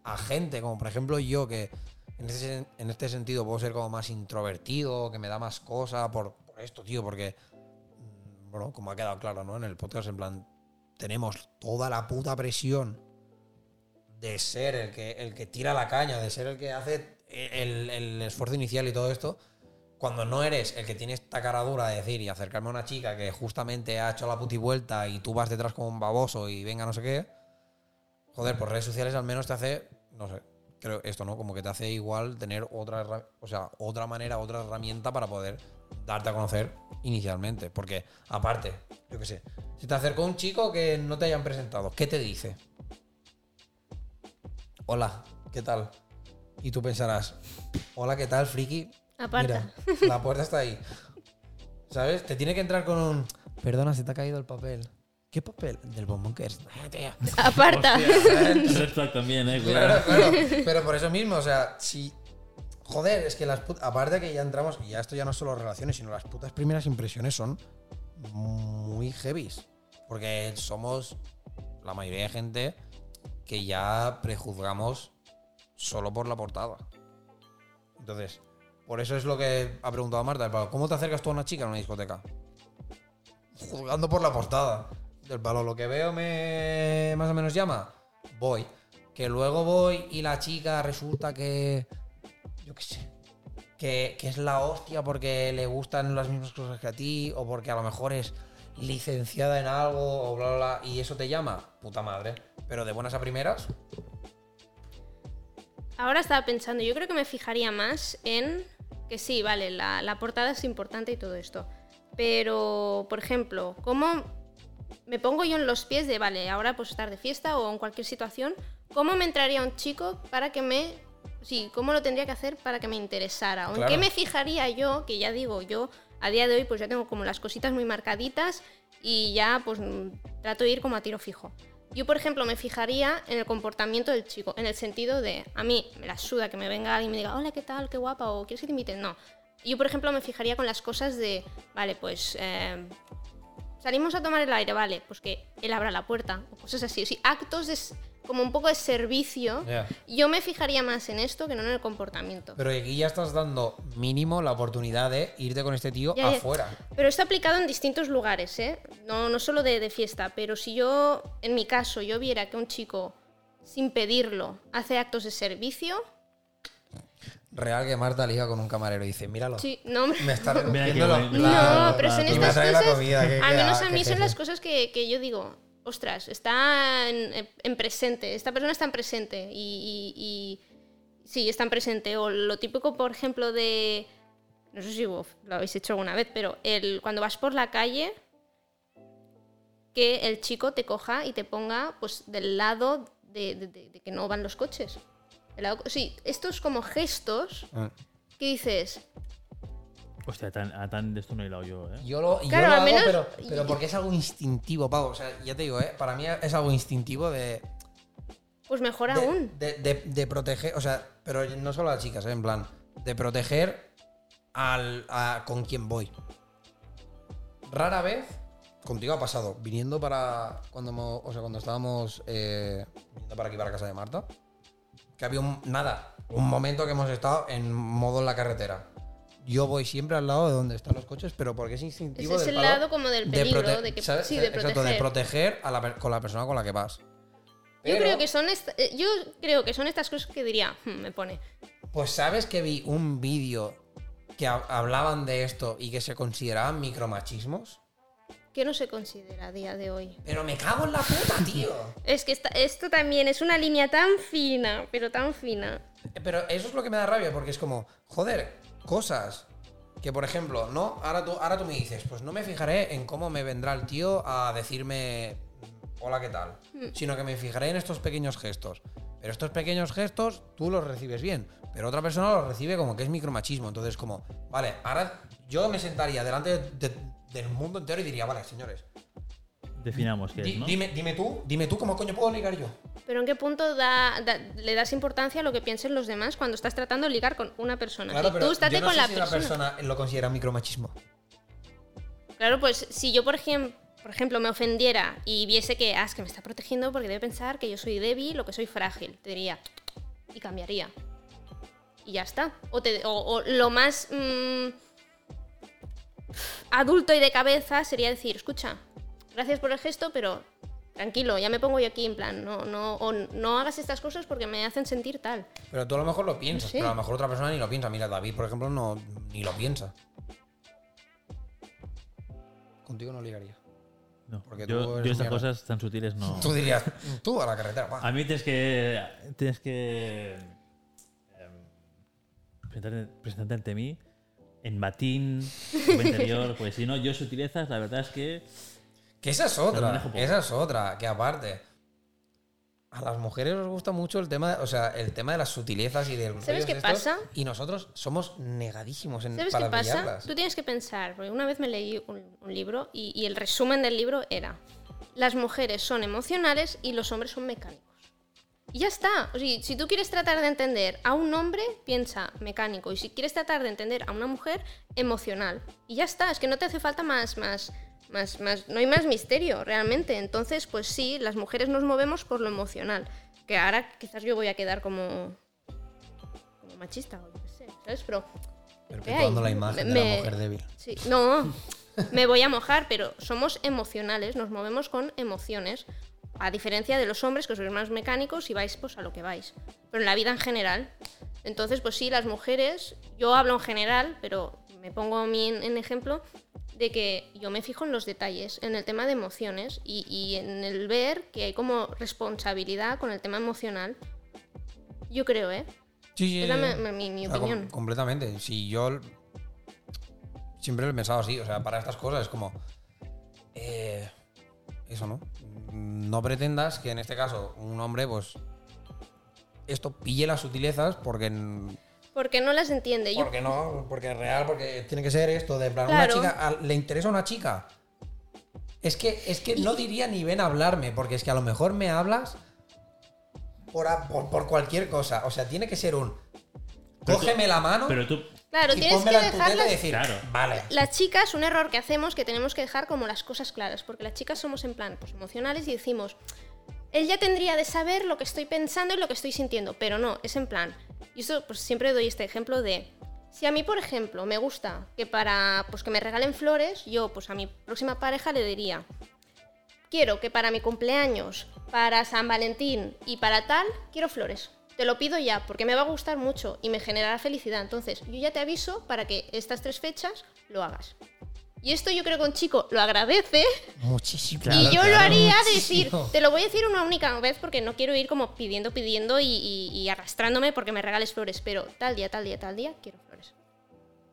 a gente como por ejemplo yo que en este, sen- en sentido puedo ser como más introvertido, que me da más cosa por, esto, tío, porque, mm, bueno, como ha quedado claro, ¿no? En el podcast, en plan, tenemos toda la puta presión de ser el que, el que tira la caña, de ser el que hace el, el esfuerzo inicial y todo esto, cuando no eres el que tiene esta cara dura de decir y acercarme a una chica que justamente ha hecho la puti vuelta y tú vas detrás como un baboso y venga no sé qué, joder, por redes sociales al menos te hace, no sé, creo esto, ¿no? Como que te hace igual tener otra, o sea, otra manera, otra herramienta para poder darte a conocer inicialmente. Porque, aparte, yo qué sé, si te acercó un chico que no te hayan presentado, ¿qué te dice? Hola, ¿qué tal? Y tú pensarás, hola, ¿qué tal, friki?
Aparta.
Mira, la puerta está ahí. ¿Sabes? Te tiene que entrar con un. Perdona, se te ha caído el papel. ¿Qué papel? Del bombón que es. Tío.
Aparta.
Flag también, eh,
Claro. Pero por eso mismo, o sea, si. Joder, es que las putas. Aparte que ya entramos. Y ya esto ya no es solo relaciones, sino las putas primeras impresiones son muy heavies. Porque somos la mayoría de gente que ya prejuzgamos solo por la portada. Entonces, por eso es lo que ha preguntado Marta. ¿Cómo te acercas tú a una chica en una discoteca? Juzgando por la portada. Del palo, lo que veo me más o menos llama. Voy. Que luego voy y la chica resulta que. Yo qué sé. Que, que es la hostia porque le gustan las mismas cosas que a ti. O porque a lo mejor es licenciada en algo. O bla, bla, bla. Y eso te llama. Puta madre. Pero de buenas a primeras.
Ahora estaba pensando, yo creo que me fijaría más en que sí, vale, la, la portada es importante y todo esto. Pero, por ejemplo, ¿cómo me pongo yo en los pies de, vale, ahora pues estar de fiesta o en cualquier situación, ¿cómo me entraría un chico para que me... Sí, ¿cómo lo tendría que hacer para que me interesara? ¿O en qué me fijaría yo? Que ya digo, yo a día de hoy pues ya tengo como las cositas muy marcaditas y ya pues trato de ir como a tiro fijo. Yo, por ejemplo, me fijaría en el comportamiento del chico, en el sentido de, a mí me la suda que me venga alguien y me diga, hola, ¿qué tal? ¿Qué guapa? ¿O quieres que te inviten? No. Yo, por ejemplo, me fijaría con las cosas de, vale, pues eh, salimos a tomar el aire, vale, pues que él abra la puerta, o cosas así. O sea, actos de, como un poco de servicio. Yo me fijaría más en esto que no en el comportamiento.
Pero aquí ya estás dando mínimo la oportunidad de irte con este tío afuera.
Pero está aplicado en distintos lugares, ¿eh? No, no solo de, de fiesta, pero si yo, en mi caso, yo viera que un chico, sin pedirlo, hace actos de servicio,
Real que Marta liga con un camarero y dice, míralo.
sí, no.
Me está reduciendo los platos.
No, pero son estas cosas.
comida, que-
al menos a mí son las cosas que, que yo digo, ostras, está en, en presente, esta persona está en presente y, y- y- sí, está en presente. O lo típico, por ejemplo, de. No sé si vos lo habéis hecho alguna vez, pero el, cuando vas por la calle, que el chico te coja y te ponga pues del lado de, de- de- de que no van los coches. Sí, estos como gestos
Ah.
que dices,
Hostia, tan, a tan de esto no he hilado yo, ¿eh?
Yo lo, yo
Claro,
lo
al
hago,
menos-
pero, pero porque es algo instintivo, Pau. O sea, ya te digo, ¿eh? Para mí es algo instintivo de,
Pues mejor
de,
aún.
de- de- de proteger, o sea, pero no solo a las chicas, ¿eh? en plan, de proteger al, a- con quien voy. Rara vez, contigo ha pasado, viniendo para, cuando, o sea, cuando estábamos eh, viniendo para aquí, para casa de Marta, que había un, nada, un momento que hemos estado en modo en la carretera. Yo voy siempre al lado de donde están los coches, pero porque es instintivo.
Ese es
del
el lado como del
de
peligro,
prote-
de que
¿sabes?
sí, de
Exacto, de
proteger.
proteger a la con la persona con la que vas.
Yo creo que son eh, yo creo que son estas cosas que diría, "Hmm, me pone.
Pues sabes que vi un vídeo que ha- hablaban de esto y que se consideraban micromachismos.
Que no se considera a día de hoy.
Pero me cago en la puta, tío.
Es que esta- esto también es una línea tan fina, pero tan fina.
Pero eso es lo que me da rabia, porque es como, joder, cosas que, por ejemplo, no, ahora tú, ahora tú me dices, pues no me fijaré en cómo me vendrá el tío a decirme hola, ¿qué tal? Sino que me fijaré en estos pequeños gestos. Pero estos pequeños gestos tú los recibes bien, pero otra persona los recibe como que es micromachismo. Entonces, como, vale, ahora yo me sentaría delante de- de- del mundo entero y diría, vale, señores,
Definamos qué
di-
es, ¿no?
dime, dime tú, dime tú cómo coño puedo ligar yo.
Pero ¿en qué punto da- da- le das importancia a lo que piensen los demás cuando estás tratando de ligar con una persona?
Claro, pero
tú estate
yo no
con
sé
la
si
persona.
una persona lo considera micromachismo.
Claro, pues si yo, por ejemplo, por ejemplo, me ofendiera y viese que, ah, es que me está protegiendo porque debe pensar que yo soy débil o que soy frágil, te diría, y cambiaría. Y ya está. O, te- o- o lo más mm, adulto y de cabeza sería decir, escucha, gracias por el gesto, pero tranquilo, ya me pongo yo aquí en plan, no, no, o no hagas estas cosas porque me hacen sentir tal.
Pero tú a lo mejor lo piensas,
Sí.
pero a lo mejor otra persona ni lo piensa. Mira, David, por ejemplo, no ni lo piensa. Contigo no ligaría.
No.
porque tú
Yo, estas cosas tan sutiles no.
Tú dirías, tú a la carretera, va.
A mí tienes que. Tienes que. em, presentarte, presentarte ante mí en batín, ropa interior, pues si no, yo sutilezas, la verdad es que.
Que esa es otra, esa es otra, que aparte. A las mujeres os gusta mucho el tema, o sea, el tema de las sutilezas y del
¿Sabes qué
estos,
pasa?
Y nosotros somos negadísimos en
¿Sabes
para
qué pasa?
pillarlas.
Tú tienes que pensar, porque una vez me leí un, un libro y, y el resumen del libro era, las mujeres son emocionales y los hombres son mecánicos. Y ya está. O sea, si tú quieres tratar de entender a un hombre, piensa mecánico. Y si quieres tratar de entender a una mujer, emocional. Y ya está. Es que no te hace falta más, más, más, más. No hay más misterio, realmente. Entonces, pues sí, las mujeres nos movemos por lo emocional. Que ahora quizás yo voy a quedar como. como machista o qué sé, ¿sabes? Pero
Perpetuando la imagen
me-
de la mujer débil.
Sí, no, me voy a mojar, pero somos emocionales, nos movemos con emociones, a diferencia de los hombres que sois más mecánicos y vais pues a lo que vais. Pero en la vida en general. Entonces, pues sí, las mujeres, yo hablo en general, pero me pongo a mí en, en ejemplo de que yo me fijo en los detalles, en el tema de emociones y, y en el ver que hay como responsabilidad con el tema emocional. Yo creo, ¿eh?
Sí, sí,
Es me- mi, mi
com-
opinión.
completamente. Si yo siempre lo he pensado así, o sea, para estas cosas es como. eh, eso, ¿no? No pretendas que en este caso un hombre, pues. Esto pille las sutilezas porque.
Porque no las entiende. Yo
Porque no, porque es real, porque tiene que ser esto de plan,
Claro.
una chica, a- ¿le interesa una chica? Es que, es que no diría ni ven a hablarme, porque es que a lo mejor me hablas por, a- por, por cualquier cosa. O sea, tiene que ser un.
Pero tú-
Cógeme la mano
Pero tú.
Claro,
y
tienes que dejarlas.
decir,
Claro.
vale.
Las chicas, un error que hacemos que tenemos que dejar como las cosas claras, porque las chicas somos en plan pues, emocionales y decimos, él ya tendría de saber lo que estoy pensando y lo que estoy sintiendo, pero no, es en plan. Y esto pues siempre doy este ejemplo de si a mí, por ejemplo, me gusta que para pues que me regalen flores, yo pues a mi próxima pareja le diría, quiero que para mi cumpleaños, para San Valentín y para tal, quiero flores. Te lo pido ya, porque me va a gustar mucho y me generará felicidad. Entonces, yo ya te aviso para que estas tres fechas lo hagas. Y esto yo creo que un chico lo agradece
Muchísimo.
y yo lo
claro,
haría de decir, te lo voy a decir una única vez porque no quiero ir como pidiendo, pidiendo y, y- y arrastrándome porque me regales flores, pero tal día, tal día, tal día, quiero flores.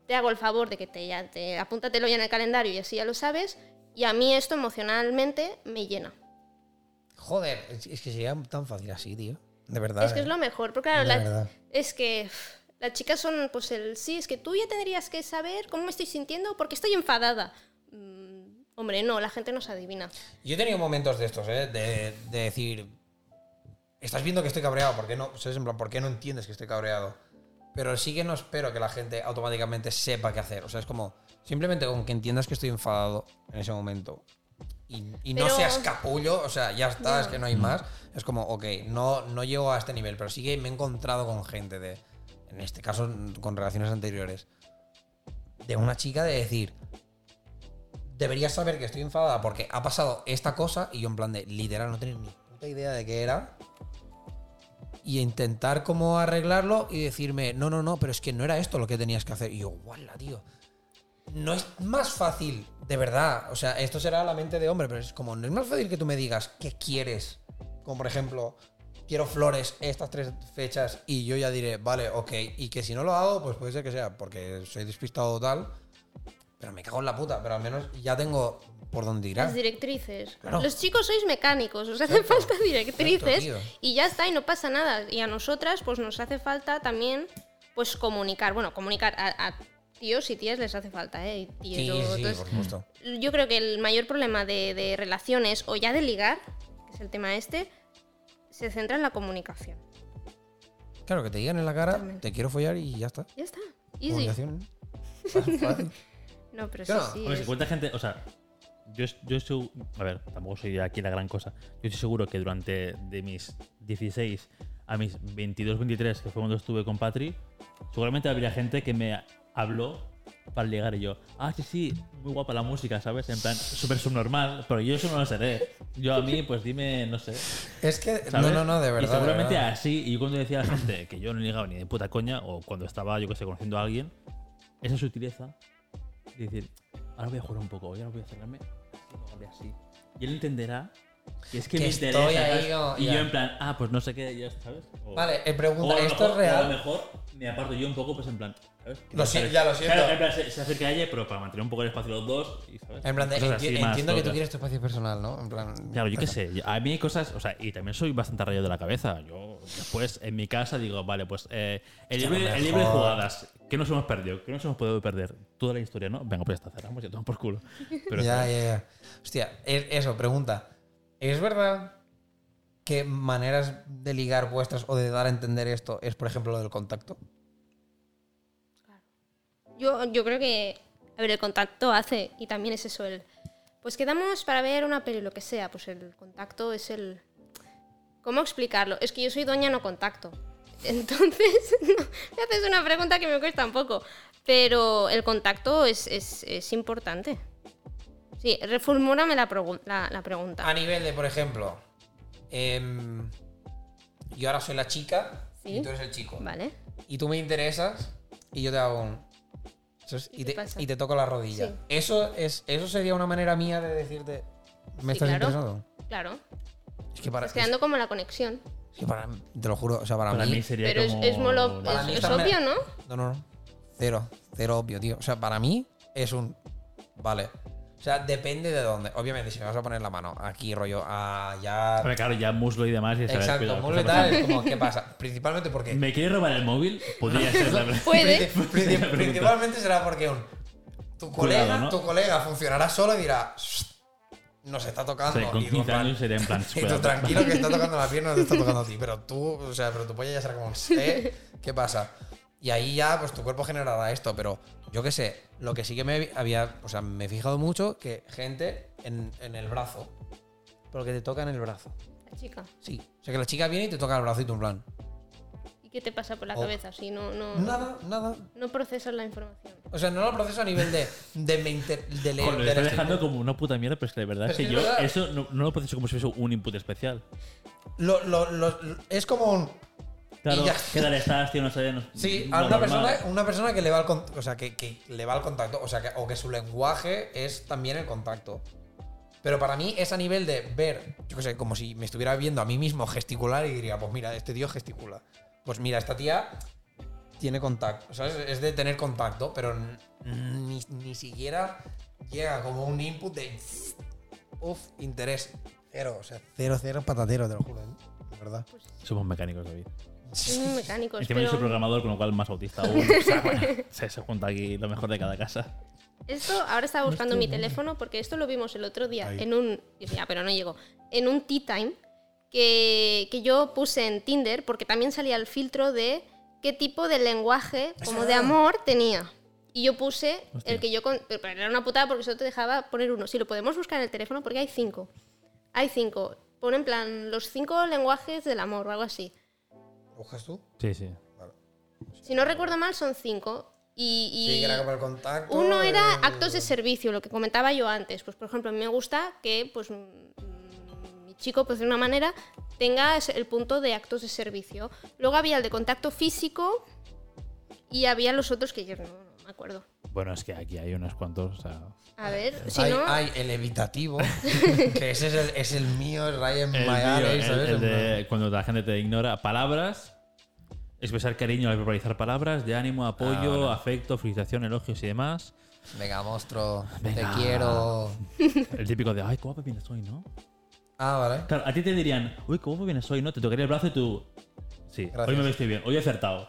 Te hago el favor de que te, ya, te apúntatelo ya en el calendario y así ya lo sabes. Y a mí esto emocionalmente me llena.
Joder, es que sería tan fácil así, tío. De verdad.
Es que es
eh.
lo mejor, porque claro, la- es que Las chicas son, pues el sí, es que tú ya tendrías que saber cómo me estoy sintiendo porque estoy enfadada. Mm, hombre, no, la gente no se adivina.
Yo he tenido momentos de estos, ¿eh? De, de decir, estás viendo que estoy cabreado, ¿por qué no? ¿Sabes? En plan, ¿por qué no entiendes que estoy cabreado? Pero sí que no espero que la gente automáticamente sepa qué hacer. O sea, es como, simplemente con que entiendas que estoy enfadado en ese momento. Y, y no seas capullo, o sea, ya está, es que no hay más. Es como, ok, no, no llego a este nivel, pero sí que me he encontrado con gente de, en este caso, con relaciones anteriores, de una chica de decir, deberías saber que estoy enfadada porque ha pasado esta cosa y yo en plan de literal no tenía ni puta idea de qué era. Y intentar como arreglarlo y decirme no no no pero es que no era esto lo que tenías que hacer. Y yo guala tío no es más fácil de verdad o sea esto será la mente de hombre pero es como no es más fácil que tú me digas qué quieres como por ejemplo quiero flores estas tres fechas y yo ya diré vale ok y que si no lo hago pues puede ser que sea porque soy despistado o tal pero me cago en la puta, pero al menos ya tengo por dónde ir.
Las directrices.
Claro.
Los chicos sois mecánicos, os hace falta directrices y ya está, y no pasa nada. Y a nosotras, pues nos hace falta también, pues comunicar. Bueno, comunicar a, a tíos y tías les hace falta, ¿eh? Y
Sí,
tíos,
sí,
entonces,
por supuesto.
yo creo que el mayor problema de, de relaciones o ya de ligar, que es el tema este, se centra en la comunicación.
Claro, que te digan en la cara, te quiero follar y ya está.
Ya está. Easy. No, pero
Claro.
sí, sí.
Hombre, si cuánta gente, o sea, yo, yo estoy, a ver, tampoco soy aquí la gran cosa. Yo estoy seguro que durante de mis 16 a mis 22, 23, que fue cuando estuve con Patri, seguramente habría gente que me habló para ligar y yo, ah, sí, sí, muy guapa la música, ¿sabes? En plan, súper subnormal, pero yo eso no lo seré. Yo a mí, pues dime, no sé.
Es que,
¿sabes?
no, no, no, de verdad.
Y seguramente
verdad.
así, y yo cuando decía a la gente que yo no ligaba ni de puta coña, o cuando estaba, yo que sé, conociendo a alguien, esa sutileza de decir, ahora voy a jugar un poco, ahora voy a cerrarme no hable así. Y él entenderá que es que,
Que
me
estoy
interesa.
ahí, yo-
y
ya.
yo en plan, ah, pues no sé qué, ya sabes. O-
Vale, eh,
o
pregunta,
a lo
¿esto es
mejor- o A
real?
lo mejor me aparto yo un poco, pues en plan.
Lo si- ya lo siento.
Claro, en plan, se, se acerca a ella, pero para mantener un poco el espacio los dos. Y, ¿sabes?
En plan, de,
Cosas
enti-
así más
entiendo que tú quieres tu espacio personal, ¿no? En plan.
Claro, yo qué sé. A mí hay cosas, o sea, y también soy bastante rayado de la cabeza. Yo después en mi casa digo, vale, pues eh, el, libre, el libre de jugadas, ¿qué nos hemos perdido? ¿Qué nos hemos podido perder? Toda la historia, ¿no? Venga, pues ya está, cerramos y tomamos por culo. Pero
ya, ya, ya. Hostia, es- eso, pregunta. ¿Es verdad que maneras de ligar vuestras o de dar a entender esto es, por ejemplo, lo del contacto?
Yo, yo creo que, a ver, el contacto hace, y también es eso, el, pues quedamos para ver una peli, lo que sea, pues el contacto es el... ¿Cómo explicarlo? Es que yo soy doña no contacto. Entonces, no, me haces una pregunta que me cuesta un poco, pero el contacto es, es, es importante. Sí, reformúlame la, la, la pregunta.
A nivel de, por ejemplo, em, yo ahora soy la chica
Sí.
y tú eres el chico.
Vale.
Y tú me interesas y yo te hago un.
¿Y
te, y te toco la rodilla.
Sí.
Eso, es, eso sería una manera mía de decirte. ¿Me
Sí,
estás
claro.
interesado?
Claro.
Es que para.
Estás creando como la conexión.
es que para- te lo juro, o sea, para,
para
mí.
mí sería
Pero es,
como...
es, molo-
Para
es-
mí
es
esta me-
obvio, ¿no?
No, no, no. Cero. Cero obvio, tío. O sea, para mí es un. Vale. O sea, depende de dónde. Obviamente, si me vas a poner la mano aquí, rollo, allá.
Hombre, claro, ya muslo y demás. Y sabes,
Exacto,
cuidado, pasa.
Es como, ¿qué pasa? Principalmente porque.
¿Me quiere robar el móvil? Podría ser la verdad.
Puede.
Princi- princi- principalmente será porque un, tu,
Cuidado,
colega,
¿no?
tu colega funcionará solo y dirá, "Shh, nos está tocando.
Sí, con
y, tú,
15
en plan-
años sería en plan...
y tú tranquilo que está tocando la pierna, no te está tocando a ti. Pero tú, o sea, pero tu polla ya será como, ¿eh? ¿Qué pasa? Y ahí ya, pues tu cuerpo generará esto. Pero yo qué sé, lo que sí que me había, o sea, me he fijado mucho que gente en, en el brazo, pero que te toca en el brazo.
La chica.
Sí. O sea, que la chica viene y te toca el brazo y tú en plan,
¿Y qué te pasa por la
Oh.
cabeza si no, no,
nada, nada.
no procesas la información?
O sea, no lo proceso a nivel de, de, me inter- de leer.
Lo estoy
leer-
dejando como una puta mierda, pero es que de verdad
Pero
es que yo
verdad.
eso no, no lo proceso como si fuese un input especial.
Lo- lo- lo- es como un.
Claro. ¿qué tal estás, tío? No sé, no,
Sí, a una
normal.
persona, una persona que le va al con- o sea, que, que le va al contacto, o sea, que, o que su lenguaje es también el contacto. Pero para mí es a nivel de ver, yo qué sé, como si me estuviera viendo a mí mismo gesticular y diría, pues mira, este tío gesticula. Pues mira, esta tía tiene contacto, ¿sabes? Es de tener contacto, pero ni, ni siquiera llega como un input de, uff, interés. Cero, o sea, cero, cero patatero, te lo juro, ¿eh? de verdad.
Somos mecánicos, David.
Sois muy mecánicos.
Encima yo soy programador, con lo cual más autista aún. O sea, bueno, se, se junta aquí lo mejor de cada casa.
esto, ahora estaba buscando mi teléfono porque esto lo vimos el otro día
Ahí.
en un. Ya, pero no llegó. En un tea time que, que yo puse en Tinder porque también salía el filtro de qué tipo de lenguaje, como de
verdad.
amor, tenía. Y yo puse
Hostia.
el que yo. con- Pero pero era una putada porque solo te dejaba poner uno. Si lo podemos buscar en el teléfono porque hay cinco. Hay cinco. Pone en plan los cinco lenguajes del amor o algo así.
¿Buscas tú?
Sí, sí.
Si no recuerdo mal, son cinco. Y, y
Sí, que era como el contacto.
uno era
el-
actos de servicio, lo que comentaba yo antes. Pues, por ejemplo, a mí me gusta que pues, mi chico, pues de una manera, tenga ese- el punto de actos de servicio. Luego había el de contacto físico y había los otros que yo no, no me acuerdo.
Bueno, es que aquí hay unos cuantos. O sea,
A ver, si
hay,
no.
hay el evitativo, que ese es el, es el mío, el Ryan
el,
Mayare,
vídeo,
¿sabes?
el- el
En
de
plan-
cuando la gente te ignora. Palabras. Expresar cariño al verbalizar palabras de ánimo, apoyo,
Ah,
afecto, felicitación, elogios y demás.
Venga, monstruo,
Venga.
te quiero.
El típico de, ay, guapo vienes hoy, ¿no?
Ah, vale.
Claro, a ti te dirían, uy, guapo vienes hoy, ¿no? Te tocaría el brazo y tú. Sí,
Gracias.
hoy me vestí bien, hoy he acertado.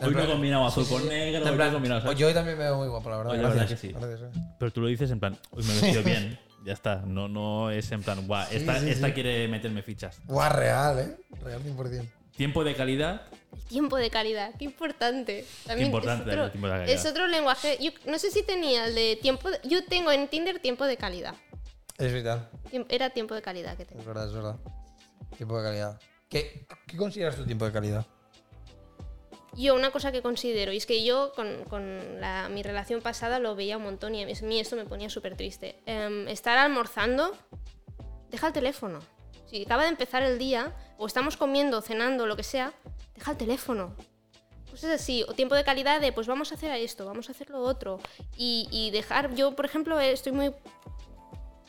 Hoy no combinado azul con
sí.
negro, hoy no.
Yo hoy también me veo muy guapo, la verdad.
Oye, la verdad que sí.
Gracias, eh.
Pero tú lo dices en plan, hoy me he vestido bien, ya está. No, no es en plan, guau, esta,
sí,
esta
sí.
quiere meterme fichas.
Guau, real, ¿eh? Real 100%.
Tiempo de calidad,
El tiempo de calidad, qué importante. También
importante
es otro,
el tiempo de calidad.
es otro lenguaje. Yo no sé si tenía el de tiempo. de- yo tengo en Tinder tiempo de calidad.
Es vital.
Tiemp- Era tiempo de calidad que tenía.
Es verdad, es verdad. Tiempo de calidad. ¿Qué, qué consideras tu tiempo de calidad?
Yo una cosa que considero, y es que yo con, con mi relación pasada lo veía un montón y a mí esto me ponía súper triste. Em, estar almorzando, deja el teléfono. Si acaba de empezar el día, o estamos comiendo, cenando, lo que sea, deja el teléfono. Pues es así, o tiempo de calidad de, pues vamos a hacer esto, vamos a hacer lo otro. Y, dejar, yo por ejemplo eh, estoy muy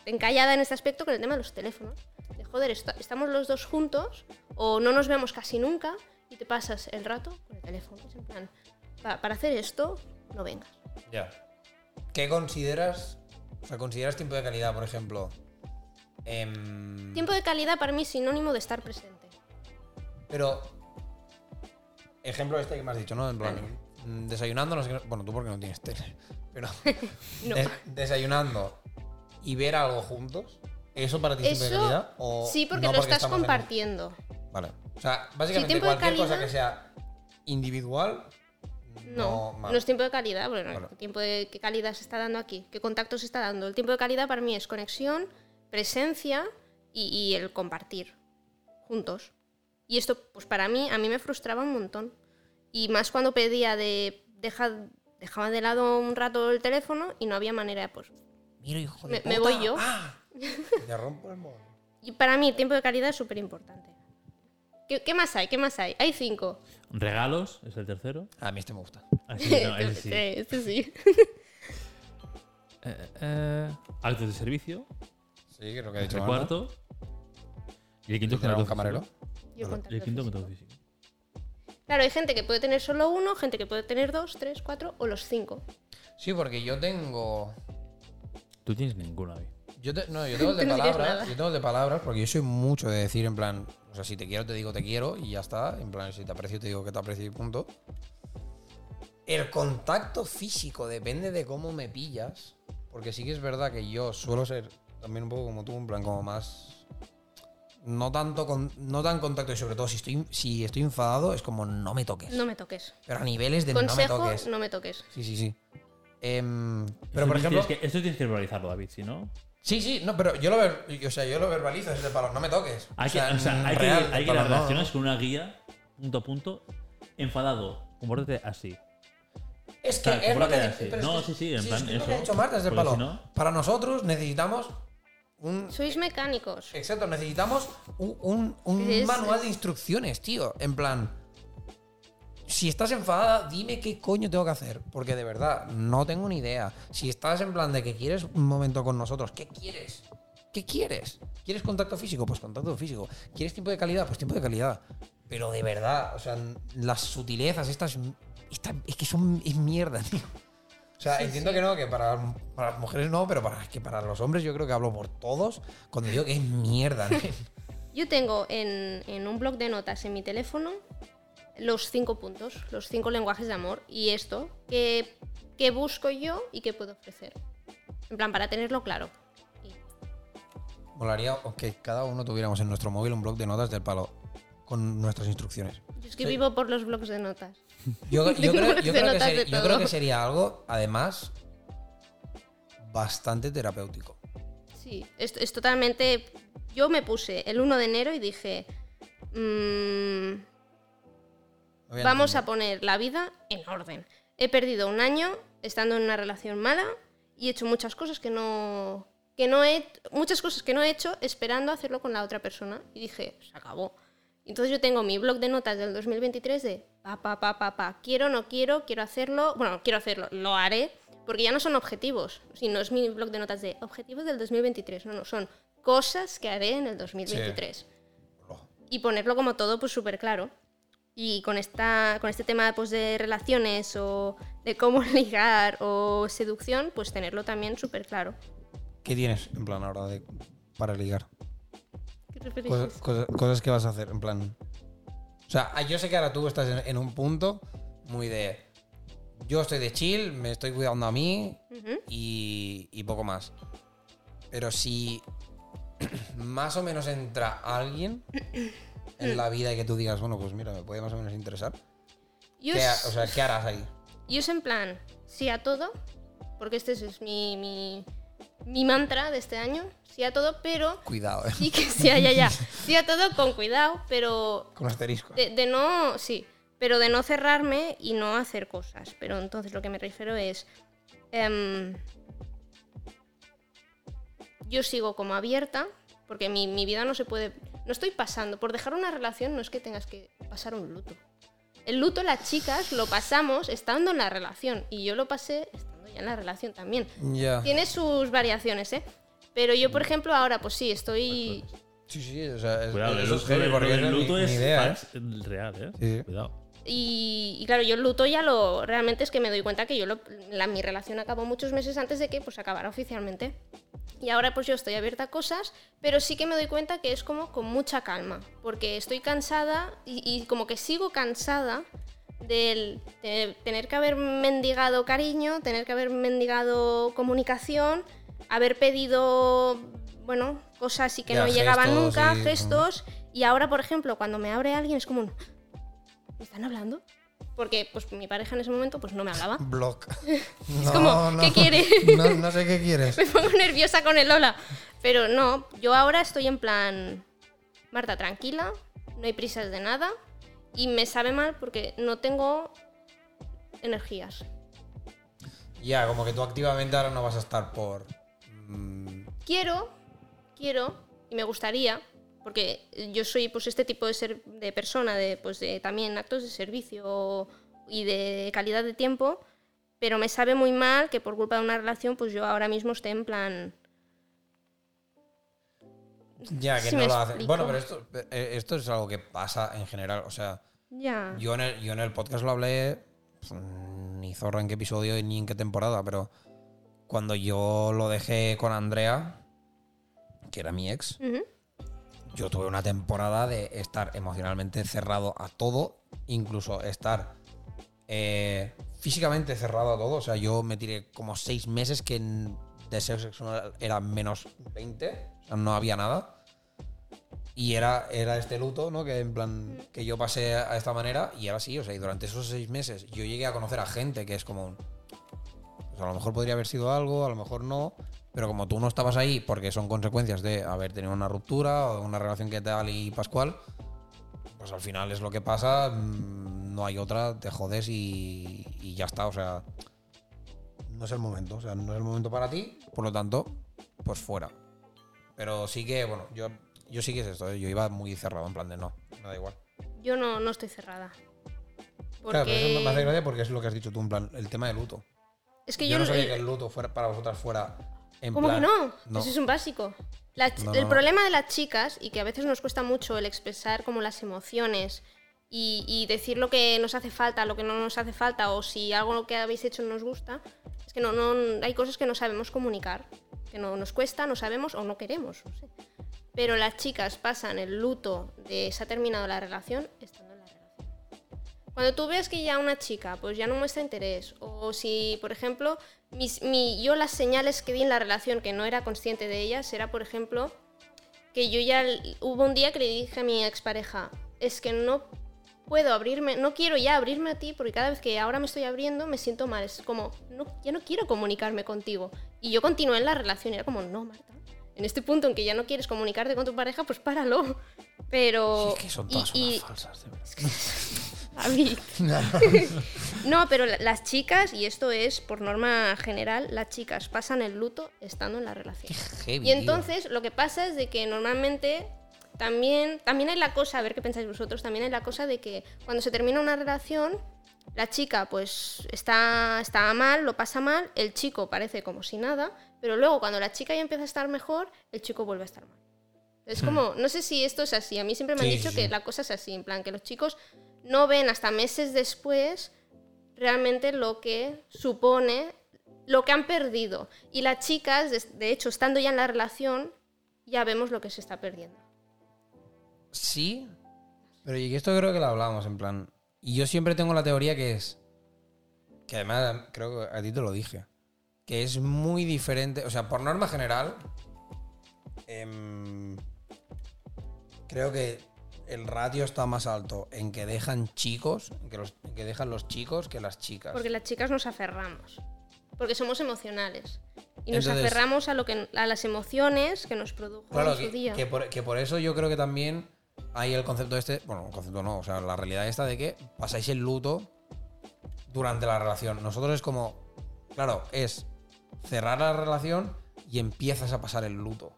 encallada en este aspecto con el tema de los teléfonos. De joder, esta- estamos los dos juntos o no nos vemos casi nunca y te pasas el rato con el teléfono. Es en plan, "Pa- para hacer esto, no vengas.
Ya. ¿Qué consideras? O sea, ¿consideras tiempo de calidad, por ejemplo? em,
Tiempo de calidad para mí es sinónimo de estar presente.
Pero. Ejemplo este que me has dicho, ¿no? En plan, mm, desayunando, no sé qué- Bueno, tú porque no tienes tele. Pero.
No.
des- desayunando y ver algo juntos. ¿Eso para ti es tiempo de calidad? O
sí, porque
no
lo estás
en-
compartiendo.
Vale. O sea, básicamente
de
cualquier cosa
calidad-
que sea individual.
No,
No,
no, es tiempo de calidad. Bueno. ¿qué tiempo de qué calidad se está dando aquí? ¿Qué contacto se está dando? El tiempo de calidad para mí es conexión, presencia y, y el compartir juntos. Y esto, pues para mí, a mí me frustraba un montón. Y más cuando pedía de deja, dejaba de lado un rato el teléfono y no había manera, pues.
Mira, hijo de
Me- me
puta.
voy yo.
¡Ah! Te rompo el móvil.
Y para mí el tiempo de calidad es súper importante. ¿Qué, qué más hay? ¿Qué más hay? Hay cinco.
regalos es el tercero.
A mí este me gusta.
Ah, sí, no, ese sí.
Este- sí.
Eh, eh, actos de servicio,
Sí, creo que ha
el
dicho
cuarto. Y el quinto es
¿Era un camarero?
Yo
Y el quinto
físico.
físico.
Claro, hay gente que puede tener solo uno, gente que puede tener dos, tres, cuatro o los cinco.
Sí, porque yo tengo.
Tú tienes ninguno ahí.
Yo te- no, yo tengo el de
no
palabras. Yo tengo el de palabras porque yo soy mucho de decir en plan. O sea, si te quiero, te digo te quiero y ya está. En plan, si te aprecio, te digo que te aprecio y punto. El contacto físico depende de cómo me pillas. Porque sí que es verdad que yo suelo ser también un poco como tú, en plan, como más. No tanto con, no tan contacto y sobre todo si estoy, si estoy enfadado es como no me toques.
No me toques.
Pero a niveles de no me
Consejo,
toques.
no me toques.
Sí, sí, sí. Em,
Esto
pero por
tienes
ejemplo.
que- esto tienes que verbalizarlo, David, si no.
Sí, sí, no, pero yo lo, ver- o sea, yo lo verbalizo desde el palo, no me toques.
Hay que, o sea, hay que, hay que las
no,
relaciones con una guía, punto a punto. Enfadado, compórtate así.
Es que es lo que.
compórtate así.
pero es
No,
que-
sí, sí, en plan,
que es lo
eso.
que ha dicho Marta desde el palo.
si no-
Para nosotros necesitamos un.
Sois mecánicos.
Exacto, necesitamos un, un- un manual de instrucciones, tío. En plan. Si estás enfadada, dime qué coño tengo que hacer. Porque de verdad, no tengo ni idea. Si estás en plan de que quieres un momento con nosotros, ¿qué quieres? ¿Qué quieres? ¿Quieres contacto físico? Pues contacto físico. ¿Quieres tiempo de calidad? Pues tiempo de calidad. Pero de verdad, o sea, las sutilezas estas, esta- es que son es mierda, tío. O sea, entiendo que no, que para, para las mujeres no, pero para, que para los hombres yo creo que hablo por todos cuando digo que es mierda. ¿no?
Yo tengo en, en un blog de notas en mi teléfono los cinco puntos, los cinco lenguajes de amor y esto, que, que busco yo y que puedo ofrecer. En plan, para tenerlo claro. Y-
Molaría que cada uno tuviéramos en nuestro móvil un blog de notas del palo con nuestras instrucciones.
Yo es que
Sí.
vivo por los blogs de notas.
Yo, yo
Tengo
creo,
blogs
yo
de
creo que
notas
seri-
de
yo
todo.
creo que sería algo, además, bastante terapéutico.
Sí, es, es totalmente... Yo me puse el 1 de enero y dije... mm, Vamos a poner la vida en orden. He perdido un año estando en una relación mala y he hecho muchas cosas que no que no he muchas cosas que no he hecho esperando hacerlo con la otra persona y dije, se acabó. Entonces yo tengo mi blog de notas del 2023 de pa pa pa pa pa, quiero no quiero, quiero hacerlo, bueno, quiero hacerlo, lo haré, porque ya no son objetivos, si no es mi blog de notas de objetivos del 2023, no, no, son cosas que haré en el 2023 y ponerlo como todo pues súper claro. Y con, esta, con este tema pues, de relaciones o de cómo ligar o seducción, pues tenerlo también súper claro.
¿Qué tienes en plan ahora de, para ligar?
¿Qué te
Cosas, cosas- cosas que vas a hacer, en plan. O sea, yo sé que ahora tú estás en, en un punto muy de. Yo estoy de chill, me estoy cuidando a mí y poco más. Pero si más o menos entra alguien en la vida y que tú digas, bueno, pues mira, me puede más o menos interesar.
Yo,
¿Qué,
es,
o sea, ¿qué harás ahí?
yo es en plan, sí a todo, porque este es, mi, mi, mi mantra de este año, sí a todo, pero
Cuidado, eh.
sí que sí, ya, ya, ya. Sí a todo con cuidado, pero
Con asterisco.
De, de no, sí, pero de no cerrarme y no hacer cosas. Pero entonces lo que me refiero es, em, yo sigo como abierta, porque mi, mi vida no se puede, no estoy pasando, por dejar una relación no es que tengas que pasar un luto. El luto las chicas lo pasamos estando en la relación y yo lo pasé estando ya en la relación también.
Ya.
Tiene sus variaciones, ¿eh? Pero yo, por ejemplo, ahora pues sí, estoy...
Sí, sí, o sea, es,
Cuidado, el
eso es
luto,
heavy porque
el
es
luto
ni,
es
ni idea, ¿eh?
real, ¿eh?
Sí.
Cuidado.
Y, y claro, yo el luto ya lo. Realmente es que me doy cuenta que yo lo- la, mi relación acabó muchos meses antes de que pues acabara oficialmente. Y ahora pues yo estoy abierta a cosas, pero sí que me doy cuenta que es como con mucha calma. Porque estoy cansada y, y como que sigo cansada del de tener que haber mendigado cariño, tener que haber mendigado comunicación, haber pedido, bueno, cosas y que
Ya,
no llegaban nunca,
y-
gestos. Y ahora, por ejemplo, cuando me abre alguien es como un... ¿Me están hablando? Porque pues mi pareja en ese momento pues no me hablaba.
Block.
Es como, ¿qué quiere?
No, no sé qué quieres.
Me pongo nerviosa con el hola. Pero no, yo ahora estoy en plan... Marta, tranquila, no hay prisas de nada. Y me sabe mal porque no tengo energías.
Ya, como que tú activamente ahora no vas a estar por. mm,
Quiero, quiero, y me gustaría, porque yo soy pues este tipo de, ser, de persona, de, pues, de también actos de servicio y de calidad de tiempo, pero me sabe muy mal que por culpa de una relación pues yo ahora mismo esté en plan...
ya, que no lo hacen. Bueno, pero esto, eh, esto es algo que pasa en general. O sea,
Ya.
yo en el, yo en el podcast lo hablé. pues, ni zorra en qué episodio ni en qué temporada, pero cuando yo lo dejé con Andrea, que era mi ex,
Ujú.
Yo tuve una temporada de estar emocionalmente cerrado a todo, incluso estar eh, físicamente cerrado a todo. O sea, yo me tiré como seis meses que en deseo sexual era menos 20, o sea, no había nada. Y era, era este luto, ¿no? Que en plan, que yo pasé a esta manera y ahora sí, o sea, y durante esos seis meses yo llegué a conocer a gente que es como, pues a lo mejor podría haber sido algo, a lo mejor no, pero como tú no estabas ahí porque son consecuencias de haber tenido una ruptura o una relación que tal y pascual, pues al final es lo que pasa, mm, no hay otra, te jodes y, y ya está, o sea, no es el momento, o sea, no es el momento para ti, por lo tanto, pues fuera. Pero sí que, bueno, yo, yo sí que es esto, ¿eh? yo iba muy cerrado, en plan de no, me da igual.
Yo no, no estoy cerrada. Porque...
Claro, pero eso me hace gracia porque es lo que has dicho tú, en plan, el tema del luto.
Es que
yo,
yo,
no sabía que el luto fuera para vosotras fuera en
¿Cómo
plan...
que no?
No.
Eso es un básico. La
No,
el
no.
problema de las chicas, y que a veces nos cuesta mucho el expresar como las emociones y, y decir lo que nos hace falta, lo que no nos hace falta, o si algo que habéis hecho no nos gusta, es que no, no, hay cosas que no sabemos comunicar, que no nos cuesta, no sabemos o no queremos. sé. Pero las chicas pasan el luto de se ha terminado la relación estando en la relación. Cuando tú ves que ya una chica pues ya no muestra interés, o si, por ejemplo, mis- mi- yo las señales que vi en la relación que no era consciente de ellas, era, por ejemplo, que yo ya hubo un día que le dije a mi expareja, es que no puedo abrirme, no quiero ya abrirme a ti porque cada vez que ahora me estoy abriendo me siento mal, es como, no, ya no quiero comunicarme contigo. Y yo continué en la relación y era como, no, Marta, en este punto en que ya no quieres comunicarte con tu pareja, pues páralo. Pero...
Es que son
y-
todas
y-
unas falsas, verdad.
David. No, pero la- las chicas, y esto es por norma general, las chicas pasan el luto estando en la relación.
Heavy,
Y
tío.
entonces lo que pasa es de que normalmente también, también hay la cosa, a ver qué pensáis vosotros, también hay la cosa de que cuando se termina una relación, la chica pues está, está mal, lo pasa mal, el chico parece como si nada, pero luego cuando la chica ya empieza a estar mejor, el chico vuelve a estar mal. Es como, no sé si esto es así, a mí siempre me han
Hmm. Sí,
dicho
sí,
que la cosa es así, en plan que los chicos no ven hasta meses después realmente lo que supone lo que han perdido. Y las chicas, de, hecho, estando ya en la relación, ya vemos lo que se está perdiendo.
Sí, pero y esto creo que lo hablamos, en plan. Y yo siempre tengo la teoría que es. Que además, creo que a ti te lo dije. Que es muy diferente. O sea, por norma general. em, creo que el ratio está más alto en que dejan chicos, que, los, que dejan los chicos que las chicas.
Porque las chicas nos aferramos. Porque somos emocionales. Y nos
Entonces-
aferramos a, lo que, a las emociones que nos produjo
Claro,
en su
que,
día.
que por, que por eso yo creo que también hay el concepto este, bueno, el concepto no, o sea, la realidad esta de que pasáis el luto durante la relación. Nosotros es como, claro, es cerrar la relación y empiezas a pasar el luto.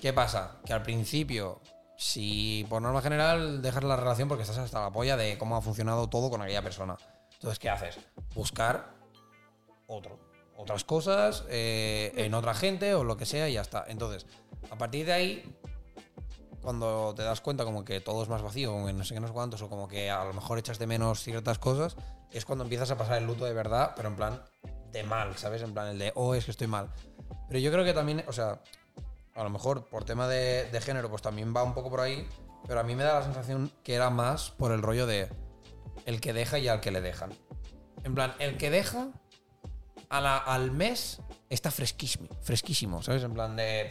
¿Qué pasa? Que al principio, si por norma general dejas la relación porque estás hasta la polla de cómo ha funcionado todo con aquella persona. Entonces, ¿qué haces? Buscar otro. Otras cosas eh, en otra gente o lo que sea y ya está. Entonces, a partir de ahí, cuando te das cuenta como que todo es más vacío, como que no sé qué, no sé cuántos, o como que a lo mejor echas de menos ciertas cosas, es cuando empiezas a pasar el luto de verdad, pero en plan de mal, ¿sabes? En plan el de, oh, es que estoy mal. Pero yo creo que también, o sea, a lo mejor por tema de, género, pues también va un poco por ahí, pero a mí me da la sensación que era más por el rollo de el que deja y al que le dejan. En plan, el que deja a la- al mes está fresquísimo, fresquísimo, ¿sabes? En plan de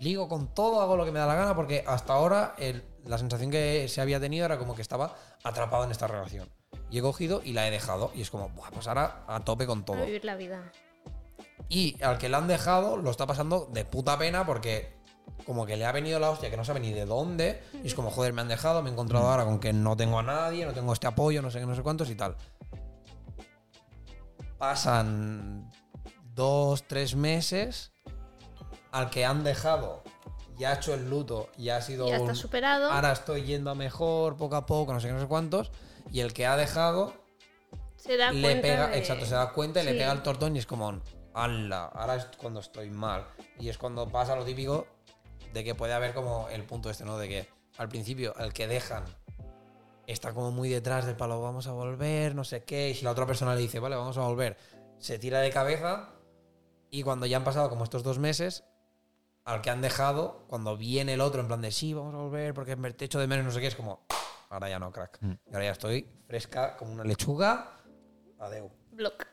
ligo con todo, hago lo que me da la gana, porque hasta ahora la sensación que se había tenido era como que estaba atrapado en esta relación. Y he cogido y la he dejado. Y es como, pues ahora a tope con todo.
vivir la vida.
Y al que le han dejado lo está pasando de puta pena porque como que le ha venido la hostia que no sabe ni de dónde. Y es como, joder, me han dejado, me he encontrado ahora con que no tengo a nadie, no tengo este apoyo, no sé qué, no sé cuántos y tal. Pasan dos, tres meses al que han dejado, ya ha hecho el luto, ya ha sido
Ya está
un-
superado.
ahora estoy yendo a mejor poco a poco, no sé qué, no sé cuántos. Y el que ha dejado
Se da
le
cuenta
pega,
de-
exacto, se da cuenta y le pega el tortón y es como, Ahora es cuando estoy mal. Y es cuando pasa lo típico de que puede haber como el punto este, ¿no? De que al principio el que dejan está como muy detrás del palo, vamos a volver, no sé qué. Y si la otra persona le dice, vale, vamos a volver, se tira de cabeza y cuando ya han pasado como estos dos meses, al que han dejado, cuando viene el otro en plan de, sí, vamos a volver porque me te echo de menos, no sé qué, es como, ahora ya no, crack.
Mm.
Y ahora ya estoy fresca como una lechuga. Adeu.
Block.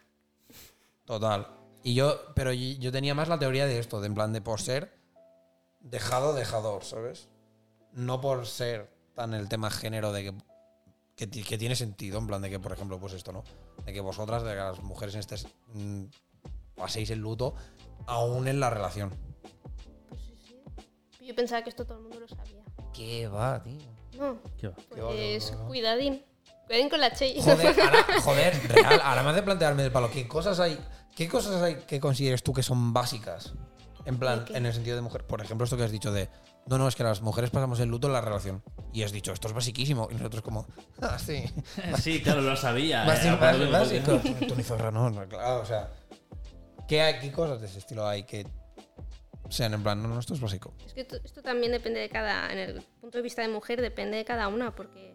Total. Y yo, pero yo tenía más la teoría de esto, de en plan de por ser dejado, dejador, ¿sabes? No por ser tan el tema género de que, que, ti- que tiene sentido, en plan de que, por ejemplo, pues esto, ¿no? De que vosotras, de que las mujeres en este mm, paséis el luto aún en la relación.
Pues sí, sí. Yo pensaba que esto todo el mundo lo sabía.
¿Qué va, tío?
No,
¿Qué va?
Qué va, qué
pues
va, qué va.
cuidadín. Cuidadín con la Chey.
Joder, ahora, joder, real, ahora me hace plantearme el palo. ¿Qué cosas hay, qué cosas hay que consideres tú que son básicas? En plan, en el sentido de mujer. Por ejemplo, esto que has dicho de. No, no, es que las mujeres pasamos el luto en la relación. Y has dicho, esto es basiquísimo. Y nosotros, como. Ah, sí.
Sí, claro, lo sabía.
Básico,
eh,
básico. Tú ni zorra, no, claro, o sea. ¿qué, hay- ¿Qué cosas de ese estilo hay que sean en plan, no, no, esto es básico?
Es que esto, esto también depende de cada, en el punto de vista de mujer, depende de cada una, porque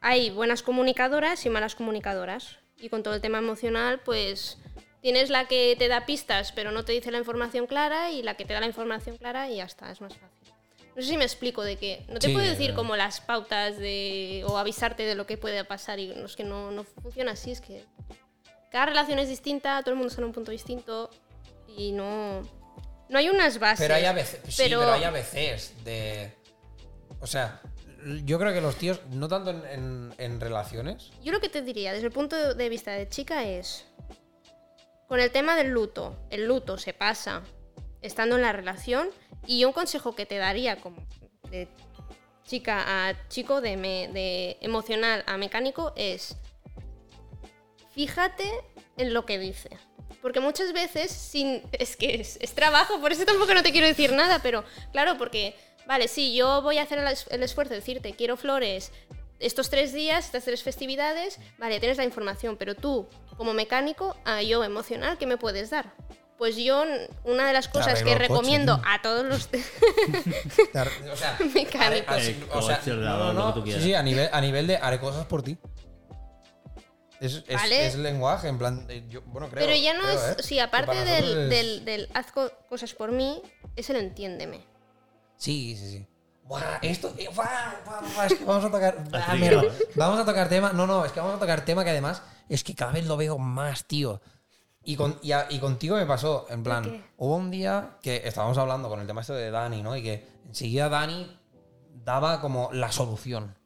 hay buenas comunicadoras y malas comunicadoras. Y con todo el tema emocional, pues tienes la que te da pistas, pero no te dice la información clara, y la que te da la información clara y ya está, es más fácil. No sé si me explico de que no te
Sí,
puedo decir como las pautas de o avisarte de lo que puede pasar y no, es que no, no funciona así, es que cada relación es distinta, todo el mundo está en un punto distinto y no no hay unas bases.
Pero hay a veces, sí,
pero-
pero hay a veces de. O sea, yo creo que los tíos, no tanto en, en- en relaciones.
Yo lo que te diría desde el punto de vista de chica es, con el tema del luto, el luto se pasa estando en la relación y un consejo que te daría como de chica a chico, de, de emocional a mecánico es, fíjate en lo que dice. Porque muchas veces, sin, es que es, es trabajo, por eso tampoco no te quiero decir nada, pero claro, porque, vale, sí, yo voy a hacer el esfuerzo de decirte, quiero flores estos tres días, estas tres festividades, vale, tienes la información, pero tú, como mecánico, a yo emocional, ¿qué me puedes dar? Pues yo, una de las cosas
arreglo
que
coche,
recomiendo a todos los...
O sea,
Mecánico.
haré- así-
El
o sea, no, no,
lo que tú
sí,
quieras.
sí, a nivel, a nivel de haré cosas por ti. Es, es,
Vale.
es lenguaje, en plan. eh, yo- bueno, creo.
pero ya no
creo,
es...
¿eh?
Sí, aparte del,
es-
del, del haz co- cosas por mí, es el entiéndeme.
Sí, sí, sí. Buah, esto. eh, buah, buah, buah, es que vamos a tocar. ah.
¿no?
Vamos a tocar tema. No, no, es que vamos a tocar tema que además es que cada vez lo veo más, tío. Y, con, y, a- y contigo me pasó, en plan, hubo un día que estábamos hablando con el tema este de Dani, ¿no? Y que enseguida Dani daba como la solución.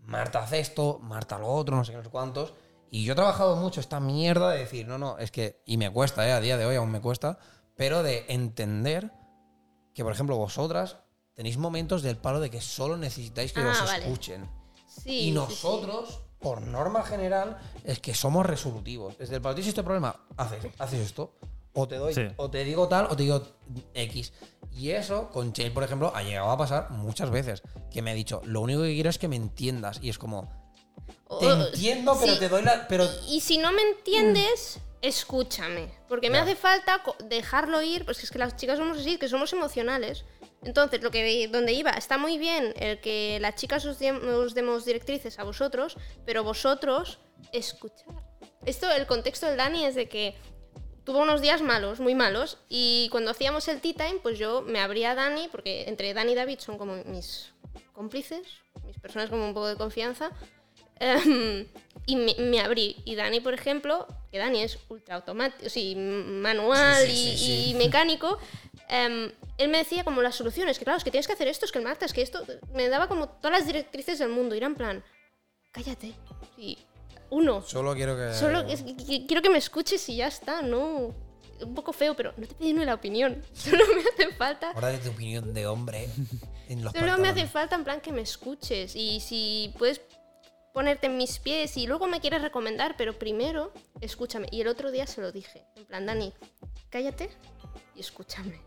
Marta hace esto, Marta lo otro, no sé qué, no sé cuántos. Y yo he trabajado mucho esta mierda de decir, no, no, es que, y me cuesta, ¿eh? a día de hoy aún me cuesta, pero de entender que, por ejemplo, vosotras tenéis momentos del palo de que solo necesitáis que
Ah,
os
vale.
escuchen.
Sí, sí,
y
sí.
nosotros, por norma general, es que somos resolutivos. Desde el palo, tienes este problema, haces, haces esto. O te doy,
Sí.
o te digo tal, o te digo X. Y eso, con Chale, por ejemplo, ha llegado a pasar muchas veces. Que me ha dicho, lo único que quiero es que me entiendas. Y es como, te
O-
entiendo, pero
sí.
te doy la. Pero
Y si no me entiendes, escúchame. Porque me
Ya.
hace falta dejarlo ir, pues es que las chicas somos así, que somos emocionales. Entonces, lo que donde iba, está muy bien el que las chicas os, os demos directrices a vosotros, pero vosotros escuchar. Esto, el contexto del Dani es de que tuvo unos días malos, muy malos, y cuando hacíamos el tea time, pues yo me abría a Dani, porque entre Dani y David son como mis cómplices, mis personas como un poco de confianza, Em, y me, me abrí. Y Dani, por ejemplo, que Dani es ultra automático, sí, manual
Sí, sí,
y,
sí, sí.
y mecánico, em, él me decía como las soluciones, que claro, es que tienes que hacer esto, es que el Marta, es que esto, me daba como todas las directrices del mundo. Y era en plan, cállate. Sí, uno.
solo quiero que.
Solo es que- que- quiero que me escuches y ya está, ¿no? Un poco feo, pero no te pedí ni la opinión. Solo me hace falta
Ahora de tu opinión de hombre en los
Solo me hace falta en plan que me escuches y si puedes ponerte en mis pies y luego me quieres recomendar, pero primero escúchame. Y el otro día se lo dije, en plan, Dani, cállate y escúchame.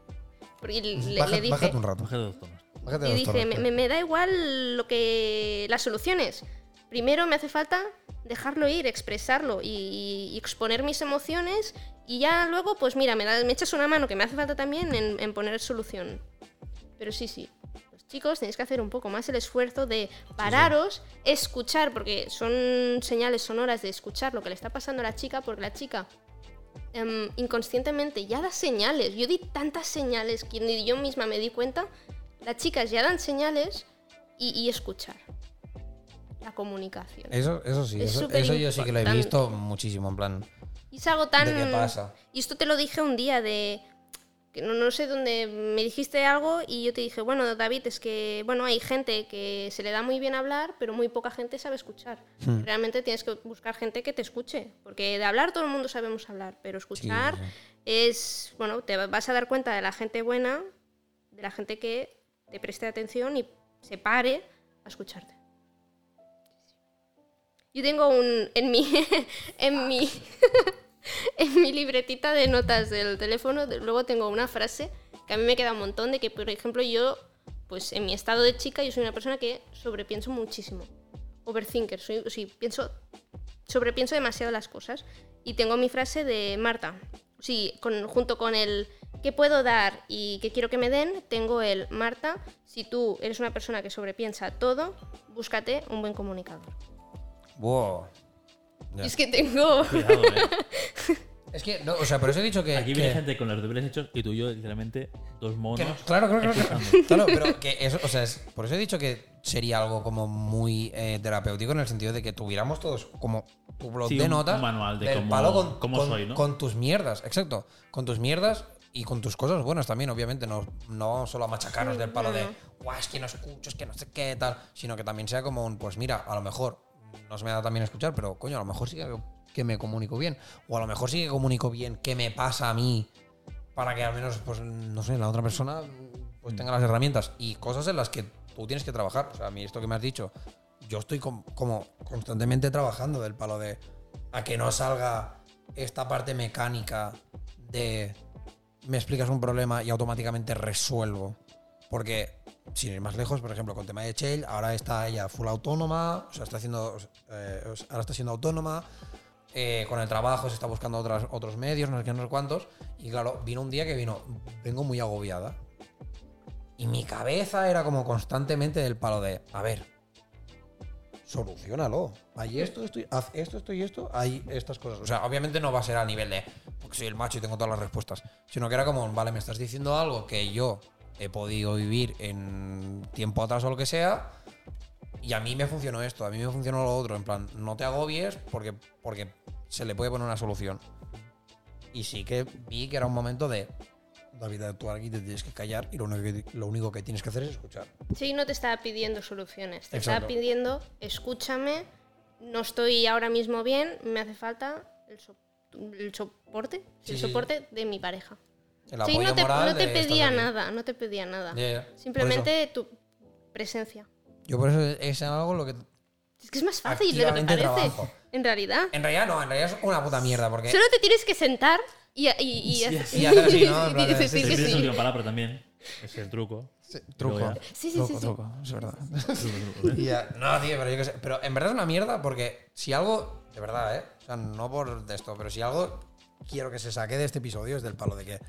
Porque le, le
Baja-
dije,
Bájate un rato.
Bájate dos tonos.
Bájate
y
dos
dije,
tonos,
me, da igual lo que las soluciones. Primero me hace falta dejarlo ir, expresarlo y, y exponer mis emociones y ya luego, pues mira, me, da- me echas una mano que me hace falta también en, en poner solución. Pero sí, sí. Los chicos tenéis que hacer un poco más el esfuerzo de pararos, escuchar, porque son señales sonoras de escuchar lo que le está pasando a la chica, porque la chica em, inconscientemente ya da señales. Yo di tantas señales que ni yo misma me di cuenta. Las chicas ya dan señales y, y escuchar. La comunicación.
Eso, eso sí,
Es
eso, yo sí que lo he visto muchísimo, en plan.
Y es algo tan...
¿De qué pasa?
Y esto te lo dije un día de... no, no sé dónde me dijiste algo y yo te dije, bueno, David, es que, bueno, hay gente que se le da muy bien hablar, pero muy poca gente sabe escuchar.
Hmm.
Realmente tienes que buscar gente que te escuche, porque de hablar todo el mundo sabemos hablar, pero escuchar
sí.
es, bueno, te vas a dar cuenta de la gente buena, de la gente que te preste atención y se pare a escucharte. Yo tengo un en mi en mi en mi libretita de notas del teléfono, luego tengo una frase que a mí me queda un montón de que, por ejemplo, yo, pues en mi estado de chica, yo soy una persona que sobrepienso muchísimo. Overthinker, soy, sí, pienso, sobrepienso demasiado las cosas. Y tengo mi frase de Marta. Sí, con, junto con el qué puedo dar y qué quiero que me den, tengo el Marta, si tú eres una persona que sobrepiensa todo, búscate un buen comunicador.
Wow.
Y es que tengo...
Cuidado, eh.
Es que, no, o sea, por eso he dicho que.
Aquí
que-
viene gente con los deberes hechos y tú y yo, literalmente, dos monos.
no- claro, claro, claro, claro. pero que eso, o sea, es- por eso he dicho que sería algo como muy eh, terapéutico en el sentido de que tuviéramos todos como tu blog
Sí,
de
un-
notas
un manual de cómo-
palo con,
cómo
con-
soy, ¿no?
con tus mierdas, exacto, con tus mierdas y con tus cosas buenas también, obviamente, no, no vamos solo a machacarnos
Sí,
del palo de,
no.
guau, es que no escucho, es que no sé qué, tal, sino que también sea como un, pues mira, a lo mejor no se me da también escuchar, pero coño, a lo mejor sí que, que me comunico bien, o a lo mejor sí que comunico bien qué me pasa a mí para que al menos, pues, no sé, la otra persona pues tenga las herramientas y cosas en las que tú tienes que trabajar. O sea, a mí esto que me has dicho, yo estoy com- como constantemente trabajando del palo de a que no salga esta parte mecánica de me explicas un problema y automáticamente resuelvo. Porque, sin ir más lejos, por ejemplo, con el tema de Shell, ahora está ella full autónoma, o sea, está haciendo, eh, ahora está siendo autónoma, eh, con el trabajo se está buscando otras, otros medios, no sé qué, no sé cuántos. Y claro, vino un día que vino, vengo muy agobiada. Y mi cabeza era como constantemente del palo de, a ver, solucionalo. Hay esto, esto, haz esto, esto y esto, hay estas cosas. O sea, obviamente no va a ser a nivel de, porque soy el macho y tengo todas las respuestas. Sino que era como, vale, me estás diciendo algo que yo he podido vivir en tiempo atrás o lo que sea. Y a mí me funcionó esto, a mí me funcionó lo otro. En plan, no te agobies porque, porque se le puede poner una solución. Y sí que vi que era un momento de, David, tú aquí te tienes que callar y lo único que, lo único que tienes que hacer es escuchar.
Sí, no te estaba pidiendo soluciones, te
Exacto.
estaba pidiendo, escúchame, no estoy ahora mismo bien, me hace falta el, so- el soporte,
Sí,
el
sí,
soporte de mi pareja.
El
Sí,
apoyo
no te,
moral
no te
de, "Estás
pedía
aquí".
nada, no te pedía nada.
Ya. Por
Simplemente tu presencia.
yo por eso es algo lo que...
Es que es más fácil de lo que parece.
trabajo.
En realidad.
En realidad no, en realidad es una puta mierda porque...
Solo te tienes que sentar y, y, y
Sí, sí.
Y así, ¿no? Plan de-
Sí,
sí,
sí, sí,
pides
sí.
la última palabra también. Es el truco.
Truco.
Luego
Sí, sí,
truco,
sí, sí.
truco, es verdad.
Truco, truco.
Y ya- no, tío, pero yo qué sé. Pero en verdad es una mierda porque si algo, de verdad, ¿eh? O sea, no por esto, pero si algo quiero que se saque de este episodio es del palo de que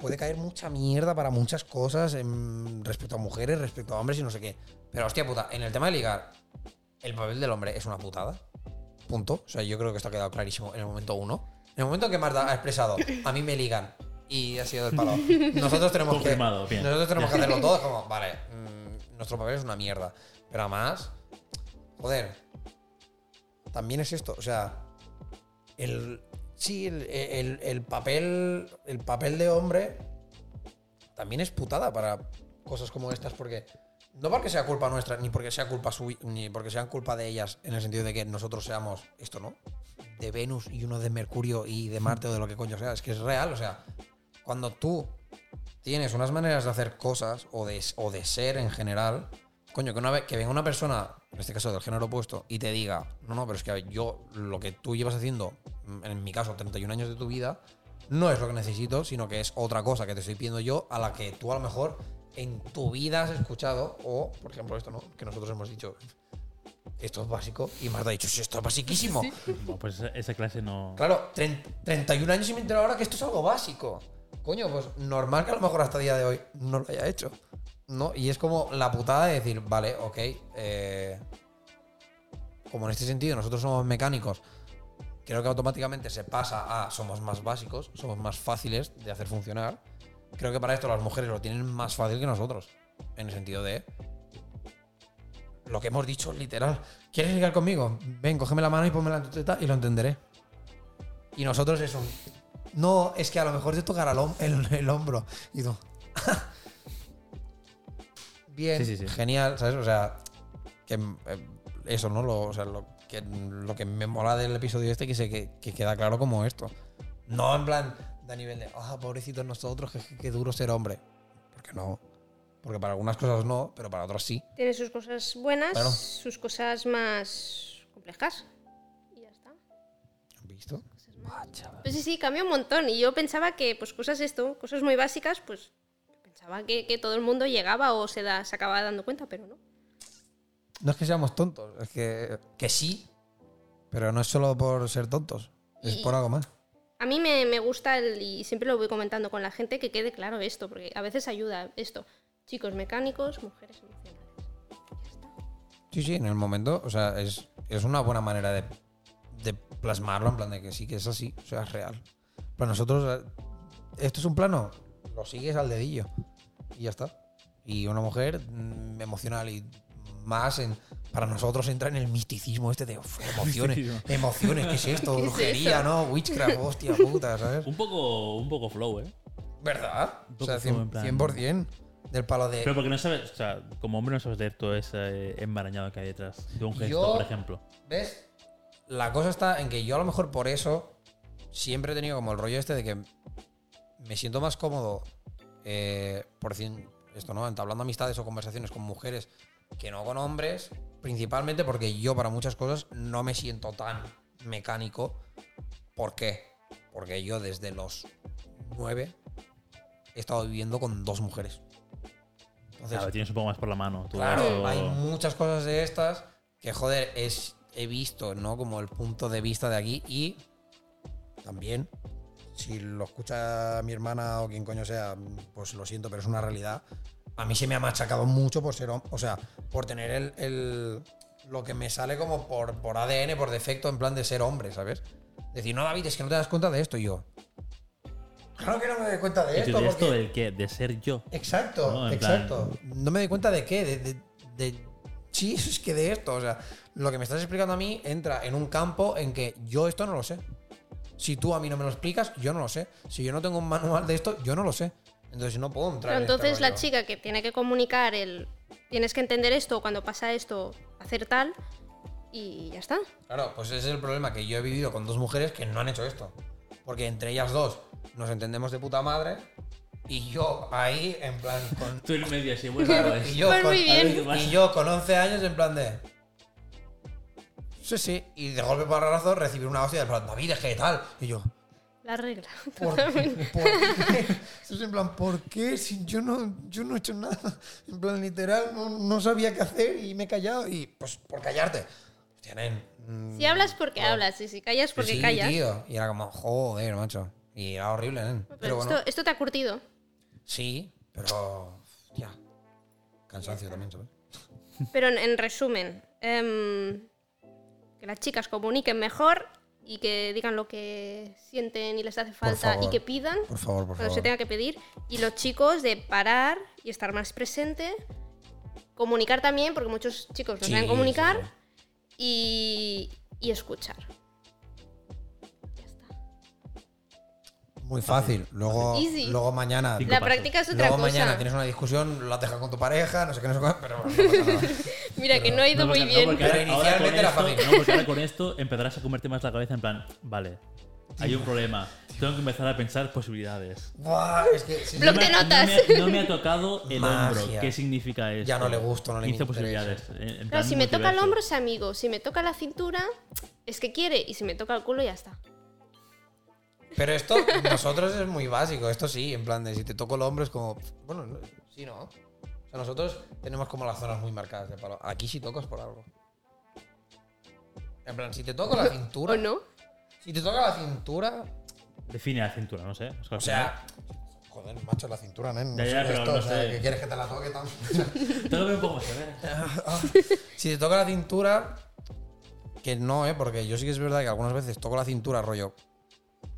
puede caer mucha mierda para muchas cosas en- respecto a mujeres, respecto a hombres y no sé qué. Pero hostia puta, en el tema de ligar, el papel del hombre es una putada. Punto. O sea, yo creo que esto ha quedado clarísimo en el momento uno. En el momento en que Marta ha expresado, a mí me ligan y ha sido del palo. Nosotros tenemos que.
Bien.
Nosotros tenemos que hacerlo todo. Es como, vale, mm, nuestro papel es una mierda. Pero además, joder, también es esto. O sea, el. Sí, el, el- el papel. El papel de hombre también es putada para cosas como estas, porque. No porque sea culpa nuestra, ni porque sea culpa ni porque sean culpa de ellas, en el sentido de que nosotros seamos esto, ¿no? De Venus y uno de Mercurio y de Marte o de lo que coño sea. Es que es real, o sea, cuando tú tienes unas maneras de hacer cosas o de, o de ser en general, coño, que, una vez, que venga una persona, en este caso del género opuesto, y te diga, no, no, pero es que yo lo que tú llevas haciendo, mm, en mi caso, 31 años de tu vida, no es lo que necesito, sino que es otra cosa que te estoy pidiendo yo, a la que tú a lo mejor en tu vida has escuchado, o, por ejemplo, esto, ¿no? Que nosotros hemos dicho, esto es básico, y Marta ha dicho, sí, esto es basiquísimo.
Pues esa, clase no.
Claro, trein- 31 años y me entero ahora que esto es algo básico. Coño, pues normal que a lo mejor hasta el día de hoy no lo haya hecho. ¿No? Y es como la putada de decir, vale, ok. eh, como en este sentido nosotros somos mecánicos, creo que automáticamente se pasa a somos más básicos, somos más fáciles de hacer funcionar. Creo que para esto las mujeres lo tienen más fácil que nosotros. En el sentido de. Lo que hemos dicho, literal. ¿Quieres ligar conmigo? Ven, cógeme la mano y ponme la teta y lo entenderé. Y nosotros es un. No, es que a lo mejor te tocará el, el- hombro. Y tú. Bien,
Sí, sí, sí.
genial, ¿sabes? O sea, que eh, eso, ¿no? Lo, o sea, lo que, lo que me mola del episodio este que, se, que, que queda claro como esto. No en plan de a nivel de, ah, pobrecitos nosotros, que, que duro ser hombre. Porque no. Porque para algunas cosas no, pero para otras sí.
Tiene sus cosas buenas,
Claro.
sus cosas más complejas. Y ya está.
¿Han visto?
Pues sí, sí, cambia un montón. Y yo pensaba que, pues cosas esto, cosas muy básicas, pues pensaba que, que todo el mundo llegaba o se, da, se acababa dando cuenta, pero no.
No es que seamos tontos, es que, que sí, pero no es solo por ser tontos, es
Y-
por algo más.
A mí me, me gusta, el- y siempre lo voy comentando con la gente, que quede claro esto, porque a veces ayuda esto. Chicos mecánicos, mujeres emocionales. Ya está.
Sí, sí, en el momento, o sea, es, es una buena manera de, de plasmarlo en plan de que sí, que es así, o sea, es real. Para nosotros, eh, esto es un plano, lo sigues al dedillo y ya está. Y una mujer mm, emocional y más en, para nosotros entra en el misticismo este de "Uf, emociones,
Misticismo.
emociones, ¿qué es esto?
¿Qué
Brujería? ¿no? Witchcraft, hostia puta, ¿sabes?
Un poco, un poco flow, ¿eh?
¿Verdad?
Un
O sea,
como en
100%,
plan-
100% del palo de...
Pero porque no sabes, o sea, como hombre no sabes leer todo ese enmarañado que hay detrás de un gesto,
Yo-
por ejemplo.
¿Ves? La cosa está en que yo a lo mejor por eso siempre he tenido como el rollo este de que me siento más cómodo, eh, por decir esto, ¿no? Entablando amistades o conversaciones con mujeres que no con hombres, principalmente porque yo para muchas cosas no me siento tan mecánico. ¿Por qué? Porque yo desde los nueve he estado viviendo con dos mujeres. Entonces,
Claro, tienes un poco más por la mano. tú
Claro,
eso-
hay muchas cosas de estas que, joder, es, he visto, ¿no? Como el punto de vista de aquí y también, si lo escucha mi hermana o quien coño sea, pues lo siento, pero es una realidad. A mí se me ha machacado mucho por ser, o sea, por tener el, el- lo que me sale como por, por ADN, por defecto, en plan de ser hombre, ¿sabes? Decir, no, David, es que no te das cuenta de esto y yo. Claro que no me doy cuenta de
¿Y
esto.
de esto
porque-
del qué? De ser yo.
Exacto,
¿no?
Exacto. No me doy cuenta de qué, de, de- de- Sí, es que de esto, o sea, lo que me estás explicando a mí entra en un campo en que yo esto no lo sé. Si tú a mí no me lo explicas, yo no lo sé. Si yo no tengo un manual de esto, yo no lo sé. Entonces no puedo entrar
Pero
en este
entonces la chica que tiene que comunicar el tienes que entender esto cuando pasa esto, hacer tal y ya está.
Claro, pues ese es el problema que yo he vivido con dos mujeres que no han hecho esto. Porque entre ellas dos nos entendemos de puta madre y yo ahí en plan con
Tú en medio así, bueno,
Claro,
pues,
y yo
Pues
con,
muy bien.
Y yo con 11 años en plan de... Sí, sí. Y de golpe para razo recibir una hostia de plan, David, es que tal. Y yo...
La regla.
¿Por, por qué? Eso es en plan, ¿por qué? Si yo no, yo no he hecho nada. En plan, literal, no, no sabía qué hacer y me he callado. Y pues por callarte. Hostia, nen, mm,
Si hablas porque hablas y si callas porque
sí,
callas.
tío. Y era como, joder, macho. Y era horrible, nen.
Pero
Pero bueno,
esto, esto te ha curtido.
sí, pero... Hostia. Cansancio también, ¿sabes?
Pero en, en resumen, em, que las chicas comuniquen mejor y que digan lo que sienten y les hace falta y que pidan
Por favor, por
cuando
favor.
se tenga que pedir. Y los chicos de parar y estar más presente. Comunicar también, porque muchos chicos no
Sí,
saben comunicar.
sí.
Y, y escuchar. Ya está.
Muy fácil. Luego,
Easy.
luego mañana.
La práctica es otra
Luego
cosa.
mañana tienes una discusión, la dejas con tu pareja, no sé qué, no sé qué, pero no pasa nada.
Mira, que no ha ido
No,
muy bien.
no, porque ahora- ahora con esto-. No, porque ahora con esto empezarás a convertir más la cabeza en plan, vale, hay un problema. Tengo que empezar a pensar posibilidades.
Buah, es que
Bloc
No me
de notas.
No me, ha- no me ha tocado el
Magia.
hombro. ¿Qué significa eso?
Ya no le gusto, no le
15
interesa.
posibilidades. en- en
Claro,
plan
si me toca el hombro es amigo. Si me toca la cintura, es que quiere. Y si me toca el culo, ya está.
Pero esto, nosotros es muy básico. Esto sí, en plan de si te toco el hombro es como. Bueno, no- sí, ¿no? O sea, nosotros tenemos como las zonas muy marcadas de palo. Aquí si tocas por algo. En plan, si te toco la cintura.
¿O no?
Si te toca la cintura.
Define la cintura, no sé. Es que al
O sea. Joder, macho, la cintura, nen. No
Ya, ya,
esto,
no
o sea,
sé.
que quieres que te la toque tan.
Te lo veo un poco más.
si te toca la cintura, que no, ¿eh? Porque yo sí que es verdad que algunas veces toco la cintura, rollo,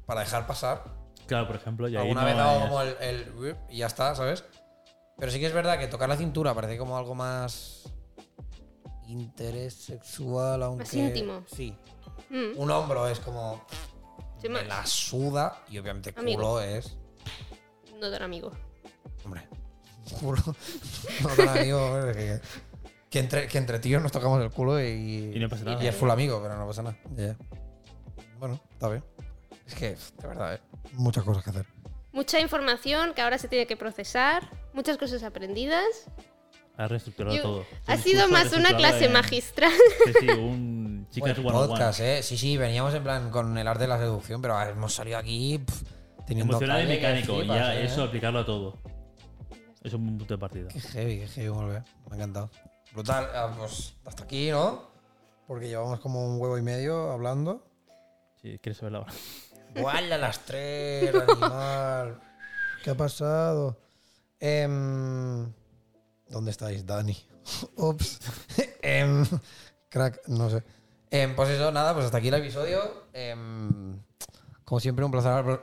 para dejar pasar.
Claro, por ejemplo, y ahí
Alguna
no
vez hago como el, el y ya está, ¿sabes? Pero sí que es verdad que tocar la cintura parece como algo más interés sexual, aunque...
íntimo.
Sí.
Mm.
Un hombro es como...
Sí,
Me la suda y obviamente
Amigo.
culo es...
No tan amigo.
Hombre, culo... no tan amigo, que, que entre, que entre tíos nos tocamos el culo y...
Y no pasa nada.
Y es full amigo, pero no pasa nada. Ya. Bueno, está bien. Es que, de verdad, ¿eh? muchas cosas que hacer.
Mucha información que ahora se tiene que procesar. Muchas cosas aprendidas.
Has reestructurado
Yo-
todo.
ha sido más una clase
en-
magistral.
Sí, sí, un chicas
Buen
one
podcast, ¿eh? Sí, sí, veníamos en plan con el arte de la seducción, pero hemos salido aquí teniendo.
Emocional y mecánico.
flipas,
ya
¿eh?
eso aplicarlo a todo. Es un punto de partida.
Qué heavy, qué heavy volver. Me ha encantado. Brutal. Ah, pues hasta aquí, ¿no? Porque llevamos como un huevo y medio hablando.
Si quieres saber la hora.
¡Guala, las tres, animal! ¿Qué ha pasado? Em, ¿Dónde estáis, Dani? Ups. Em, crack, no sé. Em, pues eso, nada, pues hasta aquí el episodio. Como siempre, un placer hablar-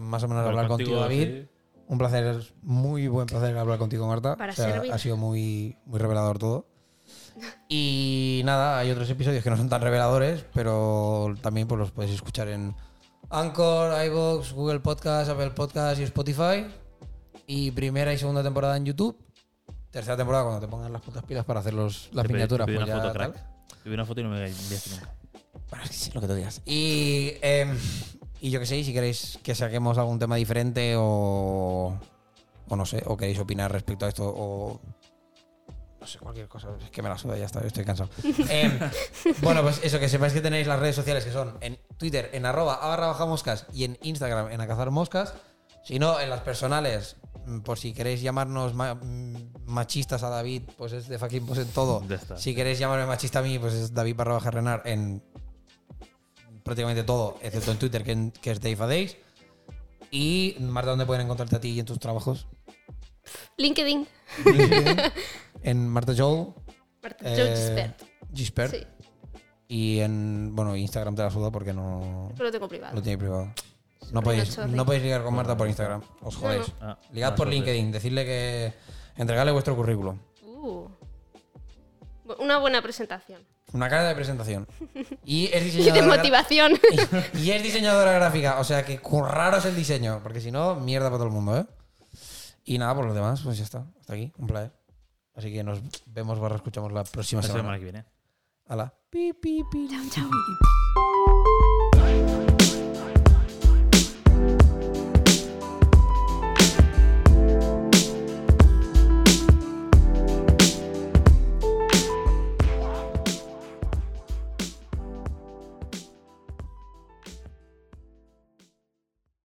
más o menos hablar contigo, David.
sí.
Un placer, muy buen placer hablar contigo, Marta.
Para
O sea, ha sido muy, muy revelador todo. Y nada, hay otros episodios que no son tan reveladores, pero también pues, los podéis escuchar en Anchor, iVoox, Google Podcast, Apple Podcast y Spotify. Y primera y segunda temporada en YouTube. Tercera temporada cuando te pongan las putas pilas para hacer los, las
Te
miniaturas.
te pedí
pues
una foto, crack. Te pedí una foto y no me enviaste nunca.
Bueno, es que sí, lo que tú digas. Y, em, y yo que sé, si queréis que saquemos algún tema diferente o, o no sé, o queréis opinar respecto a esto o no sé, cualquier cosa, es que me la suda, ya está, yo estoy cansado. Em, bueno, pues eso, que sepáis que tenéis las redes sociales que son en Twitter, en arroba a barra baja moscas y en Instagram, en a cazar moscas. Si no, en las personales, mm, por si queréis llamarnos ma- mm, machistas a David, pues es de fucking pues en todo. Si queréis llamarme machista a mí, pues es David barra baja Renar en prácticamente todo, excepto en Twitter, que, en- que es Dave a Days. Y Marta, ¿dónde pueden encontrarte a ti y en tus trabajos?
LinkedIn.
en Marta Joel,
Marta
Eh,
Joe Gispert.
Gispert.
Sí,
Y en bueno, Instagram te la suda porque no
pero lo tengo privado.
lo tiene privado. No podéis, no podéis ligar con Marta por Instagram. Os
No,
jodéis.
Ah,
Ligad por. LinkedIn, decirle que entregarle vuestro currículum.
Uh. Una buena presentación.
Una carta de presentación. Y es
Y de motivación.
y es diseñadora gráfica, o sea que curraros el diseño, porque si no, mierda para todo el mundo, ¿eh? Y nada, por los demás, pues ya está. Hasta aquí, un placer. Así que nos vemos, barra escuchamos la próxima
la
semana.
semana que viene.
Hala. Pi, pi, pi.
Chao, chao.